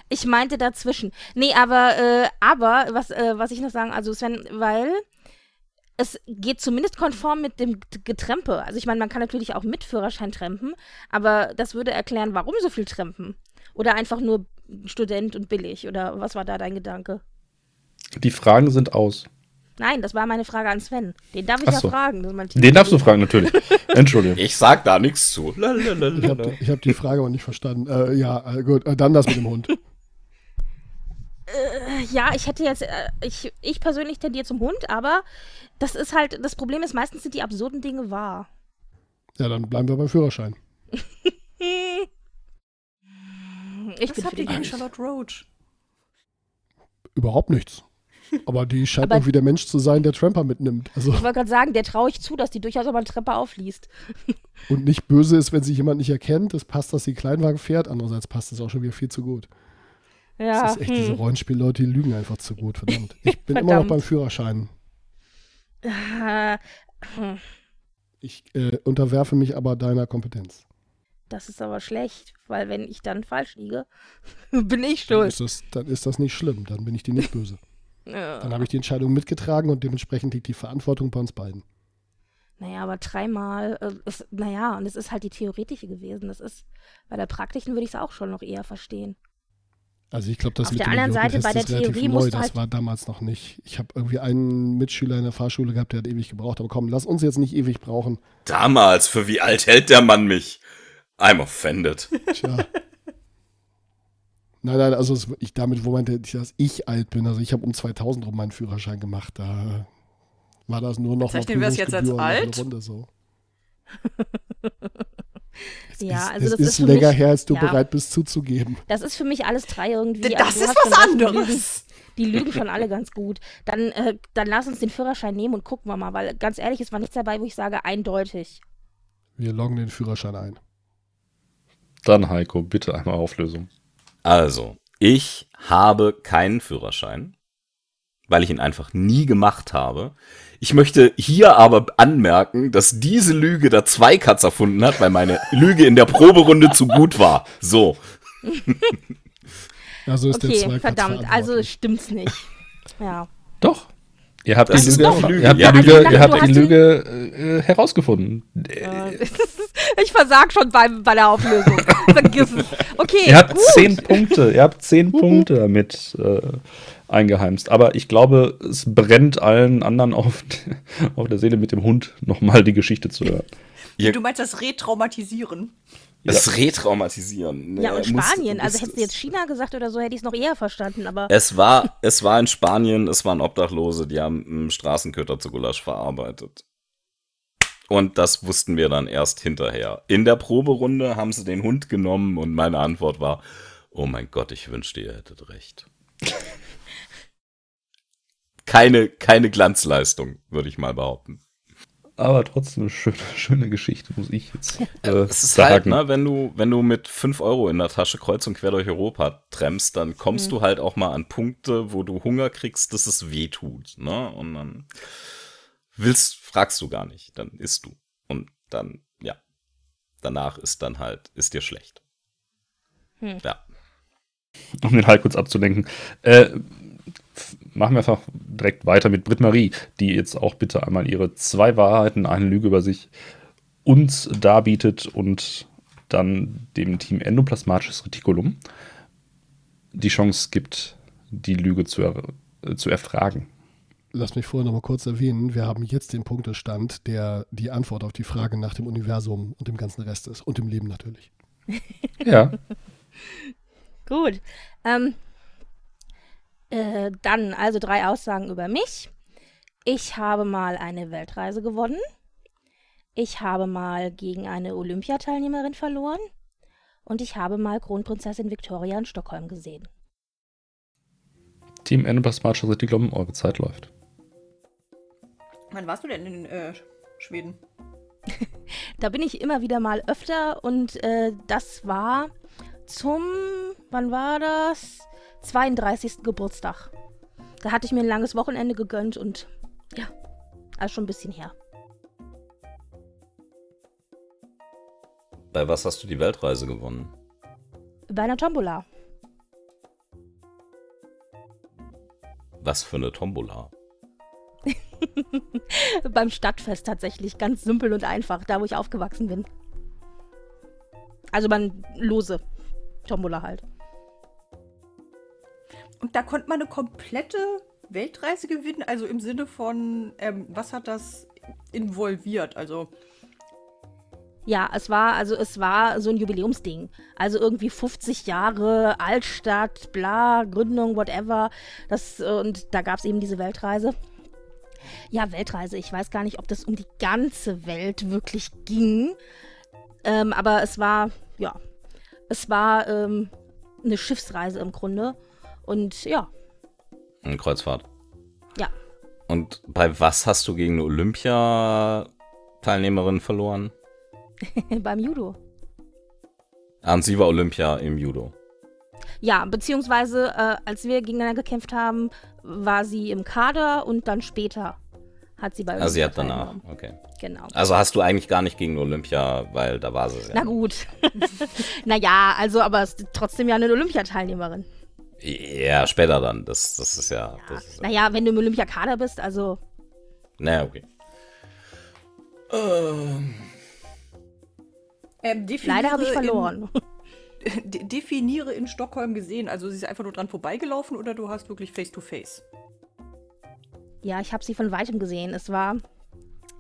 ich meinte dazwischen. Nee, aber, äh, aber was, äh, was ich noch sagen, also Sven, weil es geht zumindest konform mit dem Getrempe. Also ich meine, man kann natürlich auch mit Führerschein trampen, aber das würde erklären, warum so viel trampen. Oder einfach nur Student und billig. Oder was war da dein Gedanke? Die Fragen sind aus. Nein, das war meine Frage an Sven. Den darf ich Ach ja so. fragen. Das ist mein Den darfst du fragen, natürlich. <laughs> Entschuldigung. Ich sag da nichts zu. ich habe ich hab die Frage aber nicht verstanden. Äh, ja, äh, gut. Äh, dann das mit dem Hund. Ja, ich hätte jetzt, äh, ich, ich persönlich tendiere zum Hund, aber das ist halt, das Problem ist, meistens sind die absurden Dinge wahr. Ja, dann bleiben wir beim Führerschein. <laughs> Hm. Ich Was habt ihr gegen. Charlotte Roach? Überhaupt nichts. <laughs> Aber die scheint Aber- irgendwie der Mensch zu sein, der Tramper mitnimmt. Also, Ich wollte gerade sagen, der traue ich zu, dass die durchaus auch mal eine Treppe aufliest. <laughs> und nicht böse ist, wenn sich jemand nicht erkennt. Es passt, dass sie Kleinwagen fährt. Andererseits passt es auch schon wieder viel zu gut. Ja, das ist echt, diese hm. Rollenspielleute, die lügen einfach zu gut, verdammt. Ich bin immer noch Verdammt. beim Führerschein. Äh, hm. Ich äh, unterwerfe mich aber deiner Kompetenz. Das ist aber schlecht, weil wenn ich dann falsch liege, <laughs> bin ich Dann schuld. ist, das, dann ist das nicht schlimm. Dann bin ich dir nicht <laughs> böse. Ja. Dann habe ich die Entscheidung mitgetragen und dementsprechend liegt die Verantwortung bei uns beiden. Naja, aber dreimal, äh, ist, naja, und es ist halt die theoretische gewesen. Das ist, bei der praktischen würde ich es auch schon noch eher verstehen. Also ich glaube, das Auf mit der dem anderen Seite, bei der Theorie neu. musst du Das halt- war damals noch nicht. Ich habe irgendwie einen Mitschüler in der Fahrschule gehabt, der hat ewig gebraucht. Aber komm, lass uns jetzt nicht ewig brauchen. Damals, für wie alt hält der Mann mich? I'm offended. Tja. Nein, nein, also es, ich, damit, wo meinte ich, dass ich alt bin. Also ich habe um 2000 rum meinen Führerschein gemacht. Da war das nur noch Bezeichnen wir es jetzt als alt? Runde so. <laughs> Es Ja, ist, also es das ist, ist für länger mich- her, als du ja. bereit bist zuzugeben. Das ist für mich alles drei irgendwie. Das ist was recht, Die lügen, anderes. die lügen schon alle ganz gut. Dann, äh, dann lass uns den Führerschein nehmen und gucken wir mal, weil ganz ehrlich, es war nichts dabei, wo ich sage, eindeutig. Wir loggen den Führerschein ein. Dann, Heiko, bitte einmal Auflösung. Also, ich habe keinen Führerschein, weil ich ihn einfach nie gemacht habe. Ich möchte hier aber anmerken, dass diese Lüge der Zweikatz erfunden hat, weil meine Lüge in der Proberunde zu gut war. So. Also ist der Okay, Zweikatz verdammt, also stimmt's nicht. Ja. Doch. Ihr habt Das die Lüge, doch Lüge. ihr habt Ja, die Lüge, ihr habt die Lüge äh, herausgefunden. Äh, <laughs> ich versag schon beim, bei der Auflösung. <laughs> Vergiss es. Okay, Ihr habt gut. zehn Punkte, ihr habt zehn Punkte damit äh, eingeheimst. Aber ich glaube, es brennt allen anderen auf, <laughs> auf der Seele mit dem Hund nochmal die Geschichte zu hören. Du meinst das Retraumatisieren? Das Retraumatisieren. Ja, und Nee, muss- Spanien. Also hättest du jetzt China gesagt oder so, hätte ich es noch eher verstanden. Aber Es war, es war in Spanien, es waren Obdachlose, die haben einen Straßenköter zu Gulasch verarbeitet. Und das wussten wir dann erst hinterher. In der Proberunde haben sie den Hund genommen und meine Antwort war, oh mein Gott, ich wünschte, ihr hättet recht. <laughs> keine, keine Glanzleistung, würde ich mal behaupten. Aber trotzdem eine schöne, <laughs> schöne Geschichte, muss ich jetzt äh, Es ist sagen. halt, ne, wenn du, wenn du mit 5 Euro in der Tasche kreuz und quer durch Europa tremmst, dann kommst Mhm. du halt auch mal an Punkte, wo du Hunger kriegst, dass es weh tut, ne? Und dann willst, fragst du gar nicht, dann isst du. Und dann, ja. Danach ist dann halt, ist dir schlecht. Hm. Ja. um den Halt kurz abzulenken. Äh, machen wir einfach direkt weiter mit Britt Marie, die jetzt auch bitte einmal ihre zwei Wahrheiten, eine Lüge über sich uns darbietet und dann dem Team Endoplasmatisches Retikulum die Chance gibt, die Lüge zu, er zu erfragen. Lass mich vorher noch mal kurz erwähnen, wir haben jetzt den Punktestand, der die Antwort auf die Frage nach dem Universum und dem ganzen Rest ist. Und dem Leben natürlich. Ja, <laughs> Gut. Ähm, äh, dann also drei Aussagen über mich. Ich habe mal eine Weltreise gewonnen. Ich habe mal gegen eine Olympiateilnehmerin verloren. Und ich habe mal Kronprinzessin Victoria in Stockholm gesehen. Team Endoplasmatisches Retikulum, eure Zeit läuft. Wann warst du denn in äh, Schweden? <laughs> Da bin ich immer wieder mal öfter und äh, das war zum, wann war das? 32. Geburtstag. Da hatte ich mir ein langes Wochenende gegönnt und ja, also schon ein bisschen her. Bei was hast du die Weltreise gewonnen? Bei einer Tombola. Was für eine Tombola? <laughs> Beim Stadtfest tatsächlich. Ganz simpel und einfach, da wo ich aufgewachsen bin. Also man lose Tombola halt. Und da konnte man eine komplette Weltreise gewinnen, also im Sinne von, ähm, was hat das involviert? Also, Ja, es war, also es war so ein Jubiläumsding. Also irgendwie 50 Jahre Altstadt, bla, Gründung, whatever. Das, und da gab es eben diese Weltreise. Ja, Weltreise. Ich weiß gar nicht, ob das um die ganze Welt wirklich ging. Ähm, aber es war, ja, es war ähm, eine Schiffsreise im Grunde. Und ja, Eine Kreuzfahrt. ja. Und bei was hast du gegen eine Olympiateilnehmerin verloren? <laughs> beim Judo. Ah, und sie war Olympia im Judo. Ja, beziehungsweise äh, als wir gegeneinander gekämpft haben, war sie im Kader und dann später hat sie bei Also sie hat Olympia danach, okay. Genau. Also hast du eigentlich gar nicht gegen Olympia, weil da war sie ja. Na gut. <laughs> naja, also, aber trotzdem ja eine Olympiateilnehmerin. Ja, später dann. Das, das ist ja. Das ist ja Naja, wenn du im Olympiakader bist, also. naja, okay. Ähm, ähm, definiere Leider habe ich in- verloren. <laughs> de definiere in Stockholm gesehen. Also sie ist einfach nur dran vorbeigelaufen oder du hast wirklich Face-to-Face? Ja, ich habe sie von weitem gesehen. Es war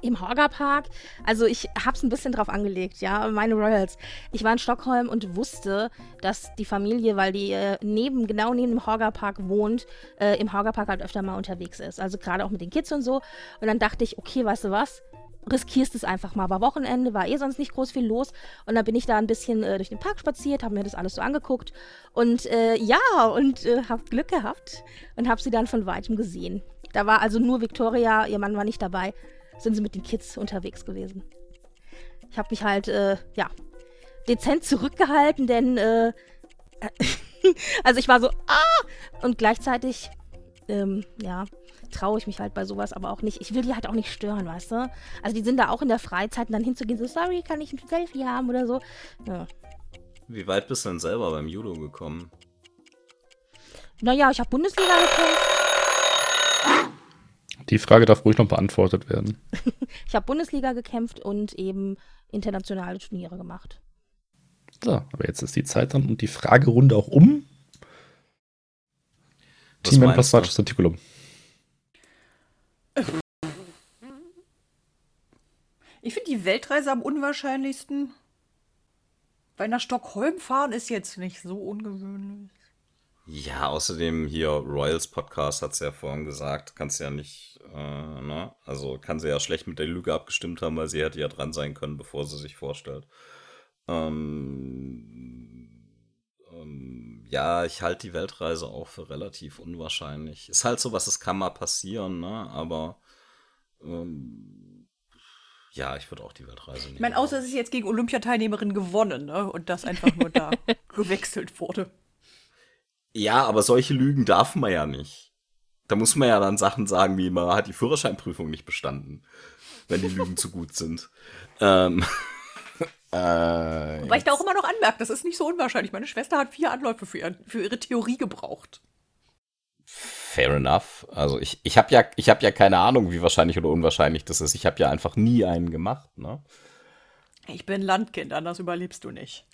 im Horga Park. Also ich habe es ein bisschen drauf angelegt, ja, meine Royals. Ich war in Stockholm und wusste, dass die Familie, weil die äh, neben, genau neben dem Horga Park wohnt, äh, im Horga Park halt öfter mal unterwegs ist. Also gerade auch mit den Kids und so. Und dann dachte ich, okay, weißt du was? riskierst es einfach mal. War Wochenende, war eh sonst nicht groß viel los. Und dann bin ich da ein bisschen äh, durch den Park spaziert, habe mir das alles so angeguckt. Und äh, ja, und äh, habe Glück gehabt und habe sie dann von weitem gesehen. Da war also nur Victoria, ihr Mann war nicht dabei, sind sie mit den Kids unterwegs gewesen. Ich habe mich halt, äh, ja, dezent zurückgehalten, denn, äh, <laughs> also ich war so, ah! Und gleichzeitig, ähm, ja, traue ich mich halt bei sowas aber auch nicht. Ich will die halt auch nicht stören, weißt du? Also die sind da auch in der Freizeit und dann hinzugehen, so, sorry, kann ich ein Selfie haben oder so. Ja. Wie weit bist du denn selber beim Judo gekommen? Naja, ich habe Bundesliga gekämpft. Die Frage darf ruhig noch beantwortet werden. <laughs> ich habe Bundesliga gekämpft und eben internationale Turniere gemacht. So, aber jetzt ist die Zeit dran und die Fragerunde auch um. Was Team du? Matches Articulum. Ich finde die Weltreise am unwahrscheinlichsten. Weil nach Stockholm fahren ist jetzt nicht so ungewöhnlich. Ja, außerdem hier Royals Podcast hat's ja vorhin gesagt, kannst ja nicht, äh, ne? Also kann sie ja schlecht mit der Lüge abgestimmt haben, weil sie hätte ja dran sein können, bevor sie sich vorstellt. Ähm, ähm, ja, ich halte die Weltreise auch für relativ unwahrscheinlich. Ist halt so was, es kann mal passieren, ne? Aber ähm, ja, ich würde auch die Weltreise nehmen. Ich meine, außer es ist jetzt gegen Olympiateilnehmerin gewonnen, ne? Und das einfach nur da <laughs> gewechselt wurde. Ja, aber solche Lügen darf man ja nicht. Da muss man ja dann Sachen sagen, wie man hat die Führerscheinprüfung nicht bestanden, wenn die Lügen zu gut sind. Ähm, <laughs> äh, Wobei ich da auch immer noch anmerke, das ist nicht so unwahrscheinlich. Meine Schwester hat vier Anläufe für, ihr, für ihre Theorie gebraucht. fair enough. Also ich, ich habe ja, ich hab ja keine Ahnung, wie wahrscheinlich oder unwahrscheinlich das ist. Ich habe ja einfach nie einen gemacht. Ne? Ich bin Landkind, anders überlebst du nicht.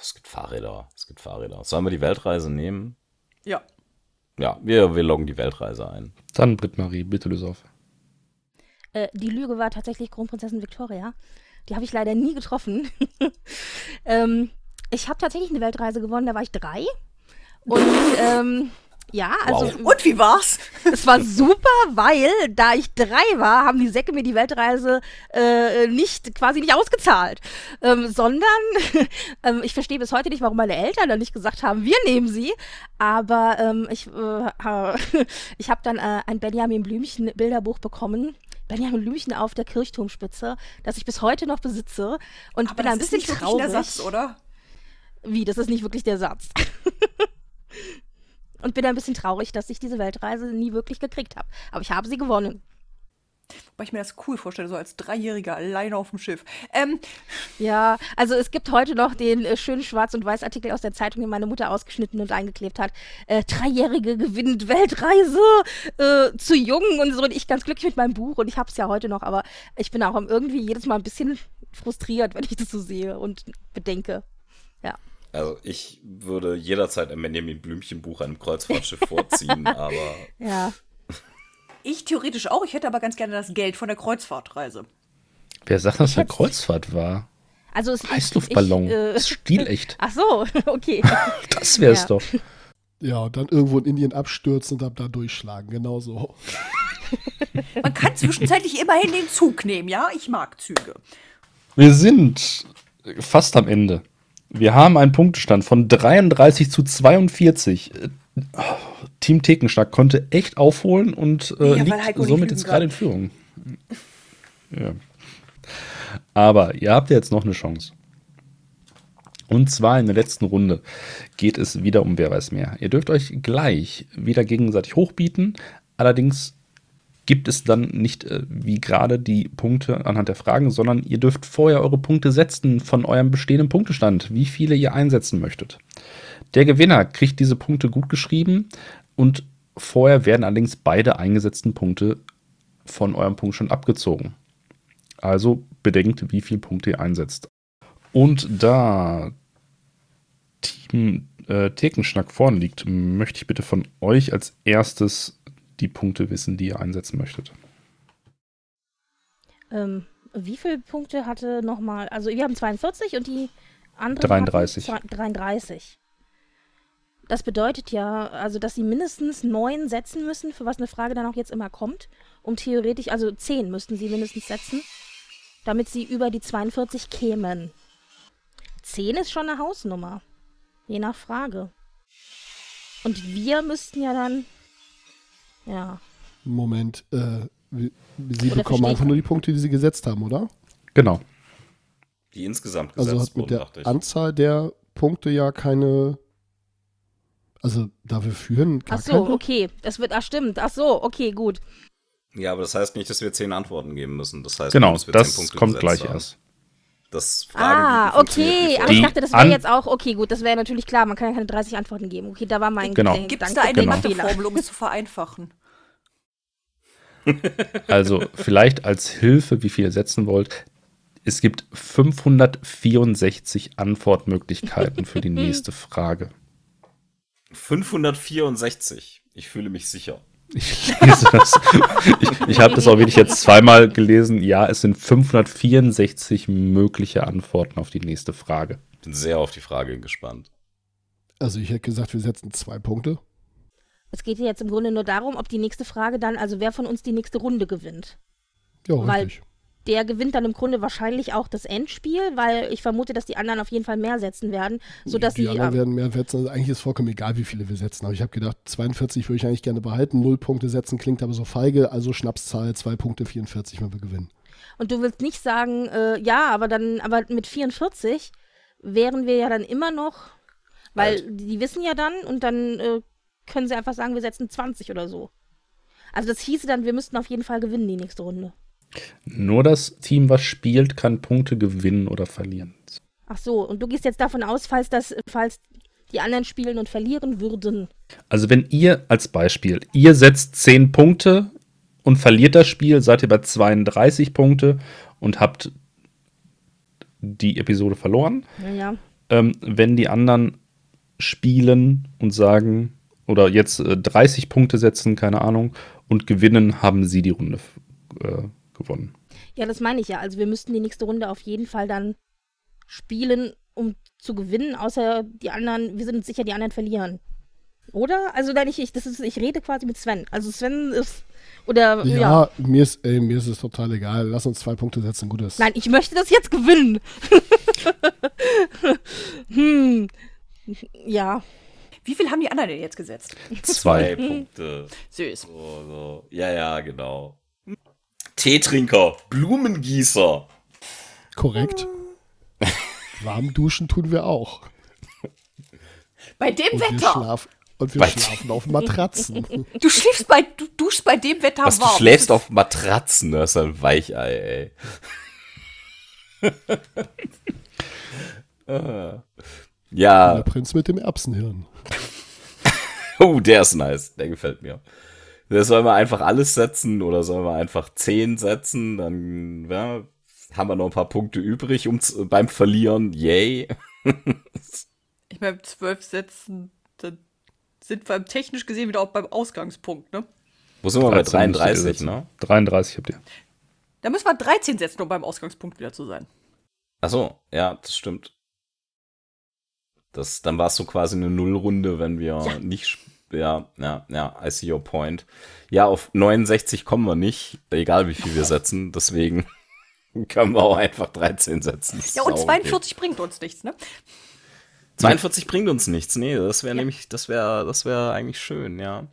Es gibt Fahrräder, es gibt Fahrräder. Sollen wir die Weltreise nehmen? Ja. Ja, wir, wir loggen die Weltreise ein. Dann Britt-Marie, bitte löse auf. Äh, die Lüge war tatsächlich Kronprinzessin Victoria. Die habe ich leider nie getroffen. <laughs> ähm, ich habe tatsächlich eine Weltreise gewonnen, da war ich drei. Und ähm, ja, also Und wie war's? es war super, weil da ich drei war, haben die Säcke mir die Weltreise äh, nicht quasi nicht ausgezahlt, ähm, sondern <laughs> ähm, ich verstehe bis heute nicht, warum meine Eltern dann nicht gesagt haben, wir nehmen sie. Aber ähm, ich, äh, <laughs> ich habe dann äh, ein Benjamin Blümchen Bilderbuch bekommen. Benjamin Blümchen auf der Kirchturmspitze, das ich bis heute noch besitze und bin ein das ist bisschen nicht wirklich traurig. ein Ersatz, oder? Wie, das ist nicht wirklich der Satz. <laughs> und bin ein bisschen traurig, dass ich diese Weltreise nie wirklich gekriegt habe. Aber ich habe sie gewonnen. Weil ich mir das cool vorstelle, so als Dreijähriger alleine auf dem Schiff. Ähm, Ja, also es gibt heute noch den äh, schönen Schwarz- und Weiß-Artikel aus der Zeitung, den meine Mutter ausgeschnitten und eingeklebt hat. Äh, Dreijährige gewinnt Weltreise äh, zu jung und so. Und ich ganz glücklich mit meinem Buch und ich habe es ja heute noch, aber ich bin auch irgendwie jedes Mal ein bisschen frustriert, wenn ich das so sehe und bedenke. Ja. Also ich würde jederzeit ein Benjamin Blümchen Buch einem Kreuzfahrtschiff vorziehen, <laughs> aber Ja. ich theoretisch auch, ich hätte aber ganz gerne das Geld von der Kreuzfahrtreise. Wer sagt, dass es eine Kreuzfahrt war? Also es Heißluftballon. Ich, äh, ist stilecht. <laughs> Ach so, okay. <laughs> Das wär's Ja. doch. Ja, und dann irgendwo in Indien abstürzen und ab da durchschlagen. Genau so. Man kann zwischenzeitlich immerhin den Zug nehmen, ja? Ich mag Züge. Wir sind fast am Ende. Wir haben einen Punktestand von 33 zu 42. Äh, Team Thekenschnack konnte echt aufholen und äh, Ja, liegt Heiko somit jetzt gerade in Führung. Ja. Aber ihr habt jetzt noch eine Chance. Und zwar in der letzten Runde geht es wieder um Wer weiß mehr. Ihr dürft euch gleich wieder gegenseitig hochbieten. Allerdings gibt es dann nicht äh, wie gerade die Punkte anhand der Fragen, sondern ihr dürft vorher eure Punkte setzen von eurem bestehenden Punktestand, wie viele ihr einsetzen möchtet. Der Gewinner kriegt diese Punkte gut geschrieben und vorher werden allerdings beide eingesetzten Punkte von eurem Punktstand abgezogen. Also bedenkt, wie viele Punkte ihr einsetzt. Und da Team äh, Thekenschnack vorn liegt, möchte ich bitte von euch als erstes die Punkte wissen, die ihr einsetzen möchtet. Ähm, wie viele Punkte hatte nochmal? Also wir haben 42 und die anderen 33. hatten zwei- 33. Das bedeutet ja, also dass sie mindestens neun setzen müssen, für was eine Frage dann auch jetzt immer kommt. Um theoretisch, also 10 müssten sie mindestens setzen, damit sie über die 42 kämen. 10 ist schon eine Hausnummer. Je nach Frage. Und wir müssten ja dann. Ja. Moment, äh, wir- Sie Oder bekommen einfach nur die Punkte, die Sie gesetzt haben, oder? Genau. Die insgesamt gesetzt Also hat mit wurden, der. Anzahl der Punkte ja keine. Also dafür führen gar Ach so, keine. okay. Das wird, ach stimmt. Ach so, okay, gut. Ja, aber das heißt nicht, dass wir zehn Antworten geben müssen. Das heißt, Genau, nur, dass wir zehn das Punkte kommt gleich haben. erst. Das Fragen Ah, okay. Aber ich dachte, das wäre jetzt auch, okay, gut, das wäre natürlich klar. Man kann ja keine 30 Antworten geben. Okay, da war mein Genau. Gedanke- Gibt es da eine Genau. Matheformel, um es zu vereinfachen? <laughs> Also vielleicht als Hilfe, wie viel ihr setzen wollt. Es gibt 564 Antwortmöglichkeiten für die <laughs> nächste Frage. 564. Ich fühle mich sicher. Ich lese das. Ich, ich habe das auch wirklich jetzt zweimal gelesen. Ja, es sind 564 mögliche Antworten auf die nächste Frage. Bin sehr auf die Frage gespannt. Also ich hätte gesagt, wir setzen zwei Punkte. Es geht hier jetzt im Grunde nur darum, ob die nächste Frage dann, also wer von uns die nächste Runde gewinnt. Ja, Weil- richtig. Der gewinnt dann im Grunde wahrscheinlich auch das Endspiel, weil ich vermute, dass die anderen auf jeden Fall mehr setzen werden, sodass die sie. anderen ähm, werden mehr setzen. Also eigentlich ist vollkommen egal, wie viele wir setzen. Aber ich habe gedacht, 42 würde ich eigentlich gerne behalten. Null Punkte setzen klingt aber so feige. Also Schnapszahl, zwei Punkte, 44, wenn wir gewinnen. Und du willst nicht sagen, äh, ja, aber dann, aber mit 44 wären wir ja dann immer noch, weil Alt. die wissen ja dann und dann äh, können sie einfach sagen, wir setzen 20 oder so. Also das hieße dann, wir müssten auf jeden Fall gewinnen die nächste Runde. Nur das Team, was spielt, kann Punkte gewinnen oder verlieren. Ach so, und du gehst jetzt davon aus, falls das, falls die anderen spielen und verlieren würden. Also wenn ihr als Beispiel, ihr setzt 10 Punkte und verliert das Spiel, seid ihr bei 32 Punkte und habt die Episode verloren. Ja, ähm, wenn die anderen spielen und sagen, oder jetzt äh, 30 Punkte setzen, keine Ahnung, und gewinnen, haben sie die Runde äh, gewonnen. Ja, das meine ich ja. Also wir müssten die nächste Runde auf jeden Fall dann spielen, um zu gewinnen, außer die anderen, wir sind uns sicher, die anderen verlieren. Oder? Also nein, ich, ich, das ist, ich rede quasi mit Sven. Also Sven ist. Oder Ja, ja. Mir, ist, ey, mir ist es total egal. Lass uns zwei Punkte setzen, gut ist. Nein, ich möchte das jetzt gewinnen. <laughs> hm. Ja. Wie viel haben die anderen denn jetzt gesetzt? Zwei. <laughs> Punkte. Süß. So, so. Ja, ja, genau. Teetrinker, Blumengießer. Korrekt. <laughs> Warm duschen tun wir auch. Bei dem Und wir, Wetter. schlaf und wir Bei- schlafen auf Matratzen. <laughs> Du schläfst bei, du duschst bei dem Wetter Was, du warm. schläfst auf Matratzen, das ist ein Weichei, ey. <laughs> Ah. Der ja, Prinz mit dem Erbsenhirn. oh, der ist nice, der gefällt mir. Das sollen wir einfach alles setzen oder sollen wir einfach 10 setzen, dann ja, haben wir noch ein paar Punkte übrig um, beim Verlieren, yay. <laughs> Ich meine, zwölf Sätzen, dann sind wir technisch gesehen wieder auch beim Ausgangspunkt, ne? Wo sind wir bei 13 müsst ihr 33, setzen. ne? 33 habt ihr. Da müssen wir 13 setzen, um beim Ausgangspunkt wieder zu sein. Ach so, ja, das stimmt. Das, dann war es so quasi eine Nullrunde, wenn wir Ja. nicht. Ja, ja, ja, I see your point. Ja, auf 69 kommen wir nicht, egal wie viel wir setzen, deswegen <laughs> können wir auch einfach 13 setzen. Das Ja, und auch 42 bringt uns nichts, ne? Okay. 42 bringt uns nichts, nee, das wäre Ja. nämlich, das wäre, das wäre eigentlich schön, ja.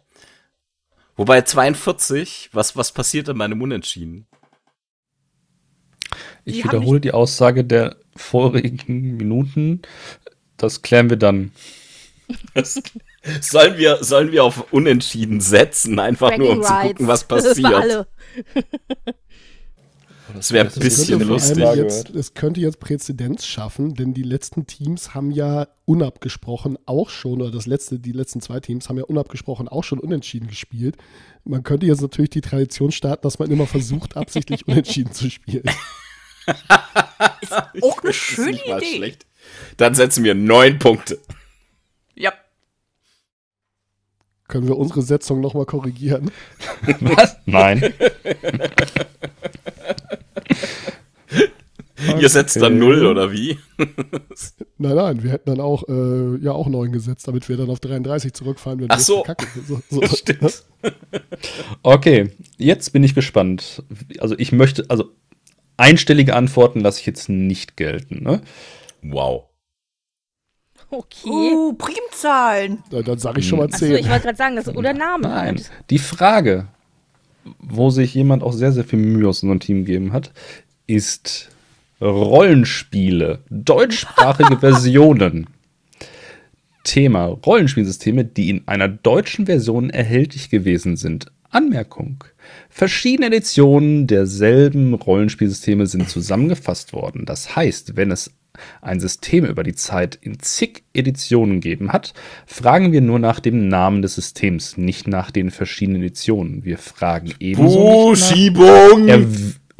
Wobei 42, was, was passiert denn bei einem Unentschieden? Ich Die wiederhole die Aussage der <laughs> vorigen Minuten. Das klären wir dann. <laughs> Das, sollen, wir, sollen wir auf Unentschieden setzen, einfach nur um zu Bragging gucken, was <laughs> passiert? alle. Das wäre ein bisschen lustig. jetzt, es könnte jetzt Präzedenz schaffen, denn die letzten Teams haben ja unabgesprochen auch schon, oder das letzte, die letzten zwei Teams haben ja unabgesprochen auch schon unentschieden gespielt. Man könnte jetzt natürlich die Tradition starten, dass man immer versucht, <laughs> absichtlich unentschieden zu spielen. <laughs> Auch eine Das schöne ist nicht mal Idee. schlecht. Dann setzen wir neun Punkte. Ja. Können wir unsere Setzung nochmal korrigieren? <laughs> Was? Nein. <laughs> Ihr setzt dann Okay. null, oder wie? <laughs> Nein, nein, wir hätten dann auch, äh, ja, auch 9 gesetzt, damit wir dann auf 33 zurückfahren, wenn Ach so. So, so. Stimmt. Okay, jetzt bin ich gespannt. Also ich möchte, also einstellige Antworten lasse ich jetzt nicht gelten. Ne? Wow. Okay. Uh, Primzahlen. Dann, dann sage ich schon mal Achso, 10. ich wollte gerade sagen, das oder Name. Nein. Die Frage, wo sich jemand auch sehr, sehr viel Mühe aus unserem Team gegeben hat, ist Rollenspiele, deutschsprachige <laughs> Versionen. Thema Rollenspielsysteme, die in einer deutschen Version erhältlich gewesen sind. Anmerkung. Verschiedene Editionen derselben Rollenspielsysteme sind zusammengefasst worden. Das heißt, wenn es ein System über die Zeit in zig Editionen gegeben hat, fragen wir nur nach dem Namen des Systems, nicht nach den verschiedenen Editionen. Wir fragen ebenso nicht nach Schiebung! er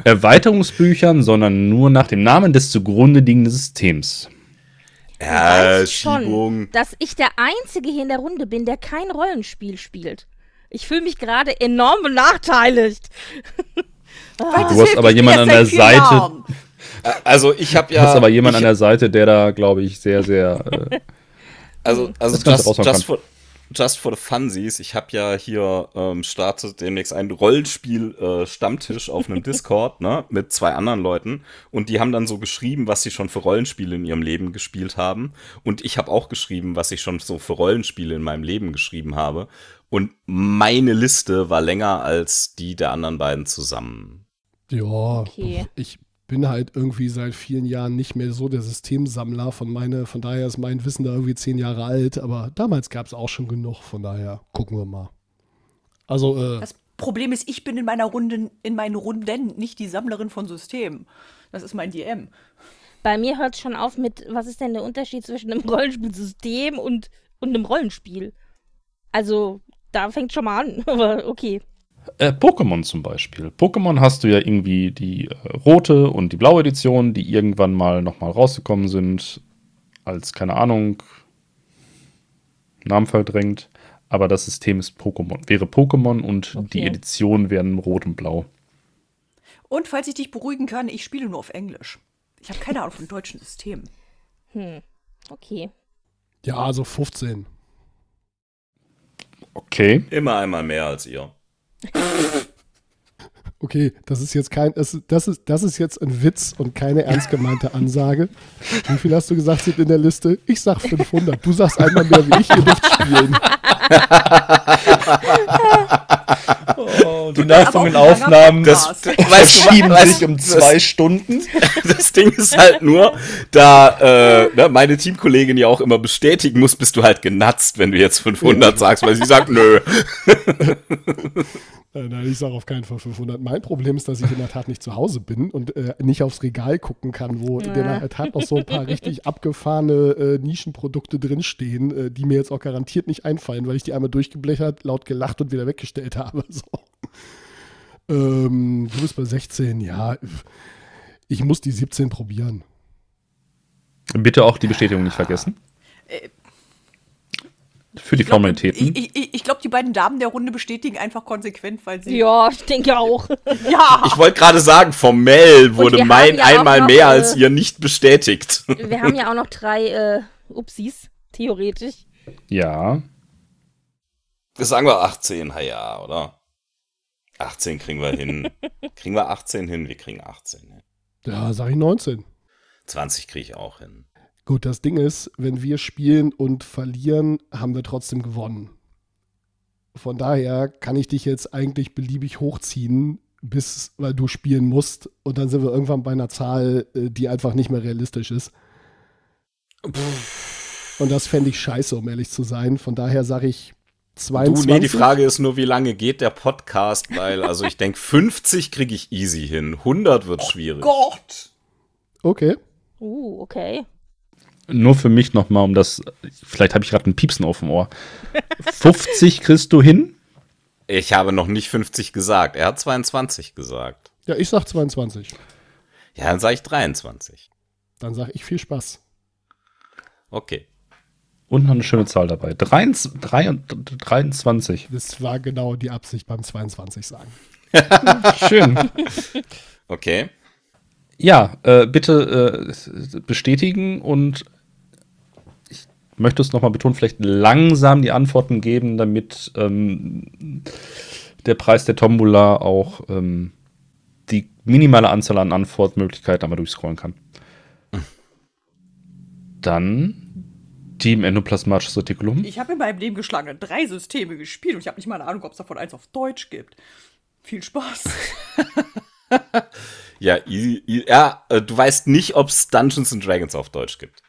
Erweiterungsbüchern, sondern nur nach dem Namen des zugrunde liegenden Systems. Ja, weiß schon, Schiebung. dass ich der Einzige hier in der Runde bin, der kein Rollenspiel spielt. Ich fühle mich gerade enorm benachteiligt. <laughs> Du hast aber mir jemand erst an der Seite. Jahren. Also ich habe Du ja. hast aber jemand an der Seite, der da, glaube ich, sehr, sehr. Äh, Also, also du just, just, for, just for the funsies, ich habe ja hier ähm, startet demnächst ein Rollenspiel-Stammtisch auf einem Discord, ne, mit zwei anderen Leuten. Und die haben dann so geschrieben, was sie schon für Rollenspiele in ihrem Leben gespielt haben. Und ich habe auch geschrieben, was ich schon so für Rollenspiele in meinem Leben geschrieben habe. Und meine Liste war länger als die der anderen beiden zusammen. Ja, Okay. ich bin halt irgendwie seit vielen Jahren nicht mehr so der Systemsammler. Von, meine, von daher ist mein Wissen da irgendwie zehn Jahre alt. Aber damals gab es auch schon genug. Von daher gucken wir mal. Also, äh, Das Problem ist, ich bin in meiner Runde, in meinen Runden nicht die Sammlerin von Systemen. Das ist mein DM. Bei mir hört es schon auf mit, was ist denn der Unterschied zwischen einem Rollenspielsystem und, und einem Rollenspiel? Also, da fängt schon mal an, <laughs> aber okay. Äh, Pokémon zum Beispiel. Pokémon hast du ja irgendwie die äh, rote und die blaue Edition, die irgendwann mal nochmal rausgekommen sind, als, keine Ahnung, Namen verdrängt. Aber das System ist Pokémon, wäre Pokémon und die Okay. Editionen wären rot und blau. Und falls ich dich beruhigen kann, ich spiele nur auf Englisch. Ich habe keine Ahnung von deutschen Systemen. Hm. Okay. ja, also 15. Okay. Immer einmal mehr als ihr. <laughs> Okay, das ist jetzt kein, das, das, ist, das ist jetzt ein Witz und keine ernst gemeinte Ansage. Wie viel hast du gesagt sind in der Liste? Ich sag 500. Du sagst einmal mehr wie ich, ihr dürft spielen. Oh, die ein langer Das, schieben sich um das- zwei Stunden. Das Ding ist halt nur, da äh, ne, meine Teamkollegin ja auch immer bestätigen muss, bist du halt genatzt, wenn du jetzt 500 sagst, weil sie sagt, nö. Äh, nein, ich sage auf keinen Fall 500. Mein Problem ist, dass ich in der Tat nicht zu Hause bin und äh, nicht aufs Regal gucken kann, wo in der Tat noch so ein paar richtig abgefahrene äh, Nischenprodukte drinstehen, äh, die mir jetzt auch garantiert nicht einfallen, weil ich die einmal durchgeblechert, laut gelacht und wieder weggestellt <laughs> habe. So. Ähm, du bist bei 16, ja. Ich muss die 17 probieren. Bitte auch die Bestätigung nicht vergessen. Für die Ich glaub, Formalitäten. Ich, ich, ich glaube, die beiden Damen der Runde bestätigen einfach konsequent, weil sie. Ja, ich denke auch. <laughs> Ja. Ich wollte gerade sagen, formell wurde mein ja einmal noch, mehr äh, als ihr nicht bestätigt. Wir haben ja auch noch drei äh, Upsis, theoretisch. Ja. Sagen wir 18, ha ja, oder? 18 kriegen wir hin. <laughs> Kriegen wir 18 hin? Wir kriegen 18 hin. Ja, sag ich 19. 20 kriege ich auch hin. Gut, das Ding ist, wenn wir spielen und verlieren, haben wir trotzdem gewonnen. Von daher kann ich dich jetzt eigentlich beliebig hochziehen, bis, weil du spielen musst. Und dann sind wir irgendwann bei einer Zahl, äh, die einfach nicht mehr realistisch ist. Und das fände ich scheiße, um ehrlich zu sein. Von daher sage ich Du, 22. nee, die Frage ist nur, wie lange geht der Podcast? Weil, also ich denke, 50 kriege ich easy hin. 100 wird schwierig. Gott. Okay. Uh, okay. Nur für mich nochmal, um das. Vielleicht habe ich gerade ein Piepsen auf dem Ohr. <laughs> 50 kriegst du hin? Ich habe noch nicht 50 gesagt. Er hat 22 gesagt. Ja, ich sag 22. Ja, dann sage ich 23. Dann sage ich viel Spaß. Okay. Und noch eine schöne Zahl dabei. 23. 23. Das war genau die Absicht beim 22 sagen. <laughs> Schön. Okay. Ja, äh, bitte äh, bestätigen und ich möchte es nochmal betonen, vielleicht langsam die Antworten geben, damit ähm, der Preis der Tombola auch ähm, die minimale Anzahl an Antwortmöglichkeiten einmal durchscrollen kann. Dann Team Endoplasmatisches Retikulum. Ich habe in meinem Leben geschlagene drei Systeme gespielt und ich habe nicht mal eine Ahnung, ob es davon eins auf Deutsch gibt. Viel Spaß. <laughs> Ja, ja äh, du weißt nicht, ob es Dungeons and Dragons auf Deutsch gibt.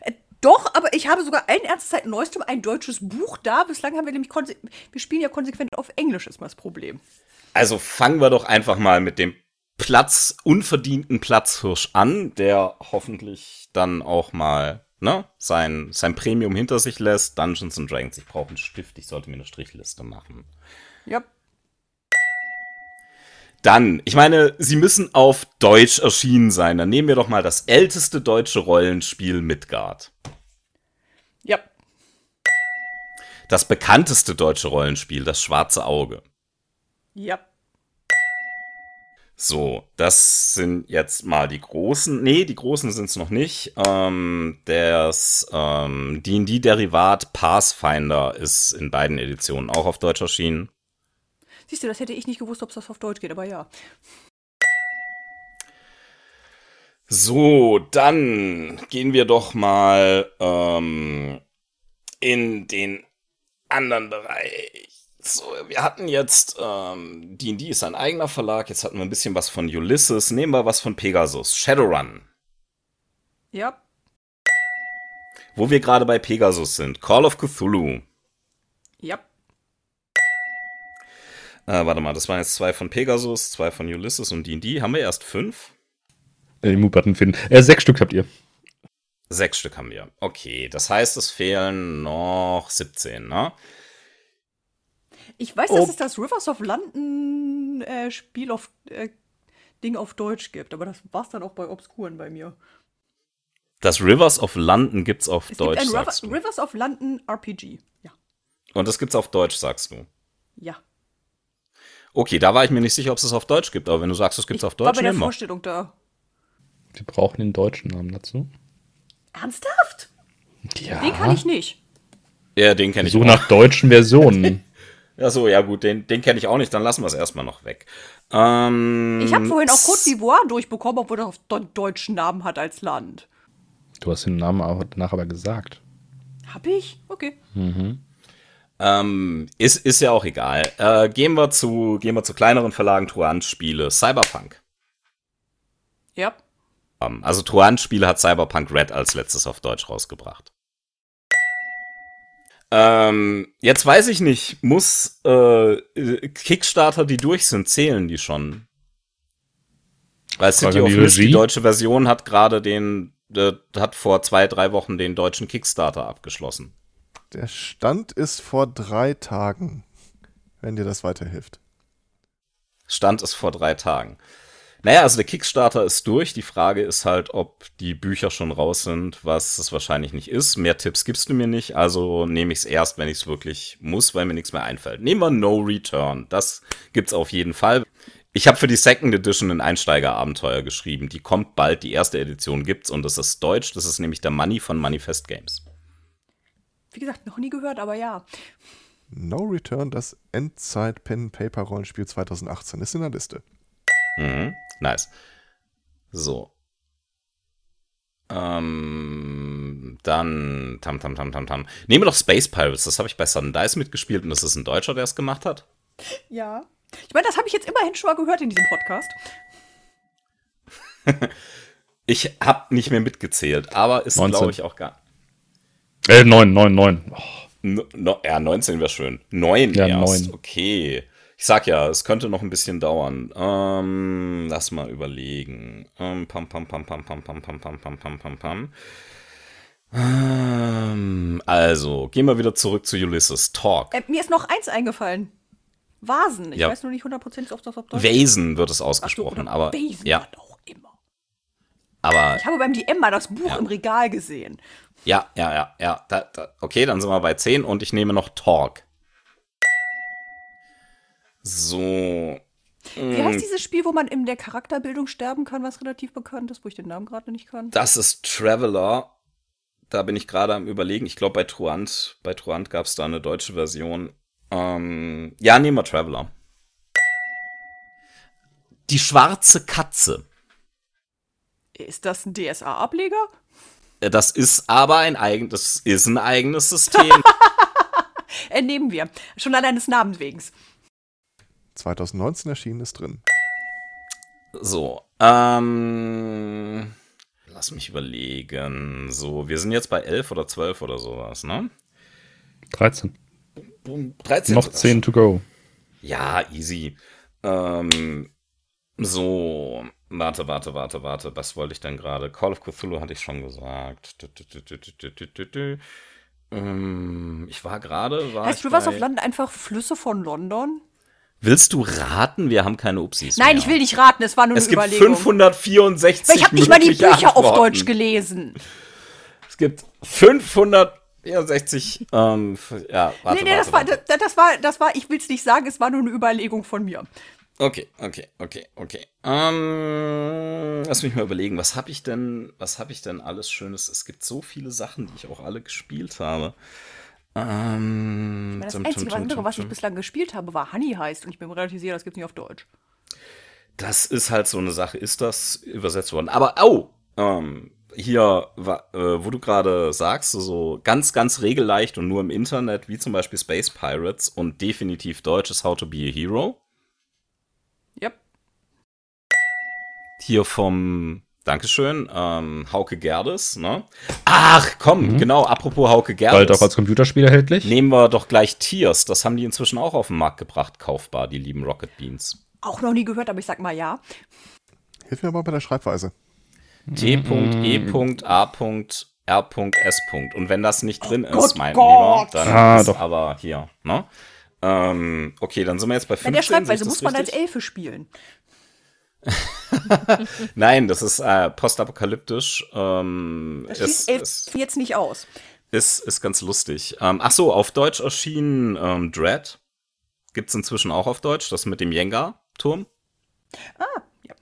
Äh, Doch, aber ich habe sogar allen Ernstes seit neuestem ein deutsches Buch da. Bislang haben wir nämlich wir spielen ja konsequent auf Englisch, ist mal das Problem. Also fangen wir doch einfach mal mit dem Platz, unverdienten Platzhirsch an, der hoffentlich dann auch mal ne, sein, sein Premium hinter sich lässt. Dungeons and Dragons. Ich brauche einen Stift, ich sollte mir eine Strichliste machen. Ja. Dann, ich meine, sie müssen auf Deutsch erschienen sein. Dann nehmen wir doch mal das älteste deutsche Rollenspiel Midgard. Ja. Das bekannteste deutsche Rollenspiel, das Schwarze Auge. Ja. So, das sind jetzt mal die großen. Nee, die großen sind es noch nicht. Ähm, das ähm, D&D-Derivat Pathfinder ist in beiden Editionen auch auf Deutsch erschienen. Siehst du, das hätte ich nicht gewusst, ob es das auf Deutsch geht, aber ja. So, dann gehen wir doch mal ähm, in den anderen Bereich. So, wir hatten jetzt, ähm, D&D ist ein eigener Verlag, jetzt hatten wir ein bisschen was von Ulysses, nehmen wir was von Pegasus, Shadowrun. Ja. Wo wir gerade bei Pegasus sind, Call of Cthulhu. Ja. Äh, warte mal, das waren jetzt zwei von Pegasus, zwei von Ulysses und D&D. Haben wir erst fünf? Äh, Den Mute-Button finden. Äh, sechs Stück habt ihr. Sechs Stück haben wir. Okay, das heißt, es fehlen noch 17, ne? Ich weiß, Oh. dass es das Rivers of London äh, Spiel auf äh, Ding auf Deutsch gibt, aber das war's dann auch bei Obskuren bei mir. Das Rivers of London gibt's auf Es Deutsch, gibt ein River sagst du. Rivers of London RPG. Ja. Und das gibt's auf Deutsch, sagst du. Ja. Okay, da war ich mir nicht sicher, ob es es auf Deutsch gibt, aber wenn du sagst, es gibt's auf War Deutsch, bei der. Vorstellung da. Wir brauchen den deutschen Namen dazu. Ernsthaft? Ja. Den kann ich nicht. Ja, den kenne ich Suche auch. nach deutschen Versionen. <laughs> Ja, so, ja gut, den, den kenne ich auch nicht, dann lassen wir es erstmal noch weg. Ähm, Ich habe vorhin auch Côte d'Ivoire durchbekommen, obwohl das auf de deutschen Namen hat als Land. du hast den Namen aber danach aber gesagt. Hab ich? Okay. ähm, ist, ist ja auch egal. Äh, gehen, wir zu, gehen wir zu kleineren Verlagen, Truant-Spiele. Cyberpunk. Ja. Ähm, also Truant-Spiele hat Cyberpunk Red als letztes auf Deutsch rausgebracht. Ähm, jetzt weiß ich nicht, muss äh, Kickstarter, die durch sind, zählen die schon? Weil City of die Mist, die deutsche Version, hat gerade den, äh, hat vor zwei, drei Wochen den deutschen Kickstarter abgeschlossen. Der Stand ist vor drei Tagen, wenn dir das weiterhilft. Stand ist vor drei Tagen. Naja, also der Kickstarter ist durch. Die Frage ist halt, ob die Bücher schon raus sind, was es wahrscheinlich nicht ist. Mehr Tipps gibst du mir nicht, also nehme ich es erst, wenn ich es wirklich muss, weil mir nichts mehr einfällt. Nehmen wir No Return. Das gibt's auf jeden Fall. Ich habe für die Second Edition ein Einsteigerabenteuer geschrieben. Die kommt bald, die erste Edition gibt's und das ist deutsch. Das ist nämlich der Money von Manifest Games. Wie gesagt, noch nie gehört, aber ja. No Return, das Endzeit Pen Paper Rollenspiel 2018 ist in der Liste. Mhm. Nice. So. Ähm, dann tam tam tam tam tam. Nehmen wir doch Space Pirates. Das habe ich bei Sudden Dice mitgespielt und das ist ein Deutscher, der es gemacht hat. Ja. Ich meine, das habe ich jetzt immerhin schon mal gehört in diesem Podcast. <laughs> Ich habe nicht mehr mitgezählt, aber ist 19. glaube ich auch gar. Äh, neun, neun, neun. Oh, No, no, ja, 19 wäre schön. 9 Ja, erst. neun. Okay. Ich sag ja, es könnte noch ein bisschen dauern. Ähm, lass mal überlegen. Ähm, pam, pam, pam, pam, pam, pam, pam, pam, pam, pam, pam, pam. Ähm, also, gehen wir wieder zurück zu Ulysses. Talk. Äh, mir ist noch eins eingefallen. Vasen. Ich Ja. weiß nur nicht hundertprozentig, ob das auf Deutsch Vasen wird es so, ausgesprochen, oder aber Vasen, ja. auch immer. Aber Ich habe beim DM mal das Buch Ja. im Regal gesehen. ja, ja, ja, ja. Da, da, okay, dann sind wir bei 10 und ich nehme noch Talk. So. Wie heißt dieses Spiel, wo man in der Charakterbildung sterben kann, was relativ bekannt ist, wo ich den Namen gerade nicht kann? Das ist Traveler. Da bin ich gerade am überlegen. Ich glaube, bei Truant, bei Truant gab es da eine deutsche Version. Ähm, ja, nehmen wir Traveler. Die schwarze Katze. Ist das ein DSA-Ableger? Äh, Das ist aber ein eigenes, ist ein eigenes System. <laughs> Äh, nehmen wir. Schon allein des Namens wegen. 2019 erschienen ist drin. So, ähm, lass mich überlegen. So, wir sind jetzt bei 11 oder 12 oder sowas, ne? 13. 13 Noch 10 to go. Ja, easy. Ähm, so, warte, warte, warte, warte. Was wollte ich denn gerade? Call of Cthulhu hatte ich schon gesagt. Ähm, ich war gerade. Hast du was auf London einfach Flüsse von London? Willst du raten? Wir haben keine Upsis. Nein, mehr. ich will nicht raten, es war nur Es eine gibt Überlegung. 564 Weil ich habe nicht mal die Bücher auf Antworten. Deutsch gelesen. Es gibt 564. Ähm, ja, warte, nee, nee, warte, das, war, warte. das, das war, das war, ich will es nicht sagen, es war nur eine Überlegung von mir. Okay, okay, okay, okay. Ähm, lass mich mal überlegen, was habe ich denn, was habe ich denn alles Schönes? Es gibt so viele Sachen, die ich auch alle gespielt habe. Ähm, Das tum, einzige tum, andere, was ich bislang gespielt habe, war Honey heißt und ich bin mir relativ sicher, das gibt es nicht auf Deutsch. Das ist halt so eine Sache. Ist das übersetzt worden? Aber, oh, ähm, hier, äh, wo du gerade sagst, so- so ganz, ganz regelleicht und nur im Internet, wie zum Beispiel Space Pirates und definitiv Deutsch ist How to be a Hero. Yep. Hier vom, Dankeschön, ähm, Hauke Gerdes, ne? Ach, komm, genau, apropos Hauke Bald auch Gerdes. als Computerspiel erhältlich. Nehmen wir doch gleich Tiers. Das haben die inzwischen auch auf den Markt gebracht, kaufbar, die lieben Rocket Beans. Auch noch nie gehört, aber ich sag mal ja. Hilf mir mal bei der Schreibweise. T.E.A.R.S. Und wenn das nicht drin ist, Gott, mein Gott. Lieber, dann Ah, ist doch. aber hier, ne? Ähm, okay, dann sind wir jetzt bei 15. Bei der Schreibweise muss man als? Elfe spielen. <laughs> Nein, das ist äh, postapokalyptisch. Ähm, Das ist, ist, jetzt nicht aus. ist, ist ganz lustig. Ähm, ach so, auf Deutsch erschienen ähm, Dread. Gibt's inzwischen auch auf Deutsch, das mit dem Jenga-Turm. Ah, ja.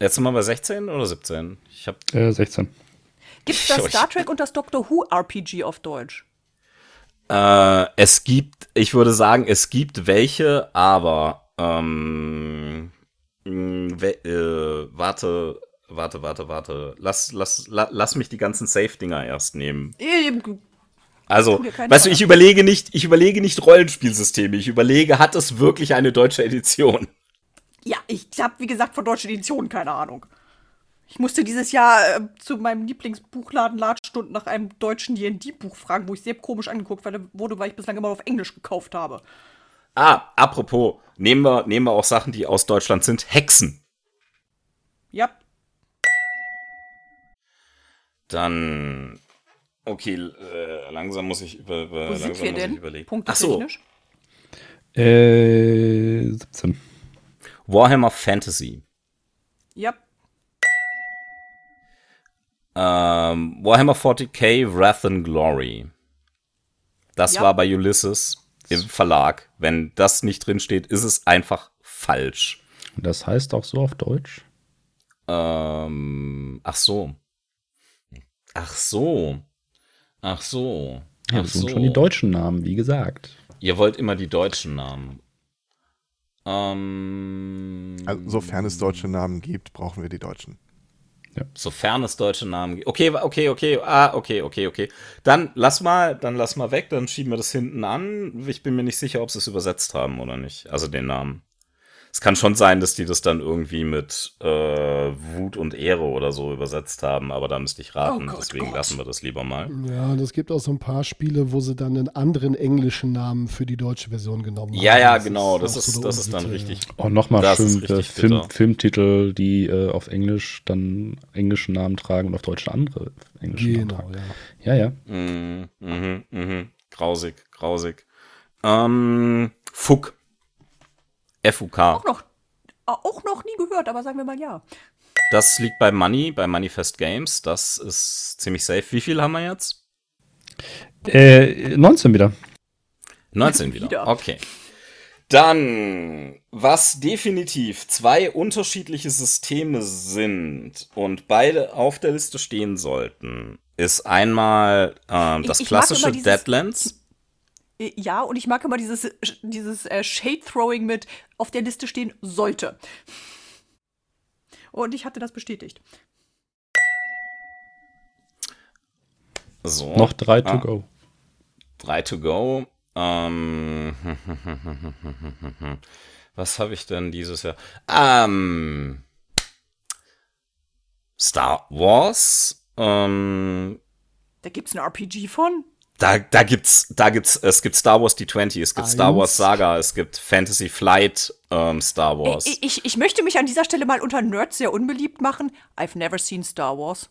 Jetzt sind wir bei 16 oder 17? Ich hab Äh, 16. Gibt es das <laughs> Ich- Star Trek und das Doctor Who RPG auf Deutsch? Äh, es gibt, ich würde sagen, es gibt welche, aber ähm, we, äh, warte, warte, warte, warte. Lass, lass, la, lass mich die ganzen Safe-Dinger erst nehmen. Also, weißt du, ich überlege nicht, ich überlege nicht Rollenspielsysteme. Ich überlege, hat es wirklich eine deutsche Edition? Ja, ich habe, wie gesagt, von deutschen Editionen keine Ahnung. Ich musste dieses Jahr äh, zu meinem Lieblingsbuchladen Ladstunden nach einem deutschen D&D-Buch fragen, wo ich sehr komisch angeguckt wurde, weil ich bislang immer auf Englisch gekauft habe. Ah, apropos, nehmen wir, nehmen wir auch Sachen, die aus Deutschland sind. Hexen. Ja, Dann, okay, äh, langsam muss ich über, über wo langsam sind wir muss ich denn? überlegen. Punkte Ach so, technisch? Äh, 17. Warhammer Fantasy. Ja, Ähm, Warhammer 40k Wrath and Glory. Das Ja. war bei Ulysses im Verlag. Wenn das nicht drin steht, ist es einfach falsch. Das heißt auch so auf Deutsch. Ähm, ach so. Ach so. Ach so. Ja, Ach das sind so. schon die deutschen Namen, wie gesagt. Ihr wollt immer die deutschen Namen. Ähm, Also, sofern es deutsche Namen gibt, brauchen wir die deutschen. Sofern es deutsche Namen gibt. Okay, okay, okay, ah, okay, okay, okay. Dann lass mal, dann lass mal weg, dann schieben wir das hinten an. Ich bin mir nicht sicher, ob sie es übersetzt haben oder nicht. Also den Namen. Es kann schon sein, dass die das dann irgendwie mit äh, Wut und Ehre oder so übersetzt haben, aber da müsste ich raten. Oh Gott, Deswegen Gott. lassen wir das lieber mal. Ja, und es gibt auch so ein paar Spiele, wo sie dann einen anderen englischen Namen für die deutsche Version genommen haben. Ja, ja, Das genau. auch Das ist, das ist dann richtig. Oh, nochmal ist schön äh, Film. Filmtitel, die äh, auf Englisch dann englischen Namen tragen und auf Deutsch andere englische Namen Genau, tragen. ja. Ja, ja. Mhm, mhm, mhm. Grausig, grausig. Ähm, Fuck. F-U-K. auch noch, auch noch nie gehört, aber sagen wir mal ja. Das liegt bei Money, bei Manifest Games. Das ist ziemlich safe. Wie viel haben wir jetzt? Äh, 19 wieder. 19 wieder. Wieder. Okay. Dann, was definitiv zwei unterschiedliche Systeme sind und beide auf der Liste stehen sollten, ist einmal Ich- das ich mag klassische dieses- Deadlands. Ja, und ich mag immer dieses, dieses äh, Shade-Throwing mit auf der Liste stehen sollte. Und ich hatte das bestätigt. So. Noch drei to Ah. go. Drei to go. Ähm, <laughs> was habe ich denn dieses Jahr? Ähm, Star Wars. Ähm, Da gibt's ein RPG von. Da, da gibt's, da gibt's, es gibt Star Wars D20, es gibt Star Eins. Wars Saga, es gibt Fantasy Flight ähm, Star Wars. Ich, ich, ich möchte mich an dieser Stelle mal unter Nerds sehr unbeliebt machen. I've never seen Star Wars.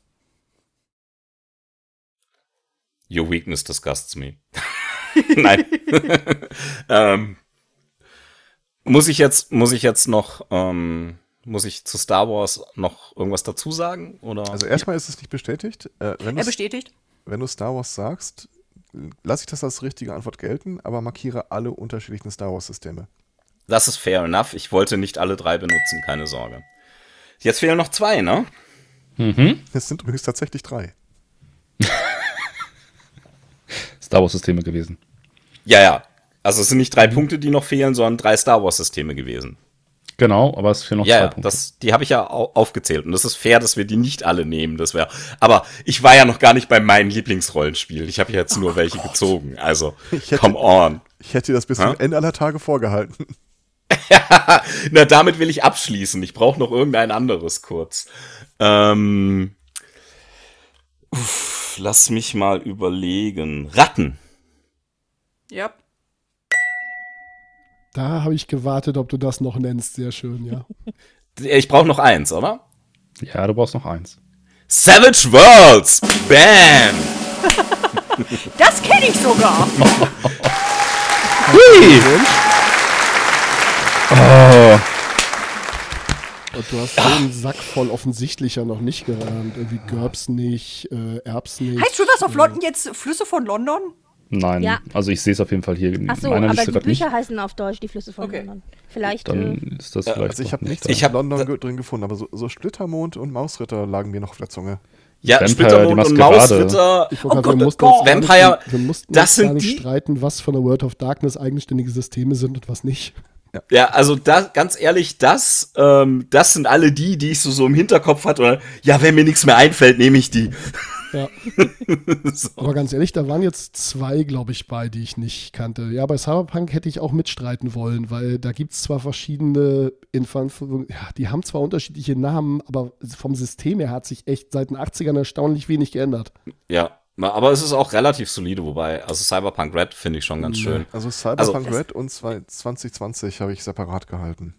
Your weakness disgusts me. <laughs> Nein. <laughs> ähm, muss ich jetzt, muss ich jetzt noch, ähm, muss ich zu Star Wars noch irgendwas dazu sagen? Oder? Also erstmal ist es nicht bestätigt. Äh, wenn, Er bestätigt. wenn du Star Wars sagst, lasse ich das als richtige Antwort gelten, aber markiere alle unterschiedlichen Star Wars-Systeme. das ist fair enough. Ich wollte nicht alle drei benutzen, keine Sorge. Jetzt fehlen noch zwei, ne? Mhm. Es sind übrigens tatsächlich drei. <laughs> Star Wars-Systeme gewesen. Ja, ja. Also es sind nicht drei Punkte, die noch fehlen, sondern drei Star Wars-Systeme gewesen. Genau, aber es fehlen noch Ja, zwei ja, Punkte. das, die habe ich ja au aufgezählt. Und das ist fair, dass wir die nicht alle nehmen. Das wäre. Aber ich war ja noch gar nicht bei meinen Lieblingsrollenspielen. Ich habe jetzt nur welche gezogen. Also, hätte- come on. Ich hätte dir das bis zum Ende aller Tage vorgehalten. <laughs> Na, damit will ich abschließen. Ich brauche noch irgendein anderes kurz. Ähm, uff, lass mich mal überlegen. Ratten. Ja. Da habe ich gewartet, ob du das noch nennst. Sehr schön, ja. <laughs> Ich brauche noch eins, oder? Ja, du brauchst noch eins. Savage Worlds. Bam. <laughs> Das kenne ich sogar. <laughs> Oh, Und du hast so einen Sack voll offensichtlicher noch nicht gerannt. Irgendwie GURPS nicht, äh, Erbs nicht. Heißt Rivers of London jetzt Flüsse von London? Nein. Ja. Also ich sehe es auf jeden Fall hier Ach so, aber Liste die gerade nicht. Bücher heißen auf Deutsch die Flüsse von Okay. London. Vielleicht. äh, Dann ist das vielleicht Also ich habe nicht nichts. Ich hab- London drin gefunden, aber so, so Splittermond und Mausritter lagen mir noch auf der Zunge. Ja, Vampire, Splittermond die und. Mausritter. Ich Oh gerade sagen, wir Gott, mussten oh Gott. gar nicht- Vampire, wir mussten das sind gar nicht die- streiten, was von der World of Darkness eigenständige Systeme sind und was nicht. Ja, also das, ganz ehrlich, das, ähm, das sind alle die, die ich so, so im Hinterkopf hatte. Oder, ja, wenn mir nichts mehr einfällt, nehme ich die. Ja. so. <laughs> <laughs> Aber ganz ehrlich, da waren jetzt zwei, glaube ich, bei, die ich nicht kannte. Ja, bei Cyberpunk hätte ich auch mitstreiten wollen, weil da gibt es zwar verschiedene Infan ja, die haben zwar unterschiedliche Namen, aber vom System her hat sich echt seit den 80ern erstaunlich wenig geändert. Ja, aber es ist auch relativ solide, wobei, also Cyberpunk Red finde ich schon ganz schön. Also Cyberpunk Also- Red und zwei- 2020 habe ich separat gehalten.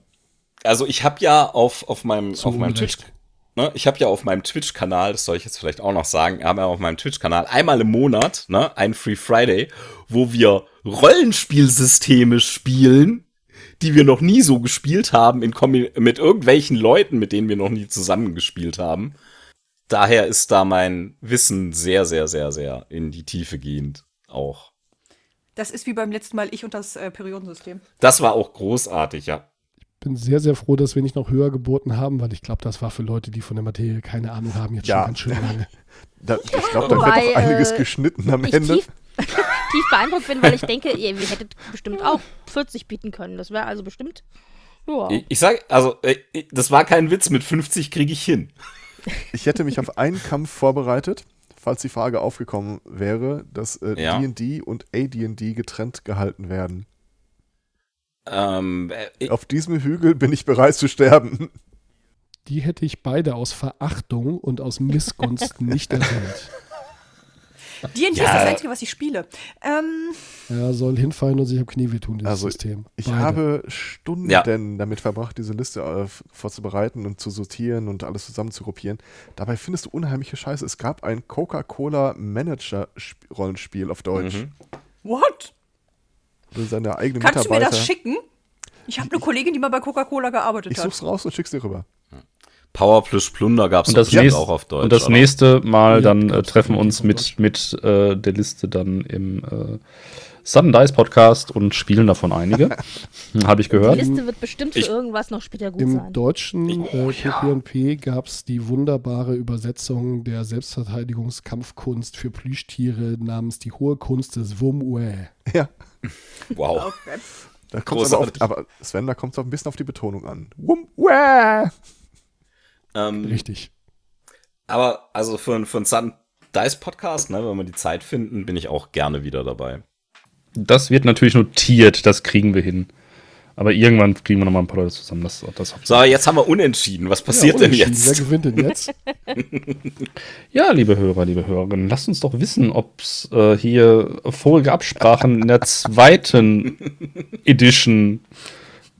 Also ich habe ja auf, auf meinem, auf meinem Twitch. Ne, ich habe ja auf meinem Twitch-Kanal, das soll ich jetzt vielleicht auch noch sagen, habe ja auf meinem Twitch-Kanal einmal im Monat, ne, ein Free Friday, wo wir Rollenspielsysteme spielen, die wir noch nie so gespielt haben, in Kombi mit irgendwelchen Leuten, mit denen wir noch nie zusammengespielt haben. Daher ist da mein Wissen sehr, sehr, sehr, sehr in die Tiefe gehend auch. Das ist wie beim letzten Mal ich und das äh, Periodensystem. Das war auch großartig, ja. Bin sehr, sehr froh, dass wir nicht noch höher geboten haben, weil ich glaube, das war für Leute, die von der Materie keine Ahnung haben, jetzt Ja. schon ganz schön lange. <laughs> Da, ich glaube, da Wobei, wird doch einiges äh, geschnitten am ich Ende. tief, <laughs> tief beeindruckt bin, weil ich denke, ihr, ihr hättet bestimmt auch 40 bieten können. Das wäre also bestimmt. Ja. Ich, ich sag, also, äh, das war kein Witz, mit 50 kriege ich hin. <laughs> Ich hätte mich auf einen Kampf vorbereitet, falls die Frage aufgekommen wäre, dass äh, Ja. D&D und AD&D getrennt gehalten werden. Ähm, äh, Auf diesem Hügel bin ich bereit zu sterben. Die hätte ich beide aus Verachtung und aus Missgunst <laughs> nicht erwähnt. D&D ist Ja. das Einzige, was ich spiele. Ähm, Er soll hinfallen und sich am Knie wehtun, dieses Also, System. Ich Beide. habe Stunden Ja. damit verbracht, diese Liste äh, vorzubereiten und zu sortieren und alles zusammen zu gruppieren. Dabei findest du unheimliche Scheiße. Es gab ein Coca-Cola Manager-Rollenspiel auf Deutsch. Mhm. what? Seine eigenen Kannst du mir Mitarbeiter. das schicken? Ich habe eine Kollegin, die mal bei Coca-Cola gearbeitet ich hat. such's raus und schick's dir rüber. Power plus Plunder gab es Und das, bestimmt nächste, auch auf Deutsch. und das oder? nächste Mal Ja, dann äh, treffen uns mit, Deutsch. mit äh, der Liste dann im äh, Sudden Dice Podcast und spielen davon einige. <laughs> Habe ich Die gehört. Liste wird bestimmt für Ich- irgendwas noch später gut Im sein. deutschen Oh, äh, PPP gab es die wunderbare Übersetzung der Selbstverteidigungskampfkunst für Plüschtiere namens die hohe Kunst des Wumue. Ja, <laughs> Wow. Okay. da kommt aber, auf, aber Sven, da kommt es auch ein bisschen auf die Betonung an. Wum, wah. Ähm, Richtig. Aber also für, einen- für einen Sun Dice Podcast, ne, wenn wir die Zeit finden, bin ich auch gerne wieder dabei. Das wird natürlich notiert, das kriegen wir hin. Aber irgendwann kriegen wir nochmal ein paar Leute zusammen. Das, das So, jetzt haben wir unentschieden. Was passiert Ja, denn unentschieden. Wer jetzt? gewinnt denn jetzt? <laughs> Ja, liebe Hörer, liebe Hörerinnen, lasst uns doch wissen, ob es äh, hier vorige Absprachen in der zweiten Edition,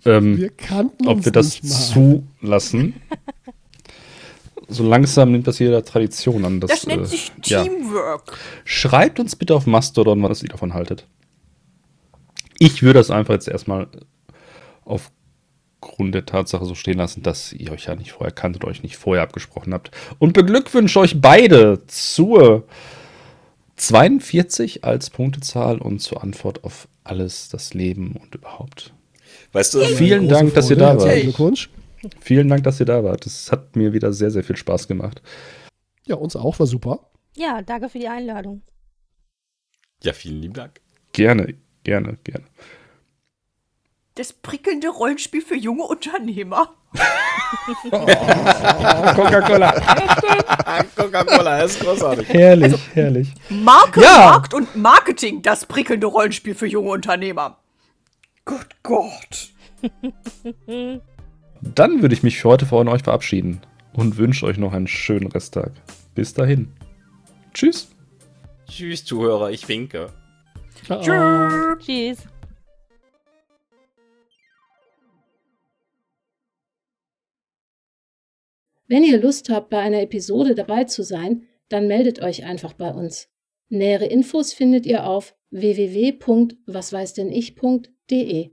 ähm, Wir kannten ob wir das mal. zulassen. So langsam nimmt das hier der Tradition an. Das, Das nennt äh, sich ja. Teamwork. Schreibt uns bitte auf Mastodon, was ihr davon haltet. Ich würde das einfach jetzt erstmal aufgrund der Tatsache so stehen lassen, dass ihr euch ja nicht vorher kanntet, euch nicht vorher abgesprochen habt. Und beglückwünsche euch beide zur 42 als Punktezahl und zur Antwort auf alles, das Leben und überhaupt. Weißt du, Vielen Dank, dass ihr Freude. da wart. Glückwunsch. Vielen Dank, dass ihr da wart. Das hat mir wieder sehr, sehr viel Spaß gemacht. Ja, uns auch, war super. Ja, danke für die Einladung. ja, vielen lieben Dank. Gerne, gerne, gerne. Das prickelnde Rollenspiel für junge Unternehmer. <laughs> Coca-Cola. <laughs> Coca-Cola ist großartig. Herrlich, herrlich. Marke, Ja. Markt und Marketing, das prickelnde Rollenspiel für junge Unternehmer. Gut Gott. <laughs> Dann würde ich mich für heute von euch verabschieden und wünsche euch noch einen schönen Resttag. Bis dahin. Tschüss. Tschüss, Zuhörer, ich winke. Ciao. Tschüss. Wenn ihr Lust habt, bei einer Episode dabei zu sein, dann meldet euch einfach bei uns. Nähere Infos findet ihr auf www.wasweißdennich.de.